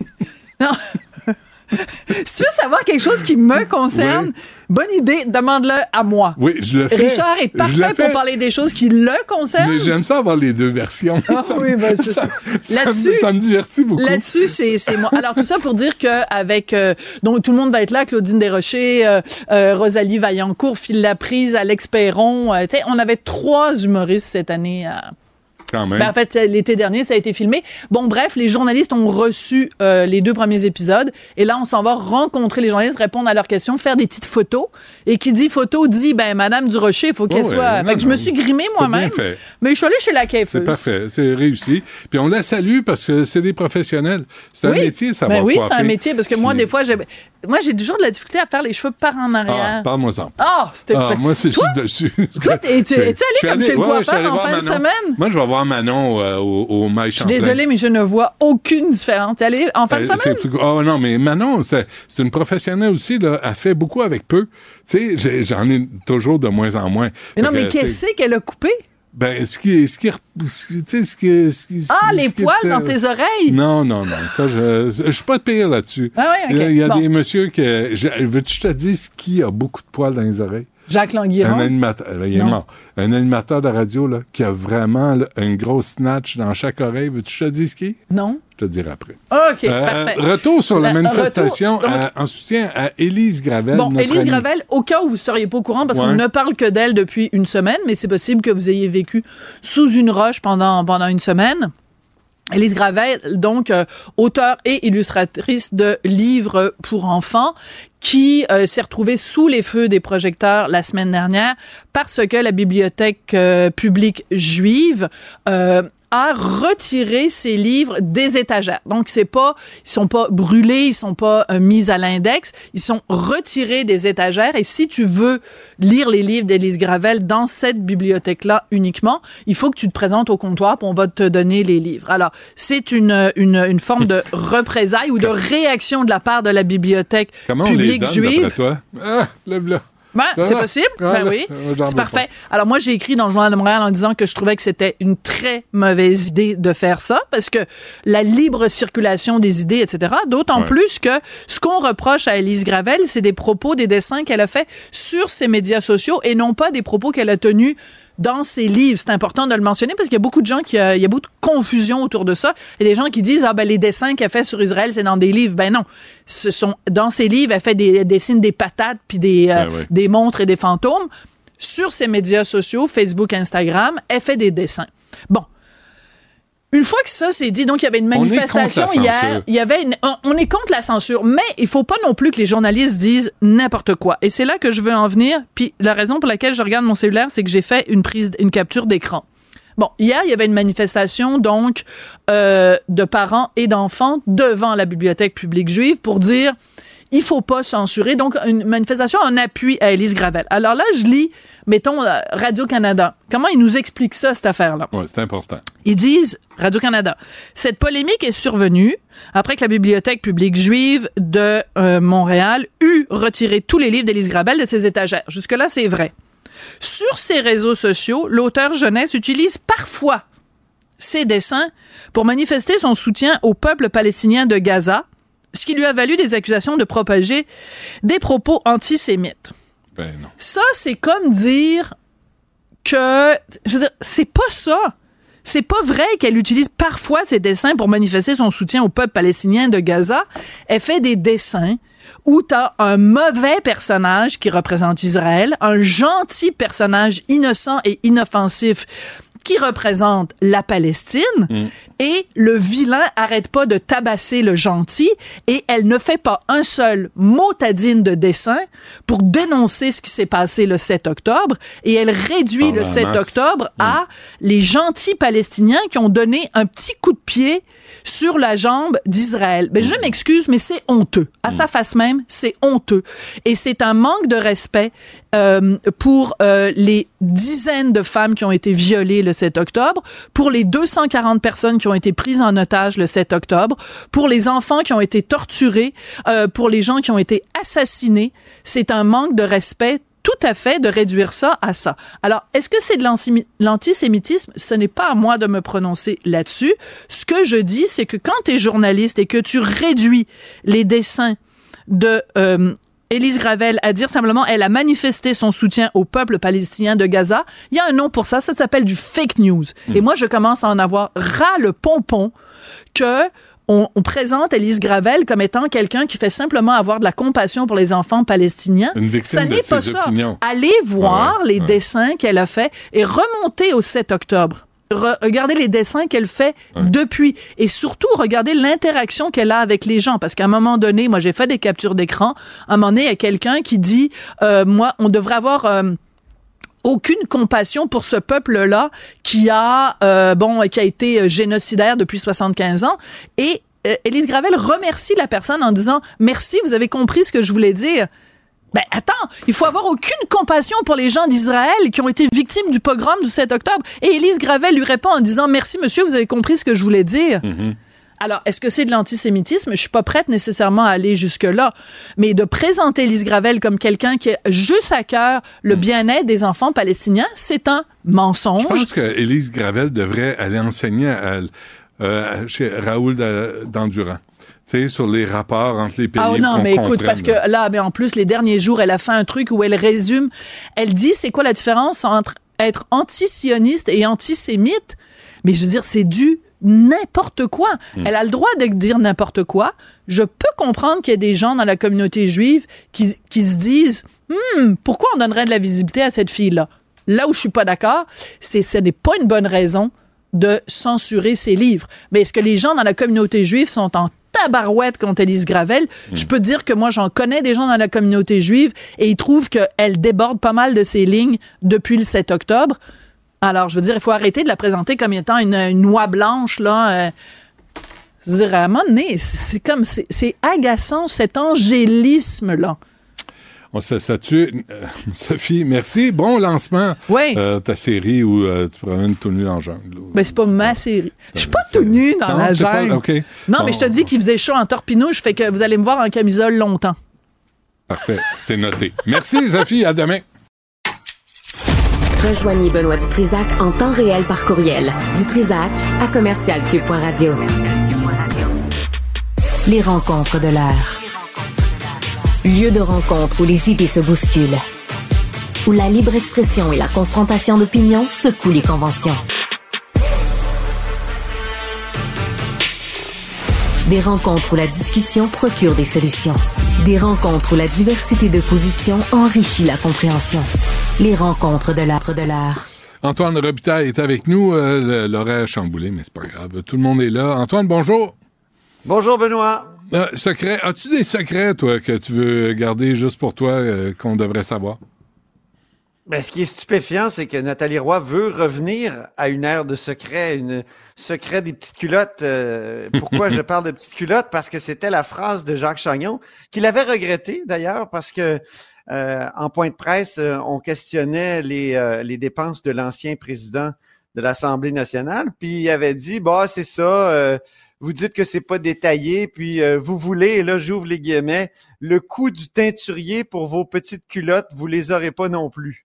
non. si tu veux savoir quelque chose qui me concerne, bonne idée, demande-le à moi. Oui, je le fais. Richard est parfait pour parler des choses qui le concernent. Mais j'aime ça avoir les deux versions. Ah Ça- oui, ben, c'est ça. ça, Là-dessus- me, ça me divertit beaucoup. Là-dessus, c'est c'est moi. Alors tout ça pour dire que avec euh, donc tout le monde va être là, Claudine Desrochers, euh, euh, Rosalie Vaillancourt, Phil Laprise, Alex Perron. euh, on avait trois humoristes cette année. à- Quand même. ben, en fait, l'été dernier, ça a été filmé. Bon, bref, les journalistes ont reçu euh, les deux premiers épisodes. Et là, on s'en va rencontrer les journalistes, répondre à leurs questions, faire des petites photos. Et qui dit photo dit, ben, Madame Durocher, il faut qu'elle Oh, soit. non, fait que je me suis grimée moi-même. Mais je suis allée chez la C'est coiffeuse. parfait, c'est réussi. Puis on la salue parce que c'est des professionnels. C'est un métier, ça Ben va oui, c'est un métier parce que moi, des fois, j'ai, moi, j'ai toujours de la difficulté à faire les cheveux par en Ah, arrière. parle-moi-en. Ah, c'était Ah, moi, c'est Toi, dessus. toi, es-tu allé je suis comme chez le ouais, coiffeur allé en fin de semaine? Moi, je vais voir Manon euh, au, au Maï Je suis désolée, mais je ne vois aucune différence. T'es allé en fin de semaine? Oh non, mais Manon, c'est une professionnelle aussi. Là. Elle fait beaucoup avec peu. Tu sais, j'en ai toujours de moins en moins. Mais non, mais qu'est-ce qu'elle a coupé? Ben, ce qui, ce qui, ce qui- tu sais, ce qui, ce qui- Ah, ce les qui poils était- dans tes oreilles? Non, non, non. Ça, je, je suis pas pire là-dessus. Ah ouais, ok. Il y a, il y a Bon. des messieurs qui, je- veux-tu que je te dise qui a beaucoup de poils dans les oreilles? Jacques Un Languiron? animateur, là, il est Non. mort. Un animateur de radio, là, qui a vraiment là, une grosse snatch dans chaque oreille. Veux-tu que je te dise qui? Non. Je te dirai après. OK, Euh, parfait. Retour sur la Euh, manifestation retour. Donc- à- en soutien à Élise Gravel. Bon, Élise amie. Gravel, au cas où vous ne seriez pas au courant, parce Ouais. qu'on ne parle que d'elle depuis une semaine, mais c'est possible que vous ayez vécu sous une roche pendant, pendant une semaine. Élise Gravel, donc euh, auteure et illustratrice de livres pour enfants, qui euh, s'est retrouvée sous les feux des projecteurs la semaine dernière parce que la bibliothèque euh, publique juive euh, a retiré ses livres des étagères. Donc c'est pas ils sont pas brûlés, ils sont pas euh, mis à l'index, ils sont retirés des étagères et si tu veux lire les livres d'Élise Gravel dans cette bibliothèque là uniquement, il faut que tu te présentes au comptoir puis on va te donner les livres. Alors, c'est une, une, une forme de représailles ou de réaction de la part de la bibliothèque Comment on les publique donne, juive. toi? Ah, lève-le. Ben, c'est possible? Ben oui. C'est parfait. Alors moi, j'ai écrit dans le Journal de Montréal en disant que je trouvais que c'était une très mauvaise idée de faire ça parce que la libre circulation des idées, etc. D'autant Ouais. plus que ce qu'on reproche à Elise Gravel, c'est des propos, des dessins qu'elle a fait sur ses médias sociaux et non pas des propos qu'elle a tenus dans ses livres. C'est important de le mentionner parce qu'il y a beaucoup de gens qui, euh, il y a beaucoup de confusion autour de ça. Il y a des gens qui disent, ah ben les dessins qu'elle fait sur Israël, c'est dans des livres. Ben non. Ce sont, dans ses livres, elle fait des, elle dessine des patates puis des, euh, Ben oui. des montres et des fantômes. Sur ses médias sociaux, Facebook, Instagram, elle fait des dessins. Bon. Une fois que ça c'est dit, donc il y avait une manifestation hier. Il y avait une, on- on est contre la censure, mais il faut pas non plus que les journalistes disent n'importe quoi. Et c'est là que je veux en venir. Puis la raison pour laquelle je regarde mon cellulaire, c'est que j'ai fait une prise, une capture d'écran. Bon, hier, il y avait une manifestation, donc, euh, de parents et d'enfants devant la bibliothèque publique juive pour dire il faut pas censurer. Donc, une manifestation en appui à Élise Gravel. Alors là, je lis, mettons, euh, Radio-Canada. Comment ils nous expliquent ça, cette affaire-là? Oui, c'est important. Ils disent, Radio-Canada, cette polémique est survenue après que la Bibliothèque publique juive de euh, Montréal eut retiré tous les livres d'Élise Gravel de ses étagères. Jusque-là, c'est vrai. Sur ses réseaux sociaux, l'auteur jeunesse utilise parfois ses dessins pour manifester son soutien au peuple palestinien de Gaza, ce qui lui a valu des accusations de propager des propos antisémites. Ben non. Ça, c'est comme dire que, je veux dire, c'est pas ça. C'est pas vrai qu'elle utilise parfois ses dessins pour manifester son soutien au peuple palestinien de Gaza. Elle fait des dessins où t'as un mauvais personnage qui représente Israël, un gentil personnage innocent et inoffensif qui représente la Palestine Mm. et le vilain arrête pas de tabasser le gentil et elle ne fait pas un seul motadine de dessin pour dénoncer ce qui s'est passé le 7 octobre et elle réduit le la 7 masse. octobre à les gentils palestiniens qui ont donné un petit coup de pied sur la jambe d'Israël. Ben, je m'excuse, mais c'est honteux. À sa face même, c'est honteux. Et c'est un manque de respect euh, pour euh, les dizaines de femmes qui ont été violées le 7 octobre, pour les 240 personnes qui ont été prises en otage le 7 octobre, pour les enfants qui ont été torturés, euh, pour les gens qui ont été assassinés. C'est un manque de respect tout à fait de réduire ça à ça. Alors, est-ce que c'est de l'anti- l'antisémitisme? Ce n'est pas à moi de me prononcer là-dessus. Ce que je dis, c'est que quand tu es journaliste et que tu réduis les dessins de euh, Élise Gravel à dire simplement elle a manifesté son soutien au peuple palestinien de Gaza, il y a un nom pour ça, ça s'appelle du fake news. Et moi, je commence à en avoir ras le pompon que on, on présente Élise Gravel comme étant quelqu'un qui fait simplement avoir de la compassion pour les enfants palestiniens. Une victime ça n'est pas ça. opinions. Allez voir Ouais, les ouais. dessins qu'elle a fait et remontez au 7 octobre. Re- regardez les dessins qu'elle fait depuis. Et surtout regardez l'interaction qu'elle a avec les gens. Parce qu'à un moment donné, moi j'ai fait des captures d'écran. À un moment donné, il y a quelqu'un qui dit, euh, moi, on devrait avoir euh, aucune compassion pour ce peuple-là qui a euh, bon qui a été euh, génocidaire depuis 75 ans. Et Élise Gravel remercie la personne en disant merci vous avez compris ce que je voulais dire ben attends, il faut avoir aucune compassion pour les gens d'Israël qui ont été victimes du pogrom du 7 octobre. Et Élise Gravel lui répond en disant merci monsieur, vous avez compris ce que je voulais dire. Alors, est-ce que c'est de l'antisémitisme? Je suis pas prête nécessairement à aller jusque-là. Mais de présenter Lise Gravel comme quelqu'un qui a juste à cœur le bien-être des enfants palestiniens, c'est un mensonge. Je pense qu'Élise Gravel devrait aller enseigner à- euh, chez Raoul de- d'Endurant. Sais, sur les rapports entre les pays. Ah non, mais écoute, parce que là. là, mais en plus, les derniers jours, elle a fait un truc où elle résume, elle dit c'est quoi la différence entre être anti-sioniste et antisémite? Mais je veux dire, c'est du n'importe quoi. Hmm. Elle a le droit de dire n'importe quoi. Je peux comprendre qu'il y a des gens dans la communauté juive qui, qui se disent, Hmm, pourquoi on donnerait de la visibilité à cette fille-là? Là où je suis pas d'accord, c'est ce n'est pas une bonne raison de censurer ses livres. Mais est-ce que les gens dans la communauté juive sont en tabarouette contre Élise Gravel? Je peux dire que moi, j'en connais des gens dans la communauté juive et ils trouvent qu'elle déborde pas mal de ses lignes depuis le 7 octobre. Alors, je veux dire, il faut arrêter de la présenter comme étant une, une noix blanche, là. euh, je veux dire, à un moment donné, c'est comme, c'est c'est agaçant, cet angélisme-là. On se statue. Euh, Sophie, merci. Bon lancement. Oui. Euh, ta série où euh, tu promènes tout nu en jungle. Ben, c'est pas ma série. Je suis pas tout nu dans Non, la pas- jungle. Non, Bon, mais je te dis qu'il faisait chaud en torpinouche, fait que vous allez me voir en camisole longtemps. Parfait. C'est noté. Merci, Sophie. À demain. Rejoignez Benoît Dutrisac en temps réel par courriel. Dutrisac à commercialcube.radio. Les rencontres de l'heure. Lieu de rencontre où les idées se bousculent. Où la libre expression et la confrontation d'opinions secouent les conventions. Des rencontres où la discussion procure des solutions. Des rencontres où la diversité de positions enrichit la compréhension. Les rencontres de l'art de l'art. Antoine Robitaille est avec nous. Euh, L'horaire a chamboulé, mais c'est pas grave. Tout le monde est là. Antoine, bonjour. Bonjour, Benoît. Euh, secret. As-tu des secrets, toi, que tu veux garder juste pour toi, euh, qu'on devrait savoir? Ben, ce qui est stupéfiant, c'est que Nathalie Roy veut revenir à une ère de secret, une secret des petites culottes. Euh, pourquoi je parle de petites culottes? Parce que c'était la phrase de Jacques Chagnon, qu'il avait regretté d'ailleurs, parce que euh, en point de presse, on questionnait les, les dépenses de l'ancien président de l'Assemblée nationale, puis il avait dit, bah c'est ça, vous dites que c'est pas détaillé, puis vous voulez, et là j'ouvre les guillemets, le coût du teinturier pour vos petites culottes, vous les aurez pas non plus.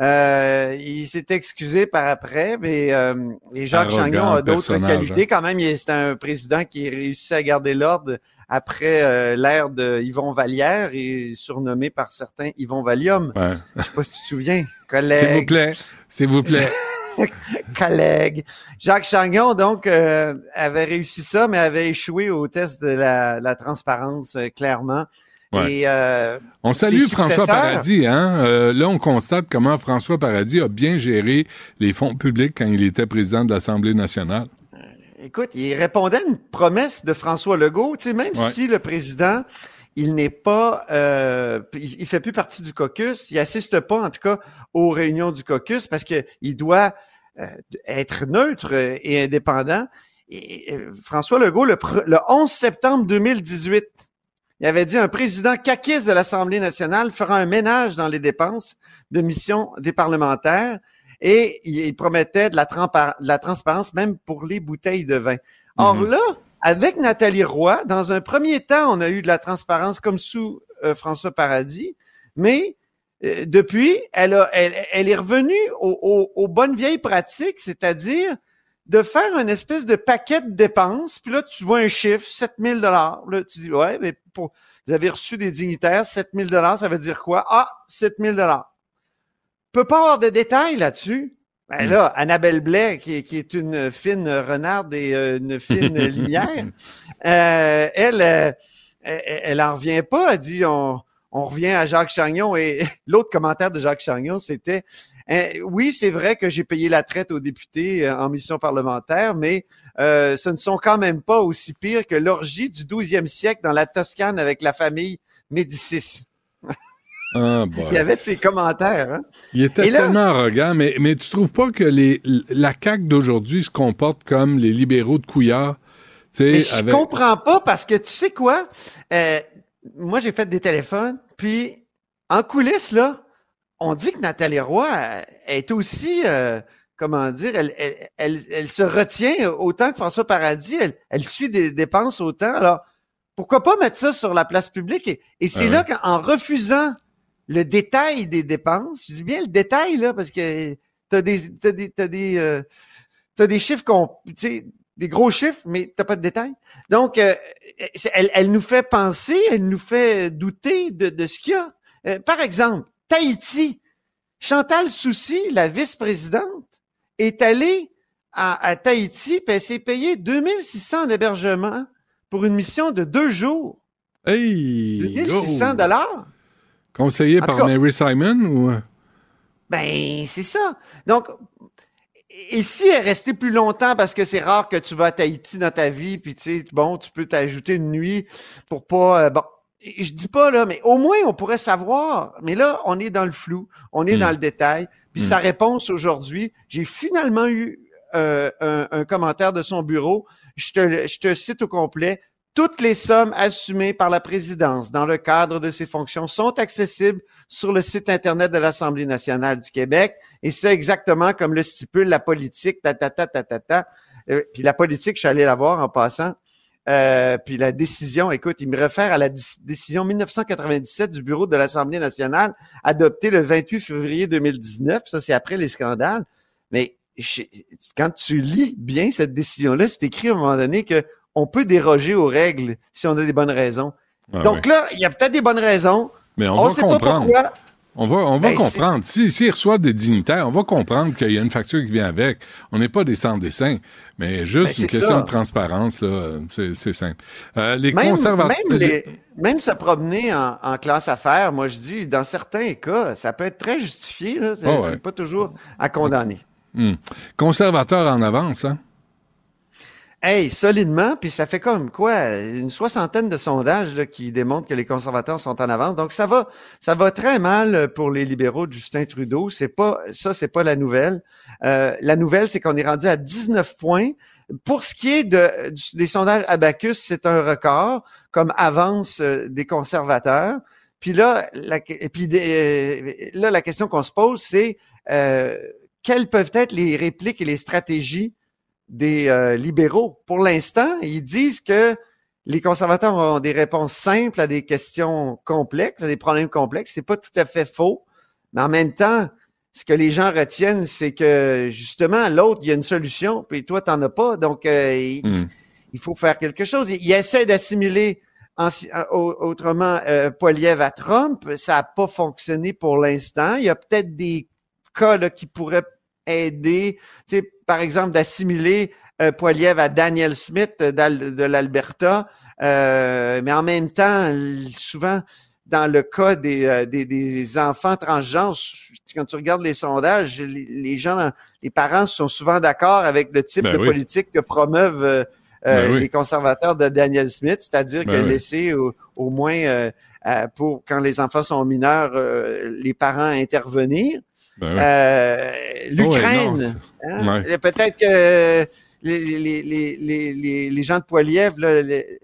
Euh, il s'est excusé par après, mais euh, et Jacques Chagnon a d'autres qualités. Hein. Quand même, c'est un président qui réussit à garder l'ordre après euh, l'ère de Yvon Vallière et surnommé par certains Yvon Valium. Ouais. Je sais pas si tu te souviens, collègue. S'il vous plaît, s'il vous plaît. collègue. Jacques Chagnon, donc, euh, avait réussi ça, mais avait échoué au test de la, la transparence, clairement. Et, euh, on salue François Paradis. Hein? Euh, là, on constate comment François Paradis a bien géré les fonds publics quand il était président de l'Assemblée nationale. Euh, écoute, il répondait à une promesse de François Legault. Tu sais, même si le président, il n'est pas, euh, il, fait plus partie du caucus, il assiste pas, en tout cas, aux réunions du caucus parce que il doit euh, être neutre et indépendant. Et, François Legault, le, le 11 septembre 2018, il avait dit un président caquiste de l'Assemblée nationale fera un ménage dans les dépenses de mission des parlementaires et il promettait de la, de la transparence même pour les bouteilles de vin. Or mhm. là, avec Nathalie Roy, dans un premier temps, on a eu de la transparence comme sous euh, François Paradis, mais euh, depuis, elle, a, elle, est revenue aux bonnes vieilles pratiques, c'est-à-dire de faire une espèce de paquet de dépenses, puis là, tu vois un chiffre, 7000 dollars. Là, tu dis, ouais, mais pour, vous avez reçu des dignitaires, 7000 dollars, ça veut dire quoi? Ah, 7000 dollars. Peut pas avoir de détails là-dessus. Ben hmm. là, Annabelle Blais, qui, qui, est une fine renarde et euh, une fine lumière, euh, elle, euh, elle, elle en revient pas. Elle dit, on, on revient à Jacques Chagnon et l'autre commentaire de Jacques Chagnon, c'était eh, oui, c'est vrai que j'ai payé la traite aux députés euh, en mission parlementaire, mais euh, ce ne sont quand même pas aussi pires que l'orgie du 12e siècle dans la Toscane avec la famille Médicis. Ah, Il y avait de ces commentaires. Hein? Il était tellement arrogant, mais, mais tu trouves pas que les, la CAQ d'aujourd'hui se comporte comme les libéraux de Couillard? Mais je comprends pas parce que tu sais quoi? Euh, moi, j'ai fait des téléphones, puis en coulisses, là, on dit que Nathalie Roy est aussi, euh, comment dire, elle, elle, se retient autant que François Paradis, elle, suit des dépenses autant. Alors, pourquoi pas mettre ça sur la place publique? Et, c'est là qu'en refusant le détail des dépenses, je dis bien le détail, là, parce que t'as des, t'as des, t'as des, euh, des chiffres qu'on, tu sais, des gros chiffres, mais t'as pas de détails. Donc, euh, elle, elle, nous fait penser, elle nous fait douter de, de ce qu'il y a. par exemple, Tahiti. Chantal Soucy, la vice-présidente, est allée à, Tahiti, puis elle s'est payée 2600 d'hébergement pour une mission de deux jours. Hey! 2600 dollars? Conseillé par Mary Simon ou? Ben, c'est ça. Donc, ici, elle est restée plus longtemps parce que c'est rare que tu vas à Tahiti dans ta vie, puis tu sais, bon, tu peux t'ajouter une nuit pour pas, euh, bon, je dis pas là, mais au moins on pourrait savoir. Mais là, on est dans le flou, on est dans hmm. le détail. Puis sa hmm. réponse aujourd'hui, j'ai finalement eu euh, un, commentaire de son bureau. Je te, je te cite au complet. Toutes les sommes assumées par la présidence dans le cadre de ses fonctions sont accessibles sur le site Internet de l'Assemblée nationale du Québec. Et c'est exactement comme le stipule la politique, ta, ta, ta, ta, ta, ta. Euh, puis la politique, je suis allé la voir en passant. Euh, puis la décision, écoute, il me réfère à la décision 1997 du Bureau de l'Assemblée nationale adoptée le 28 février 2019. Ça, c'est après les scandales. Mais quand tu lis bien cette décision-là, c'est écrit à un moment donné que on peut déroger aux règles si on a des bonnes raisons. Ah Donc là, il y a peut-être des bonnes raisons. Mais on, va comprendre. On va, on va ben, comprendre. S'il si, reçoit des dignitaires, on va comprendre qu'il y a une facture qui vient avec. On n'est pas des sans-dessins, mais juste ben, une question de transparence, c'est simple. Euh, les même, conservateurs... Même, se promener en, classe affaires, moi je dis, dans certains cas, ça peut être très justifié. C'est oh, pas toujours à condamner. Hmm. Conservateur en avance, hein? Hey, solidement, puis ça fait comme quoi une soixantaine de sondages qui démontrent que les conservateurs sont en avance. Donc ça va, ça va très mal pour les libéraux de Justin Trudeau. C'est pas ça, c'est pas la nouvelle. Euh, la nouvelle, c'est qu'on est rendu à 19 points. Pour ce qui est de, des sondages Abacus, c'est un record comme avance euh, des conservateurs. Puis là, la, et puis euh, là, la question qu'on se pose, c'est euh, quelles peuvent être les répliques et les stratégies des euh, libéraux. Pour l'instant, ils disent que les conservateurs ont des réponses simples à des questions complexes, à des problèmes complexes. C'est pas tout à fait faux, mais en même temps, ce que les gens retiennent, c'est que justement, l'autre, il y a une solution, puis toi, t'en as pas. Donc, euh, hmm. il, faut faire quelque chose. Il, essaie d'assimiler autrement euh, Poiliev à Trump. Ça n'a pas fonctionné pour l'instant. Il y a peut-être des cas là, qui pourraient aider, par exemple, d'assimiler euh, Poiliev à Daniel Smith de l'Alberta, euh, mais en même temps, souvent, dans le cas des, euh, des, des, enfants transgenres, quand tu regardes les sondages, les, gens, les parents sont souvent d'accord avec le type ben de politique que promeuvent euh, ben les conservateurs de Daniel Smith, c'est-à-dire ben que laisser au, au moins pour quand les enfants sont mineurs, les parents intervenir. Ben euh, L'Ukraine, hein? peut-être que les, les, les, les, gens de Poiliev,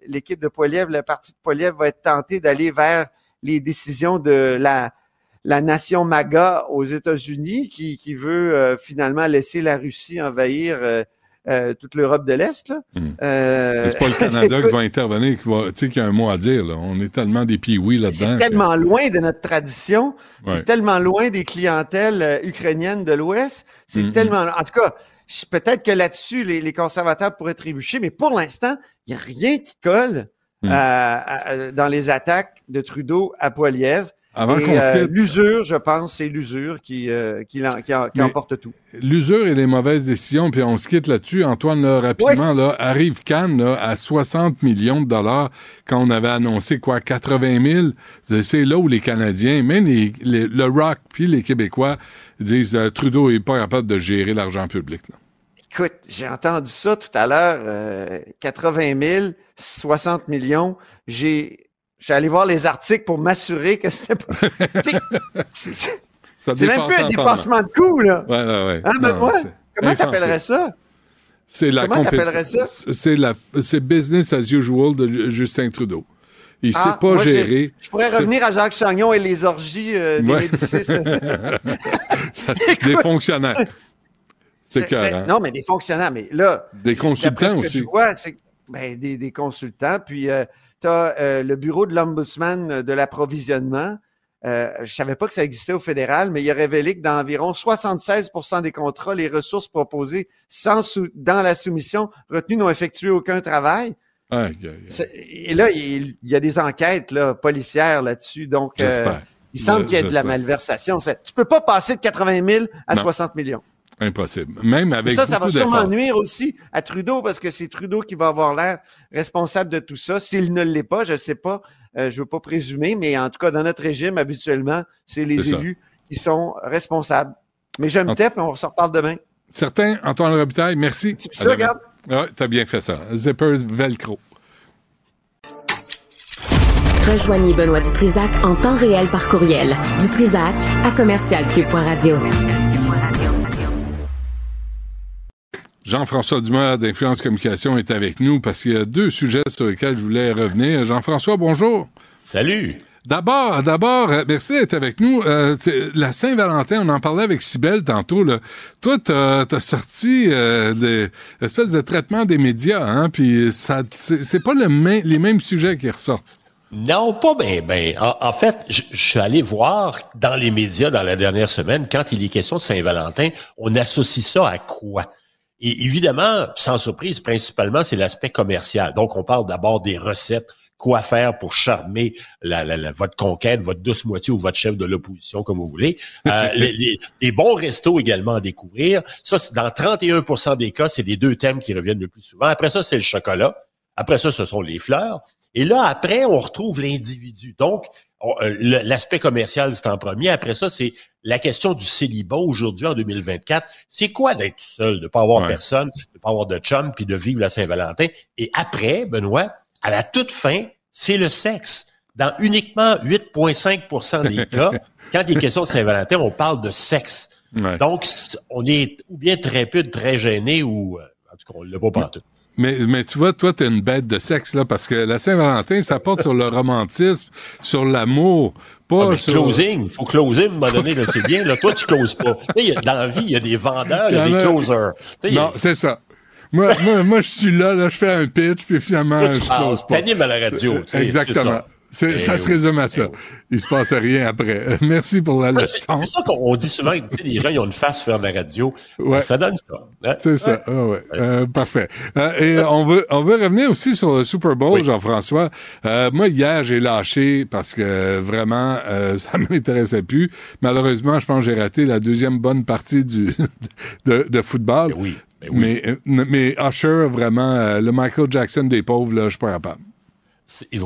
l'équipe de Poiliev, le parti de Poiliev va être tenté d'aller vers les décisions de la, la nation MAGA aux États-Unis qui, qui veut euh, finalement laisser la Russie envahir euh, euh, toute l'Europe de l'Est. Hmm. Euh... C'est pas le Canada qui va intervenir, qui va, tu sais, qui a un mot à dire. Là. On est tellement des piouis là-dedans. C'est tellement loin de notre tradition. C'est tellement loin des clientèles euh, ukrainiennes de l'Ouest. C'est hmm, tellement, en tout cas, peut-être que là-dessus, les, les, conservateurs pourraient trébucher, mais pour l'instant, il n'y a rien qui colle hmm. euh, dans les attaques de Trudeau à Poiliev. Avant qu'on euh, L'usure, je pense, c'est l'usure qui, euh, qui, qui, emporte tout. L'usure et les mauvaises décisions, puis on se quitte là-dessus. Antoine, là, rapidement, là, arrive Cannes là, à 60 millions de dollars quand on avait annoncé quoi, 80 000. C'est là où les Canadiens, même les, le Rock puis les Québécois disent euh, Trudeau est pas capable de gérer l'argent public. Là. Écoute, j'ai entendu ça tout à l'heure. 80 000, 60 millions. J'ai je suis allé voir les articles pour m'assurer que c'était pas. c'est même plus un dépassement de coût, là. Ouais, ouais, ouais. Hein, Benoît? Comment t'appellerais ça? C'est la Comment t'appellerais ça? C'est la, c'est business as usual de Justin Trudeau. Il ne ah, sait pas gérer. Je pourrais revenir à Jacques Chagnon et les orgies euh, des Médicis. des fonctionnaires. C'est clair. Non, mais des fonctionnaires. Mais là. Des consultants aussi. c'est ben, des, des, consultants. Puis, euh, tu as euh, le bureau de l'ombudsman de l'approvisionnement. Euh, je savais pas que ça existait au fédéral, mais il a révélé que dans environ 76% des contrats, les ressources proposées sans dans la soumission retenues n'ont effectué aucun travail. Et là, il, y a des enquêtes là, policières là-dessus. Donc, euh, il semble qu'il y ait de la malversation. Tu peux pas passer de 80 000 à 60 millions. Impossible. Même avec Ça, ça va sûrement nuire aussi à Trudeau parce que c'est Trudeau qui va avoir l'air responsable de tout ça. S'il ne l'est pas, je ne sais pas, euh, je veux pas présumer, mais en tout cas, dans notre régime, habituellement, c'est les élus qui sont responsables. Mais je me tape, on se reparle demain. Certains, Antoine Robitaille, merci. ça, regarde. Ouais, t'as bien fait ça. Zippers Velcro. Rejoignez Benoît Dutrisac en temps réel par courriel. Dutrisac à commercialcube.radio. Jean-François Dumas d'Influence Communication est avec nous parce qu'il y a deux sujets sur lesquels je voulais revenir. Jean-François, bonjour. Salut. D'abord, d'abord, euh, merci d'être avec nous. Euh, la Saint-Valentin, on en parlait avec Sibelle tantôt. Là. Toi, t'as as sorti euh, des espèces de traitement des médias, hein, puis ça, c'est pas le les mêmes sujets qui ressortent. Non, pas bien. Ben, en, fait, je suis allé voir dans les médias dans la dernière semaine, quand il est question de Saint-Valentin, on associe ça à quoi? Et évidemment, sans surprise, principalement, c'est l'aspect commercial. Donc, on parle d'abord des recettes, quoi faire pour charmer la, la, votre conquête, votre douce moitié ou votre chef de l'opposition, comme vous voulez. Euh, les, les, bons restos également à découvrir. Ça, dans 31% des cas, c'est les deux thèmes qui reviennent le plus souvent. Après ça, c'est le chocolat. Après ça, ce sont les fleurs. Et là, après, on retrouve l'individu. Donc, l'aspect commercial, c'est en premier. Après ça, c'est la question du célibat aujourd'hui, en 2024. C'est quoi d'être seul, de pas avoir personne, de pas avoir de chum, puis de vivre la Saint-Valentin? Et après, Benoît, à la toute fin, c'est le sexe. Dans uniquement 8,5% des cas, quand il est question de Saint-Valentin, on parle de sexe. Donc, on est ou bien très peu, très gêné, ou euh, en tout cas, on l'a pas partout. Mais, mais tu vois, toi, t'es une bête de sexe, là, parce que la Saint-Valentin, ça porte sur le romantisme, sur l'amour, pas Ah, sur... closing, faut closer à un moment donné, là, c'est bien. Là. Toi, tu closes pas. Y a- dans la vie, il y a des vendeurs, il y a des closers. Tu sais, il y a- Non, c'est ça. Moi, moi, moi, je suis là, là, je fais un pitch, puis finalement, Toi, tu je close pas. t'animes à la radio, Exactement. C'est ça. C'est- Eh ça se oui. résume à ça. Il se passe rien après. Merci pour la leçon. c'est ça qu'on dit souvent, tu sais, les gens, ils ont une face faire de la radio. Ouais. Ça donne ça. hein? C'est ça. Ah ouais. Euh, parfait. Euh, et on veut on veut revenir aussi sur le Super Bowl, Jean-François. Euh, moi hier j'ai lâché parce que vraiment euh, ça m'intéressait plus. Malheureusement, je pense que j'ai raté la deuxième bonne partie du de, de football. oui. Mais euh, mais Usher vraiment euh, le Michael Jackson des pauvres là, je suis pas capable.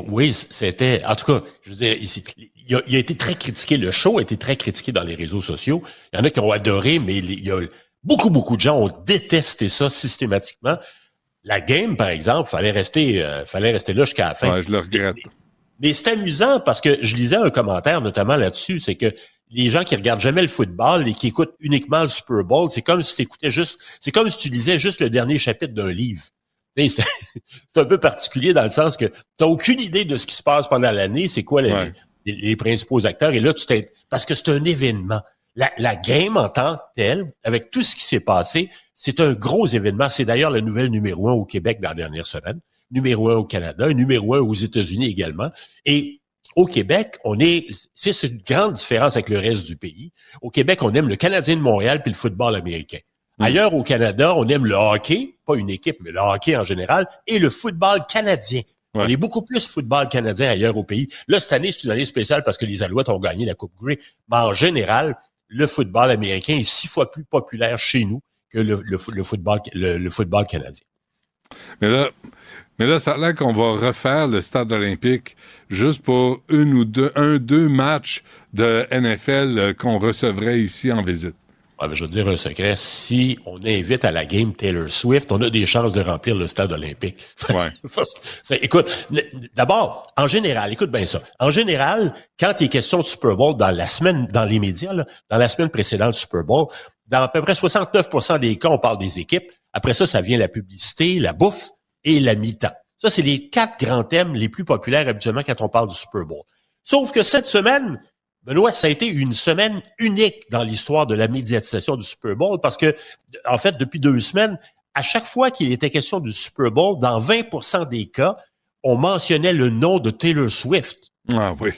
Oui, c'était. En tout cas, je veux dire, ici, il a, il a été très critiqué. Le show a été très critiqué dans les réseaux sociaux. Il y en a qui ont adoré, mais il y a beaucoup, beaucoup de gens ont détesté ça systématiquement. La game, par exemple, fallait rester, euh, fallait rester là jusqu'à la fin. Ouais, je le regrette. Mais c'est amusant parce que je lisais un commentaire notamment là-dessus, c'est que les gens qui regardent jamais le football et qui écoutent uniquement le Super Bowl, c'est comme si tu écoutais juste, c'est comme si tu lisais juste le dernier chapitre d'un livre. C'est un peu particulier dans le sens que tu n'as aucune idée de ce qui se passe pendant l'année, c'est quoi les, Ouais. les- les principaux acteurs, et là, tu t'es, parce que c'est un événement. La, la game en tant que telle, avec tout ce qui s'est passé, c'est un gros événement. C'est d'ailleurs le nouvel numéro un au Québec dans la dernière semaine, numéro un au Canada, numéro un aux États-Unis également. Et au Québec, on est, c'est une grande différence avec le reste du pays. Au Québec, on aime le Canadien de Montréal puis le football américain. Ailleurs au Canada, on aime le hockey, pas une équipe, mais le hockey en général, et le football canadien. On est beaucoup plus football canadien ailleurs au pays. Là, cette année, c'est une année spéciale parce que les Alouettes ont gagné la Coupe Grey. Mais en général, le football américain est six fois plus populaire chez nous que le, le, le football, le, le football canadien. Mais là, mais là, ça a l'air qu'on va refaire le stade olympique juste pour une ou deux, un, deux matchs de NFL euh, qu'on recevrait ici en visite. Je vais te dire un secret. Si on invite à la game Taylor Swift, on a des chances de remplir le stade olympique. Écoute, d'abord, en général, écoute bien ça. En général, quand il est question de Super Bowl dans la semaine, dans les médias, là, dans la semaine précédente du Super Bowl, dans à peu près 69% des cas, on parle des équipes. Après ça, ça vient la publicité, la bouffe et la mi-temps. Ça, c'est les quatre grands thèmes les plus populaires habituellement quand on parle du Super Bowl. Sauf que cette semaine, Benoît, ça a été une semaine unique dans l'histoire de la médiatisation du Super Bowl parce que, en fait, depuis deux semaines, à chaque fois qu'il était question du Super Bowl, dans 20% des cas, on mentionnait le nom de Taylor Swift. Ah oui.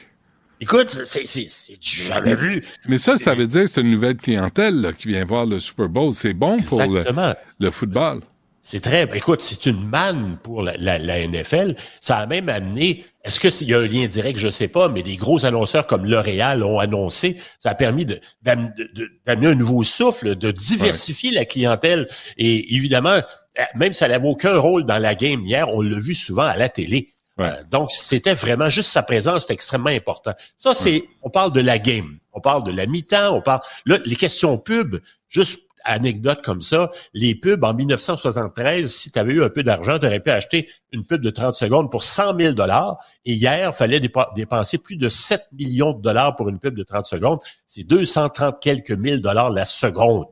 Écoute, c'est jamais vu. Mais ça, ça veut dire que c'est une nouvelle clientèle là, qui vient voir le Super Bowl. C'est bon pour le, football. C'est très, écoute, c'est une manne pour la, la- la NFL. Ça a même amené, est-ce qu'il y a un lien direct, je sais pas, mais des gros annonceurs comme L'Oréal ont annoncé, ça a permis d'amener un nouveau souffle, de diversifier la clientèle. Et évidemment, euh, même si elle n'avait aucun rôle dans la game hier, on l'a vu souvent à la télé. Euh, donc, c'était vraiment juste sa présence, c'est extrêmement important. Ça, c'est, on parle de la game, on parle de la mi-temps, on parle, là, les questions pub, juste anecdote comme ça, les pubs en 1973, si tu avais eu un peu d'argent, tu aurais pu acheter une pub de 30 secondes pour 100 000 dollars. Et hier, il fallait dépenser plus de 7 millions de dollars pour une pub de 30 secondes. C'est 230 quelques mille dollars la seconde.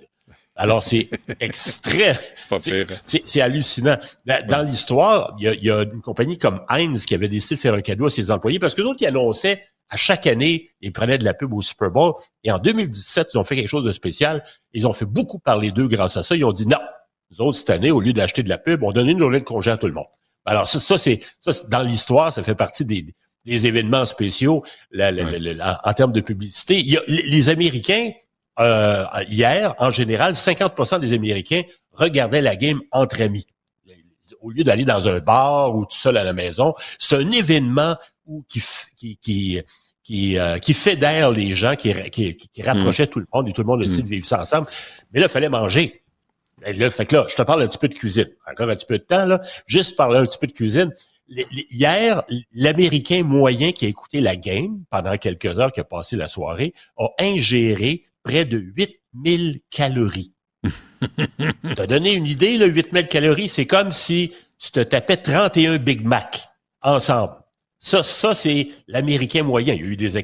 Alors, c'est extrait. C'est- hallucinant. Dans, l'histoire, il y a, il y a une compagnie comme Heinz qui avait décidé de faire un cadeau à ses employés parce que d'autres, ils annonçaient à chaque année, ils prenaient de la pub au Super Bowl. Et en 2017, ils ont fait quelque chose de spécial. Ils ont fait beaucoup parler d'eux grâce à ça. Ils ont dit non. Nous autres, cette année, au lieu d'acheter de la pub, on donnait une journée de congé à tout le monde. Alors, ça, ça c'est ça, dans l'histoire, ça fait partie des, des événements spéciaux la- la- la- la- en, en termes de publicité. Il y a- les, Américains, euh, hier, en général, 50% des Américains regardaient la game entre amis. Au lieu d'aller dans un bar ou tout seul à la maison, c'est un événement où, qui, qui, qui, euh, qui fédère les gens, qui, qui, qui- qui rapprochait tout le monde et tout le monde essaie de vivre ça ensemble. Mais là, il fallait manger. Et là, fait que là, je te parle un petit peu de cuisine. Encore un petit peu de temps, là. Juste parler un petit peu de cuisine. hier, l'Américain moyen qui a écouté la game pendant quelques heures, qui a passé la soirée, a ingéré près de 8000 calories. T'as donné une idée, là, 8000 calories, c'est comme si tu te tapais 31 Big Mac ensemble. Ça, ça c'est l'Américain moyen. Il y a eu des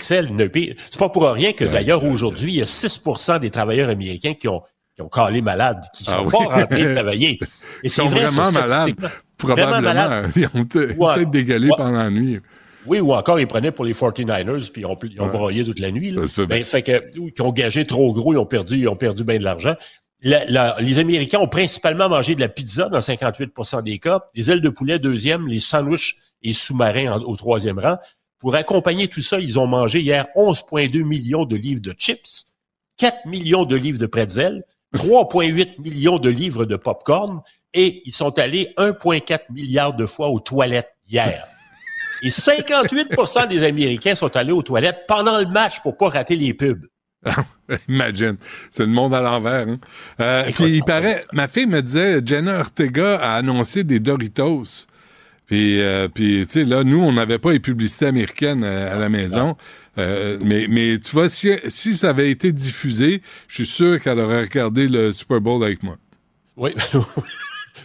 pire. C'est pas pour rien que d'ailleurs aujourd'hui, il y a 6% des travailleurs américains qui ont qui ont calé malade, qui sont Ah oui. pas rentrés travailler. Ils c'est sont vrai, vraiment malades. Vraiment Probablement. malades. Ils ont Ouais. peut-être dégueulé Ouais. pendant la nuit. Oui, ou encore, ils prenaient pour les 49ers, puis ils ont, ils ont broyé toute la nuit. Là. Ça se peut bien. Ben, fait que, ou qu'ils ont gagé trop gros, ils ont perdu, ils ont perdu bien de l'argent. La- la- les Américains ont principalement mangé de la pizza dans 58% des cas, des ailes de poulet deuxième, les sandwichs et sous-marins au troisième rang. Pour accompagner tout ça, ils ont mangé hier 11,2 millions de livres de chips, 4 millions de livres de pretzels, 3,8 millions de livres de popcorn et ils sont allés 1,4 milliard de fois aux toilettes hier. Et 58% des Américains sont allés aux toilettes pendant le match pour pas rater les pubs. Imagine. C'est le monde à l'envers. Hein? Euh, puis il paraît, ma fille me disait, Jenna Ortega a annoncé des Doritos. Puis, euh, puis tu sais, là, nous, on n'avait pas les publicités américaines euh, à la maison. Euh, mais, mais tu vois, si, si ça avait été diffusé, je suis sûr qu'elle aurait regardé le Super Bowl avec moi. Oui.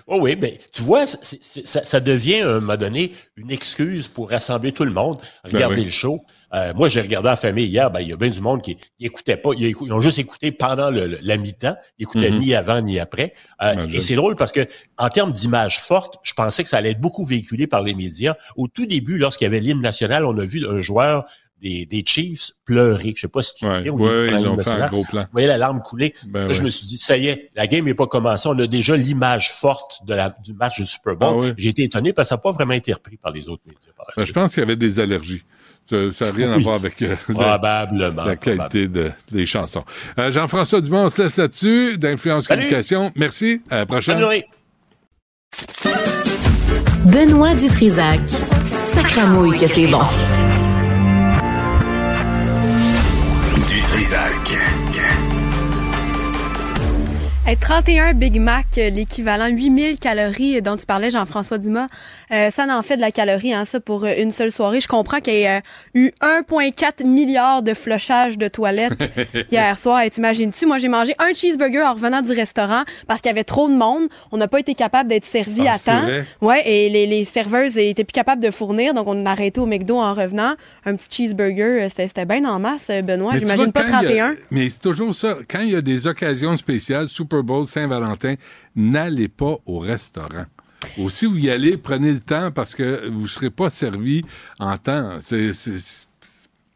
Oh oui, mais tu vois, ça, ça devient à un moment donné une excuse pour rassembler tout le monde, regarder Ben oui. le show. Euh, moi, j'ai regardé en famille hier, ben, il y a bien du monde qui, qui écoutait pas, ils, ont juste écouté pendant le, le- la mi-temps, ils écoutaient Mhm. ni avant ni après. Euh, et c'est drôle parce que en termes d'image forte, je pensais que ça allait être beaucoup véhiculé par les médias. Au tout début, lorsqu'il y avait l'hymne national, on a vu un joueur des, des Chiefs pleurer. Je sais pas si tu au début, ouais, ils l'hymne fait un gros plan. Vous voyez la larme couler. Ben Là, je ouais. me suis dit, ça y est, la game n'est pas commencée. On a déjà l'image forte de la, du match du Super Bowl. Ah oui. J'ai été étonné parce que ça n'a pas vraiment été repris par les autres médias. par la Ben, je pense qu'il y avait des allergies. Ça n'a rien à voir avec euh, la- Probablement, la qualité de, des chansons. Euh, Jean-François Dumont, on se laisse là-dessus, d'Influence. Communication. Merci. À la prochaine. Benoît Dutrisac. Sacramouille que c'est bon. Du Trisac. Hey, 31 Big Mac, euh, l'équivalent 8000 calories dont tu parlais, Jean-François Dumas, euh, ça en fait de la calorie, hein, ça, pour euh, une seule soirée. Je comprends qu'il y a eu 1,4 milliard de flushages de toilettes hier soir. Et t'imagines-tu, moi, j'ai mangé un cheeseburger en revenant du restaurant parce qu'il y avait trop de monde. On n'a pas été capable d'être servi Ah, à temps. vrai? Ouais, et les, les serveuses étaient plus capables de fournir, donc on a arrêté au McDo en revenant. Un petit cheeseburger, euh, c'était bien en masse, euh, Benoît. J'imagine pas quand il y a- 31. mais c'est toujours ça. Quand il y a des occasions spéciales, Super Bowl, Saint-Valentin, n'allez pas au restaurant. Ou si vous y allez, prenez le temps parce que vous ne serez pas servi en temps. C'est,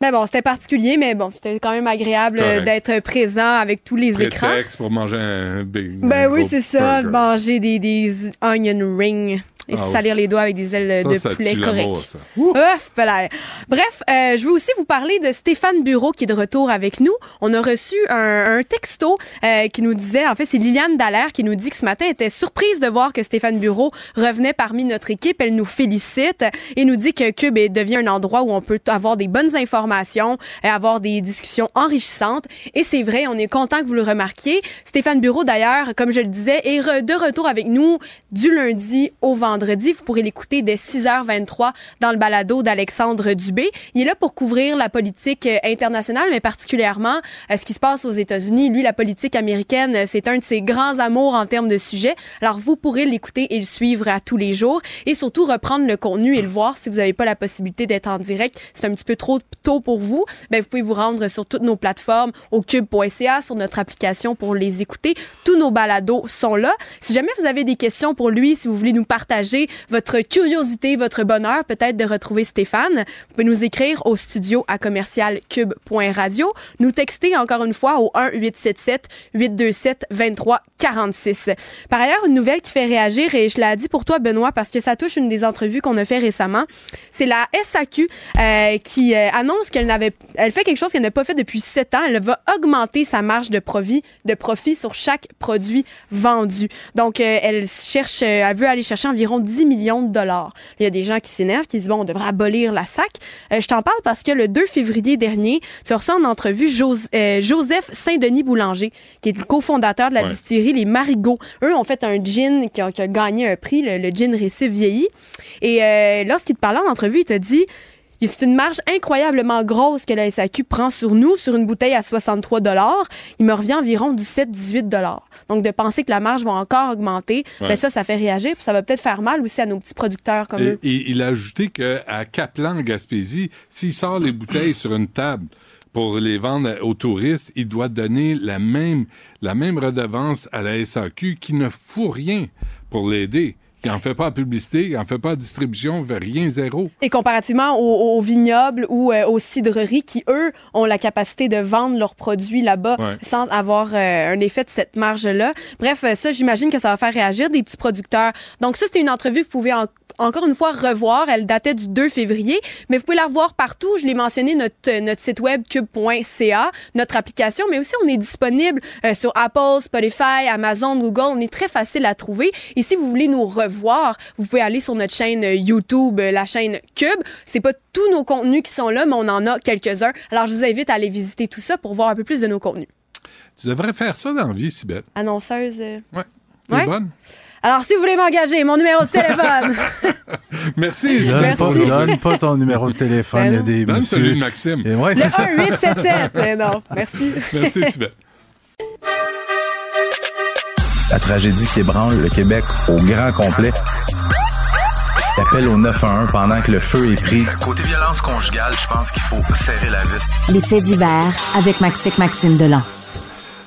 Ben bon, c'était particulier, mais bon, c'était quand même agréable euh, d'être présent avec tous les écrans. prétexte pour manger un big Ben oui, c'est ça, burger. manger des, des onion rings et Ah se oui. salir les doigts avec des ailes Ça, de ça poulet tue l'amour, correct. ça. Ouf, pelaire. Bref, euh, je veux aussi vous parler de Stéphane Bureau qui est de retour avec nous. On a reçu un, un texto euh, qui nous disait, en fait, c'est Liliane Dallaire qui nous dit que ce matin elle était surprise de voir que Stéphane Bureau revenait parmi notre équipe. Elle nous félicite et nous dit que Cube devient un endroit où on peut avoir des bonnes informations, et avoir des discussions enrichissantes. Et c'est vrai, on est content que vous le remarquiez. Stéphane Bureau, d'ailleurs, comme je le disais, est re- de retour avec nous du lundi au vendredi. Vous pourrez l'écouter dès 6h23 dans le balado d'Alexandre Dubé. Il est là pour couvrir la politique euh, internationale, mais particulièrement euh, ce qui se passe aux États-Unis. Lui, la politique américaine, euh, c'est un de ses grands amours en termes de sujets. Alors, vous pourrez l'écouter et le suivre à tous les jours et surtout reprendre le contenu et le voir si vous n'avez pas la possibilité d'être en direct. C'est un petit peu trop tôt pour vous. Ben, vous pouvez vous rendre sur toutes nos plateformes, au cube.ca, sur notre application pour les écouter. Tous nos balados sont là. Si jamais vous avez des questions pour lui, si vous voulez nous partager votre curiosité, votre bonheur, peut-être de retrouver Stéphane, vous pouvez nous écrire au studio à commercial cube.radio, nous texter encore une fois au 1 877 827 23 46. Par ailleurs, une nouvelle qui fait réagir et je l'ai dit pour toi Benoît parce que ça touche une des entrevues qu'on a fait récemment, c'est la SAQ euh, qui euh, annonce qu'elle n'avait elle fait quelque chose qu'elle n'a pas fait depuis sept ans, elle va augmenter sa marge de profit de profit sur chaque produit vendu. Donc euh, elle cherche euh, elle veut aller chercher environ environ 10 millions de dollars. Il y a des gens qui s'énervent, qui disent, bon, on devrait abolir la SAC. Euh, je t'en parle parce que le 2 février dernier, tu as reçu en entrevue euh, Joseph Saint-Denis Boulanger, qui est le cofondateur de la Ouais. distillerie Les Marigots. Eux ont fait un gin qui a, qui a gagné un prix, le, le gin récif vieilli. Et euh, lorsqu'il te parlait en entrevue, il t'a dit c'est une marge incroyablement grosse que la SAQ prend sur nous, sur une bouteille à 63 Il me revient environ 17-18 Donc, de penser que la marge va encore augmenter, Ouais. ben ça, ça fait réagir. Puis ça va peut-être faire mal aussi à nos petits producteurs comme Et, eux. et il a ajouté qu'à Caplan, Gaspésie, s'il sort les bouteilles sur une table pour les vendre aux touristes, il doit donner la même, la même redevance à la SAQ qui ne fout rien pour l'aider. Qui n'en fait pas la publicité, qui n'en fait pas la distribution, fait rien, zéro. Et comparativement aux, aux vignobles ou euh, aux cidreries qui, eux, ont la capacité de vendre leurs produits là-bas Ouais. sans avoir euh, un effet de cette marge-là. Bref, euh, ça, j'imagine que ça va faire réagir des petits producteurs. Donc ça, c'était une entrevue que vous pouvez en- encore une fois revoir. Elle datait du 2 février, mais vous pouvez la revoir partout. Je l'ai mentionné, notre, notre site web cube.ca, notre application, mais aussi on est disponible euh, sur Apple, Spotify, Amazon, Google. On est très facile à trouver. Et si vous voulez nous revoir, vous pouvez aller sur notre chaîne euh, YouTube, euh, la chaîne Cube. C'est pas tous nos contenus qui sont là, mais on en a quelques-uns. Alors je vous invite à aller visiter tout ça pour voir un peu plus de nos contenus. Tu devrais faire ça dans la vie, Sibeth. Annonceuse. euh, Ouais. T'es Ouais. bonne? Alors si vous voulez m'engager, mon numéro de téléphone. Merci, Donne pas, donne pas ton numéro de téléphone. Ben Il y a des Donne monsieur- celui de Maxime. Et ouais, Le c'est ça. 1877. Euh, non, merci. Merci, Sibeth. La tragédie qui ébranle le Québec au grand complet. L'appel au 911 pendant que le feu est pris. Côté violence conjugale, je pense qu'il faut serrer la vis. Les faits divers avec Maxique Maxime Delan.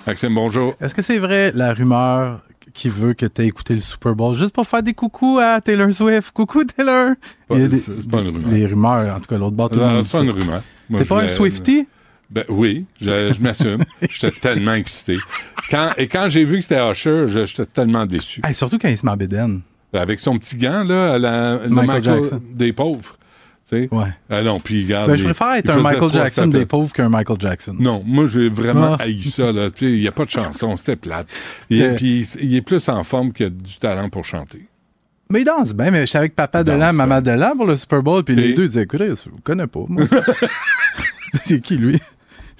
Maxime, bonjour. Est-ce que c'est vrai la rumeur qui veut que tu aies écouté le Super Bowl juste pour faire des coucous à Taylor Swift? Coucou Taylor! C'est- pas une rumeur. Les rumeurs, en tout cas, l'autre bord, tout le Non, monde c'est pas une rumeur. T'es pas un Swifty? Ben oui, je, je m'assume. J'étais tellement excité. Quand, et quand j'ai vu que c'était Usher, j'étais tellement déçu. Hey, surtout quand il se met en bédaine. Avec son petit gant, là, la, le Michael Michael Jackson. des pauvres. Ouais. Ah non, puis regarde. Ben, je préfère être un Michael 300 Jackson des pauvres qu'un Michael Jackson. Non, moi, j'ai vraiment Ah. haï ça. là. Tu sais, Il n'y a pas de chanson, c'était plate. Et Euh. puis, il est plus en forme a du talent pour chanter. Mais il danse bien, mais je suis avec Papa Delan, Maman Delan pour le Super Bowl, puis les deux ils disaient, écoutez, je vous connais pas, moi. c'est qui, lui?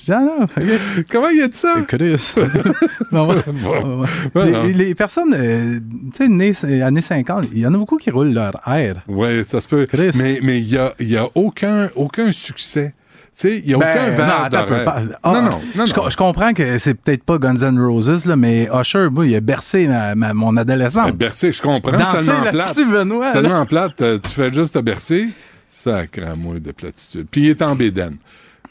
Je dis, ah non, ok. Comment il a dit ça? Non. Bon. Les, non. les personnes, euh, tu sais, nées années 50, il y en a beaucoup qui roulent leur air. Oui, ça se peut. Mais mais il n'y a, y a aucun, aucun succès. Tu sais, il n'y a Ben, aucun verre ah, non, non, non, je, non. je comprends que c'est peut-être pas Guns N' Roses, là, mais Usher, moi, il a bercé ma- ma- mon adolescence. Ben, bercer, je comprends. C'est tellement plate. Benoît, tellement plate. euh, Tu fais juste te bercer. Sacré moi de platitude. Puis il est en bédaine.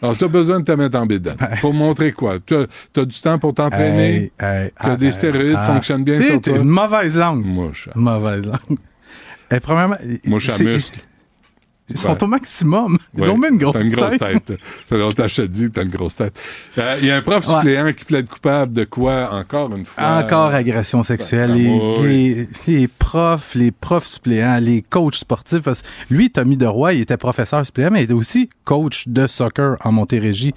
Alors, tu as besoin de te mettre en bédaine. Pour montrer quoi? Tu as, du temps pour t'entraîner? Ben. Hey, hey, que ah, des stéroïdes ah. fonctionnent bien sur toi? une mauvaise langue. Mouche. Mauvaise langue. Eh, premièrement, Mouche à c'est- muscle. Ils sont au maximum. Ils Ouais, ont mis une grosse t'as une grosse tête. tête. Ça fait longtemps que je te dis que t'as une grosse tête. Euh, Il y a un prof Ouais. suppléant qui plaide coupable de quoi, encore une fois? Encore agression sexuelle. Les, les, les profs, les profs suppléants, les coachs sportifs. parce que lui, Tommy Deroy, il était professeur suppléant, mais il était aussi coach de soccer en Montérégie.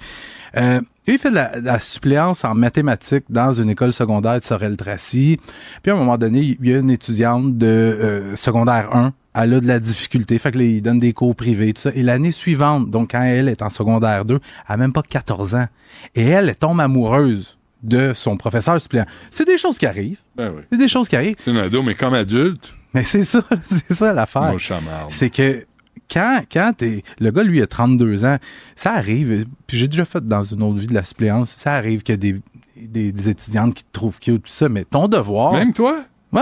Euh, il fait de la, de la suppléance en mathématiques dans une école secondaire de Sorel-Tracy. Puis à un moment donné, il y a une étudiante de euh, secondaire 1 elle a de la difficulté. Fait que là, il donne des cours privés, tout ça. Et l'année suivante, donc quand elle est en secondaire 2, elle a même pas 14 ans. Et elle, elle tombe amoureuse de son professeur suppléant. C'est des choses qui arrivent. Ben oui. C'est des choses qui arrivent. C'est une ado, mais comme adulte. Mais c'est ça, c'est ça l'affaire. C'est que quand, quand t'es. Le gars, lui, a 32 ans, ça arrive. Puis j'ai déjà fait dans une autre vie de la suppléance. Ça arrive qu'il y a des, des, des étudiantes qui te trouvent cute, tout ça. Mais ton devoir. Même toi? Ouais.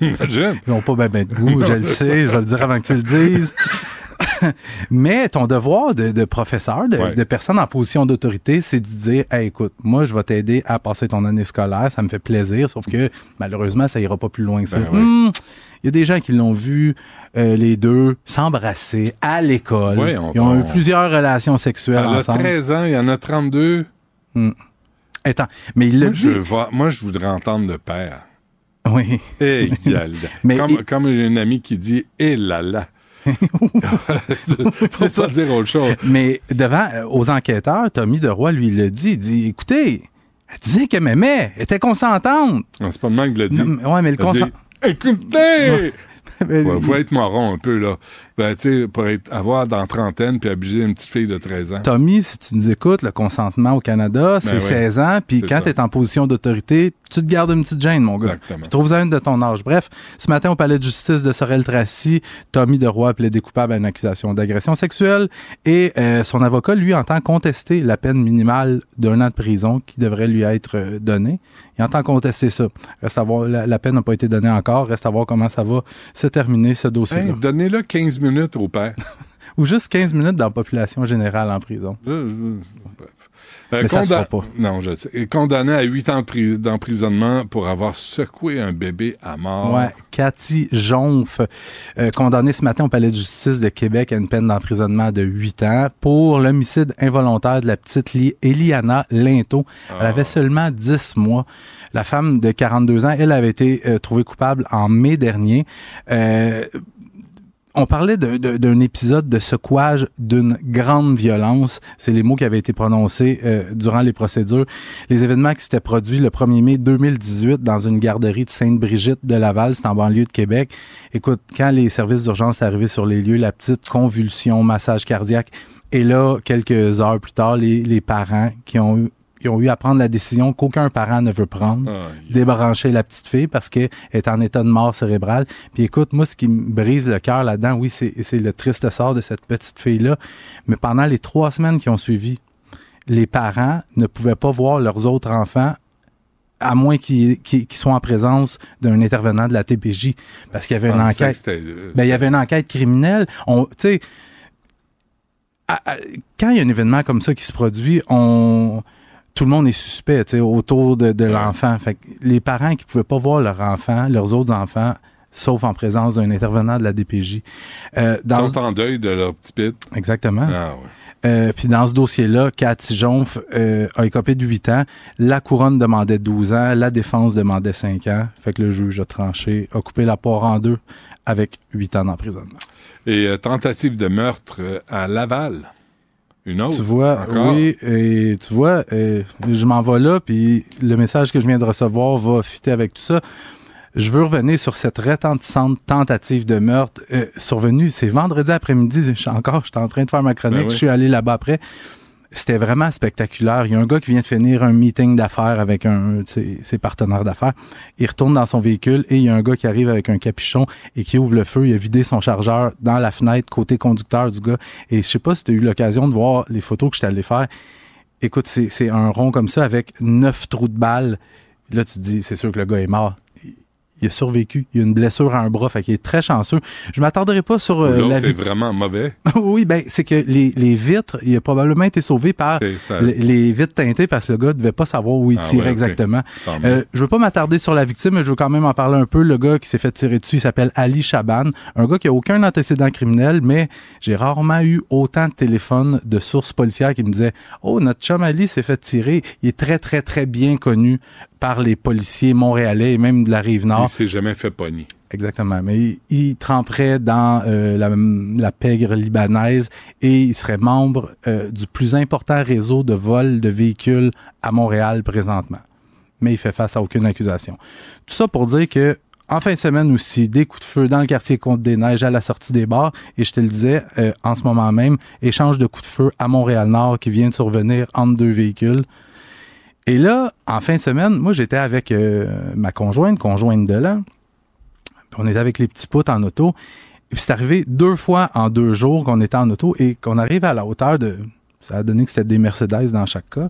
Imagine. Ils n'ont pas bien ben de goût, je le sais, je vais le dire avant que tu le dises. Mais ton devoir de, de professeur, de, Ouais. de personne en position d'autorité, c'est de dire hey, écoute, moi, je vais t'aider à passer ton année scolaire, ça me fait plaisir, sauf que malheureusement, ça ira pas plus loin que ça. Ben. Hmm, Il y a des gens qui l'ont vu, euh, les deux, s'embrasser à l'école. Ils ont eu plusieurs relations sexuelles Elle a ensemble. 13 ans, il y en a 32. Hmm. Attends, mais il l'a Moi, je, moi, je voudrais entendre le père. Oui. Hey, Mais comme, j'ai une amie qui dit Eh là là. C'est pas dire autre chose. Mais devant, euh, aux enquêteurs, Tommy Deroy, lui, l'a dit. Il dit, écoutez, elle disait qu'elle m'aimait, elle était consentante. C'est pas le même qui l'a dit. Non, mais- le consent... Écoutez! faut, faut être marron un peu, là. Ben, tu sais, pour être, avoir dans trentaine puis abuser une petite fille de 13 ans. Tommy, si tu nous écoutes, le consentement au Canada, c'est Ben oui. 16 ans. Puis C'est quand tu es en position d'autorité, tu te gardes une petite gêne, mon gars. Exactement. Puis trouve-en une de ton âge. Bref, ce matin, au palais de justice de Sorel-Tracy, Tommy Deroy plaidé coupable à une accusation d'agression sexuelle et euh, son avocat, lui, entend contester la peine minimale d'un an de prison qui devrait lui être euh, donnée. Il entend contester ça. Reste à voir, la, la peine n'a pas été donnée encore. Reste à voir comment ça va se terminer, ce dossier-là. Hey, Donnez-le 15 minutes au père. Ou juste 15 minutes dans la population générale en prison. Je-. Euh, Mais ça se fera pas. Non, je sais. Condamné à 8 ans de pri- d'emprisonnement pour avoir secoué un bébé à mort. Ouais, Cathy Jonf, euh, condamnée ce matin au palais de justice de Québec à une peine d'emprisonnement de 8 ans pour l'homicide involontaire de la petite Li- Eliana Linto. Elle avait seulement 10 mois. La femme de 42 ans, elle avait été euh, trouvée coupable en mai dernier. Euh, on parlait d'un épisode de secouage d'une grande violence. C'est les mots qui avaient été prononcés euh, durant les procédures. Les événements qui s'étaient produits le 1er mai 2018 dans une garderie de Sainte-Brigitte de Laval, c'est en banlieue de Québec. Écoute, quand les services d'urgence sont arrivés sur les lieux, la petite convulsion, massage cardiaque, et là, quelques heures plus tard, les, les parents qui ont eu ils ont eu à prendre la décision qu'aucun parent ne veut prendre, débrancher la petite fille parce qu'elle est en état de mort cérébrale. Puis écoute, moi, ce qui me brise le cœur là-dedans, oui, c'est le triste sort de cette petite fille-là. Mais pendant les trois semaines qui ont suivi, les parents ne pouvaient pas voir leurs autres enfants à moins qu'ils soient en présence d'un intervenant de la TPJ. Parce qu'il y avait une Ah, enquête. euh, Ben, il y avait une enquête criminelle. On, tu sais, quand il y a un événement comme ça qui se produit, on tout le monde est suspect autour de, de l'enfant. Fait que les parents qui pouvaient pas voir leur enfant, leurs autres enfants, sauf en présence d'un intervenant de la DPJ. Euh, Ils dans sont en deuil de leur petit pit. Exactement. Ah, ouais. Euh, puis dans ce dossier-là, Cathy Jonf euh, a écopé de 8 ans. La couronne demandait 12 ans. La défense demandait 5 ans. Fait que le juge a tranché, a coupé la poire en deux avec 8 ans d'emprisonnement. Et euh, tentative de meurtre à Laval. Une autre. Tu vois, encore? oui, et tu vois, je m'en vais là, puis le message que je viens de recevoir va fitter avec tout ça. Je veux revenir sur cette retentissante tentative de meurtre euh, survenue. C'est vendredi après-midi. Je suis encore, j'étais en train de faire ma chronique. Ben oui. Je suis allé là-bas après. C'était vraiment spectaculaire. Il y a un gars qui vient de finir un meeting d'affaires avec un de ses, partenaires d'affaires. Il retourne dans son véhicule et il y a un gars qui arrive avec un capuchon et qui ouvre le feu. Il a vidé son chargeur dans la fenêtre côté conducteur du gars. Et je sais pas si tu as eu l'occasion de voir les photos que je allé faire. Écoute, c'est c'est un rond comme ça avec neuf trous de balles. Là, tu te dis, c'est sûr que le gars est mort. Il- a survécu. Il a une blessure à un bras, fait qu'il est très chanceux. Je m'attarderai pas sur euh, la vie. vraiment mauvais. oui, ben c'est que les, les vitres, il a probablement été sauvé par les, les vitres teintées parce que le gars devait pas savoir où il Ah tirait ouais, exactement. Euh, je veux pas m'attarder sur la victime, mais je veux quand même en parler un peu. Le gars qui s'est fait tirer dessus, il s'appelle Ali Chaban, un gars qui a aucun antécédent criminel, mais j'ai rarement eu autant de téléphones de sources policières qui me disaient "Oh, notre chum Ali s'est fait tirer, il est très très très bien connu par les policiers montréalais et même de la rive nord." Il s'est jamais fait pogner. Exactement. Mais il, il tremperait dans euh, la, la pègre libanaise et il serait membre euh, du plus important réseau de vol de véhicules à Montréal présentement. Mais il fait face à aucune accusation. Tout ça pour dire que en fin de semaine aussi, des coups de feu dans le quartier Côte-des-Neiges à la sortie des bars. Et je te le disais, euh, en ce moment même, échange de coups de feu à Montréal-Nord qui vient de survenir entre deux véhicules. Et là, en fin de semaine, moi, j'étais avec euh, ma conjointe, conjointe de l'an. On était avec les petits poutres en auto. Et puis c'est arrivé deux fois en deux jours qu'on était en auto et qu'on arrive à la hauteur de. Ça a donné que c'était des Mercedes dans chaque cas.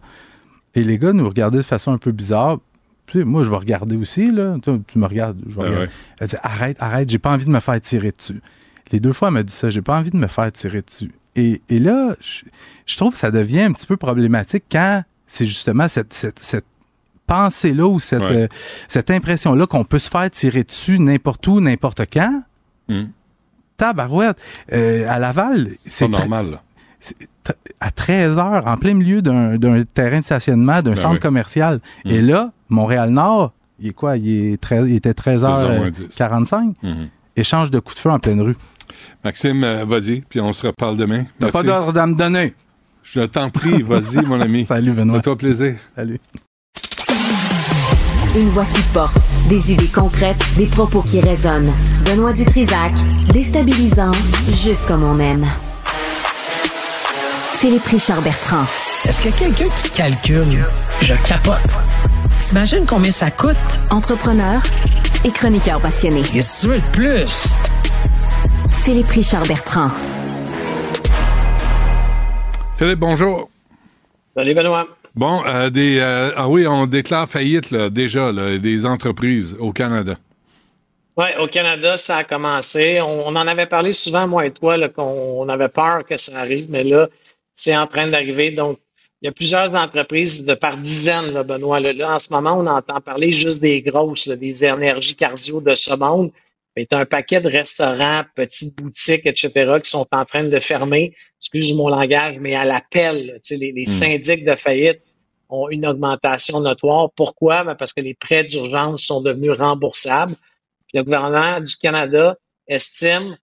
Et les gars nous regardaient de façon un peu bizarre. Tu sais, moi, je vais regarder aussi, là. Tu, tu me regardes. Je vais Ah regarder. ouais. Elle dit Arrête, arrête, j'ai pas envie de me faire tirer dessus. Les deux fois, elle m'a dit ça, j'ai pas envie de me faire tirer dessus. Et, et là, je, je trouve que ça devient un petit peu problématique quand c'est justement cette, cette, cette pensée-là ou cette, Ouais. euh, cette impression-là qu'on peut se faire tirer dessus n'importe où, n'importe quand? Hmm. Tabarouette. Euh, à Laval, c'est normal. à 13 heures, en plein milieu d'un terrain de stationnement, d'un Ben centre oui. commercial. Mm. Et là, Montréal-Nord, il est quoi? Il, est 13 il était 13h45. 13h10. Mhm. Échange de coups de feu en pleine rue. Maxime, euh, vas-y, puis on se reparle demain. T'as pas d'ordre à me donner. Je t'en prie, vas-y, mon ami. Salut, Benoît. Fais-toi plaisir. Salut. Une voix qui porte, des idées concrètes, des propos qui résonnent. Benoît Dutrisac, déstabilisant, juste comme on aime. Philippe Richard Bertrand. Est-ce qu'il y a quelqu'un qui calcule? Je capote. T'imagines combien ça coûte? Entrepreneur et chroniqueur passionné. Qu'est-ce que tu veux de plus? Philippe Richard Bertrand. Philippe, bonjour. Salut, Benoît. Bon, euh, des, euh, ah oui, on déclare faillite là, déjà, là, des entreprises au Canada. Oui, au Canada, ça a commencé. On, on, en avait parlé souvent, moi et toi, qu'on on avait peur que ça arrive, mais là, c'est en train d'arriver. Donc, il y a plusieurs entreprises de par dizaines, là, Benoît. Là, en ce moment, on entend parler juste des grosses, des énergies cardio de ce monde. Mais tu as un paquet de restaurants, petites boutiques, etc., qui sont en train de fermer. Excuse mon langage, mais à l'appel, les, les Hmm. syndics de faillite ont une augmentation notoire. Pourquoi? Ben, parce que les prêts d'urgence sont devenus remboursables. Puis le gouvernement du Canada estime,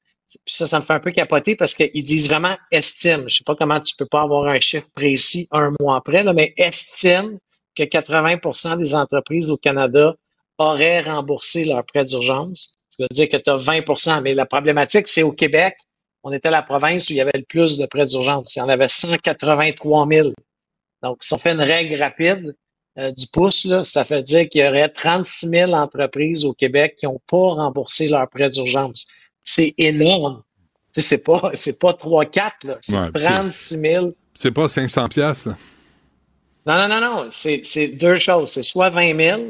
puis ça, ça me fait un peu capoter parce qu'ils disent vraiment estime. Je sais pas comment tu peux pas avoir un chiffre précis un mois après, là, mais estime que 80% des entreprises au Canada auraient remboursé leurs prêts d'urgence. Ça veut dire que tu as 20% Mais la problématique, c'est au Québec, on était la province où il y avait le plus de prêts d'urgence. Il y en avait 183 000. Donc, si on fait une règle rapide euh, du pouce, là, ça fait dire qu'il y aurait 36 000 entreprises au Québec qui n'ont pas remboursé leurs prêts d'urgence. C'est énorme. Tu sais, c'est pas, c'est pas 3-4, là. C'est Ouais, puis c'est- 36 000. C'est pas 500 pièces. Non, non, non, non. C'est deux choses. C'est soit 20 000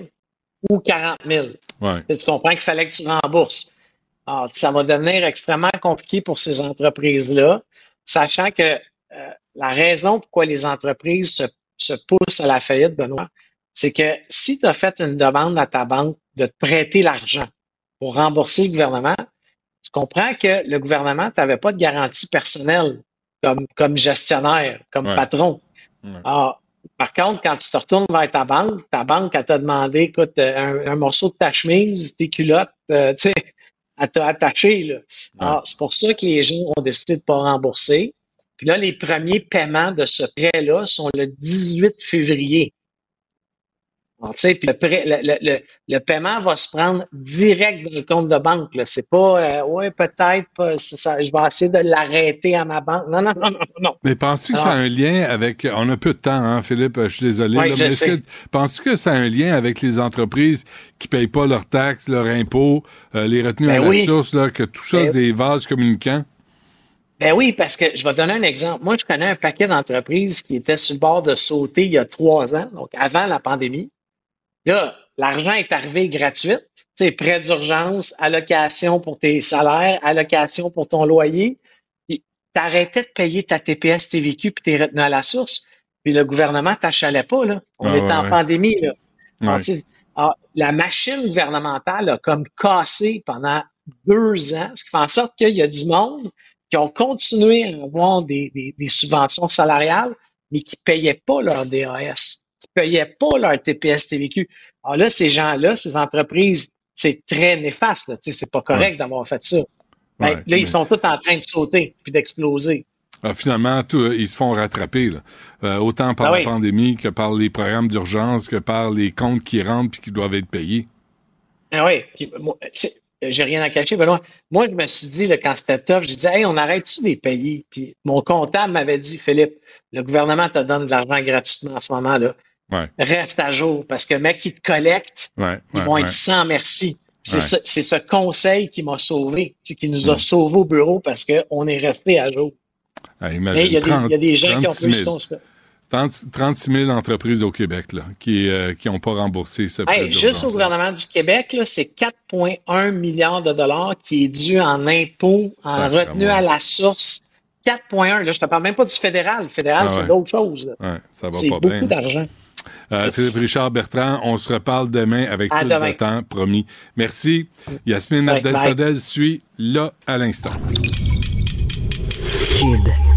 ou 40 000. Ouais. Tu tu comprends qu'il fallait que tu rembourses. Alors, ça va devenir extrêmement compliqué pour ces entreprises-là, sachant que euh, la raison pourquoi les entreprises se, se poussent à la faillite, Benoît, c'est que si tu as fait une demande à ta banque de te prêter l'argent pour rembourser le gouvernement, tu comprends que le gouvernement n'avait pas de garantie personnelle comme, comme gestionnaire, comme Ouais. patron. Ah, par contre, quand tu te retournes vers ta banque, ta banque, elle t'a demandé, écoute, euh, un, un morceau de ta chemise, tes culottes, euh, tu sais, elle t'a attaché, là. Alors, c'est pour ça que les gens ont décidé de pas rembourser. Puis là, les premiers paiements de ce prêt-là sont le 18 février. Puis le, le, le, le, paiement va se prendre direct dans le compte de banque. C'est pas, euh, ouais, peut-être, je vais essayer de l'arrêter à ma banque. Non, non, non, non, non. Mais penses-tu que ça a un lien avec. On a peu de temps, hein, Philippe, je suis désolé. Oui, est-ce que penses-tu que ça a un lien avec les entreprises qui payent pas leurs taxes, leurs impôts, euh, les retenues Ben à la source, là, que tout ça, Ben- c'est des vases communicants? Ben oui, parce que je vais te donner un exemple. Moi, je connais un paquet d'entreprises qui étaient sur le bord de sauter il y a trois ans, donc avant la pandémie. Là, l'argent est arrivé gratuit. Tu sais, prêt d'urgence, allocation pour tes salaires, allocation pour ton loyer. T'arrêtais de payer ta TPS, TVQ puis tes retenues à la source. Puis le gouvernement t'achalait pas, là. On Ah, était ouais, en ouais. pandémie, là. Ouais. sais, alors, la machine gouvernementale a comme cassé pendant deux ans, ce qui fait en sorte qu'il y a du monde qui ont continué à avoir des, des- des subventions salariales, mais qui ne payaient pas leur DAS, payaient pas leur TPS TVQ. Alors là, ces gens-là, ces entreprises, c'est très néfaste. Là, tu sais, c'est pas correct d'avoir fait ça. Ben, Ouais, là, mais- ils sont tous en train de sauter puis d'exploser. Ah, finalement, tout, euh, ils se font rattraper, là. Euh, autant par Ah la oui. pandémie que par les programmes d'urgence, que par les comptes qui rentrent puis qui doivent être payés. Ah oui, puis moi, j'ai rien à cacher, Benoît. Moi, je me suis dit, là, quand c'était tough, j'ai dit, hey, on arrête-tu de les payer? Puis mon comptable m'avait dit, Philippe, le gouvernement te donne de l'argent gratuitement en ce moment-là. Ouais, Reste à jour, parce que mec, qui te collecte, ouais, ils vont être sans merci. C'est ce, conseil qui m'a sauvé, qui nous a sauvés au bureau parce qu'on est resté à jour. Ah, Mais il y, a des- 30 il y a des gens qui ont 36 plus 000. qu'on se fait. 30 36 000 entreprises au Québec là, qui n'ont pas remboursé ce prêt Hey, juste au gouvernement du Québec, c'est 4,1 milliards de dollars qui est dû en impôts, en retenue à la source. 4,1. Là, je te parle même pas du fédéral. Le fédéral, Ah c'est d'autres choses. Ouais, C'est beaucoup d'argent. Euh, Philippe Richard Bertrand, on se reparle demain avec À plus demain. de temps, promis. Merci. Yasmine Ouais, Abdel bye. Fadel suit là à l'instant. Cube.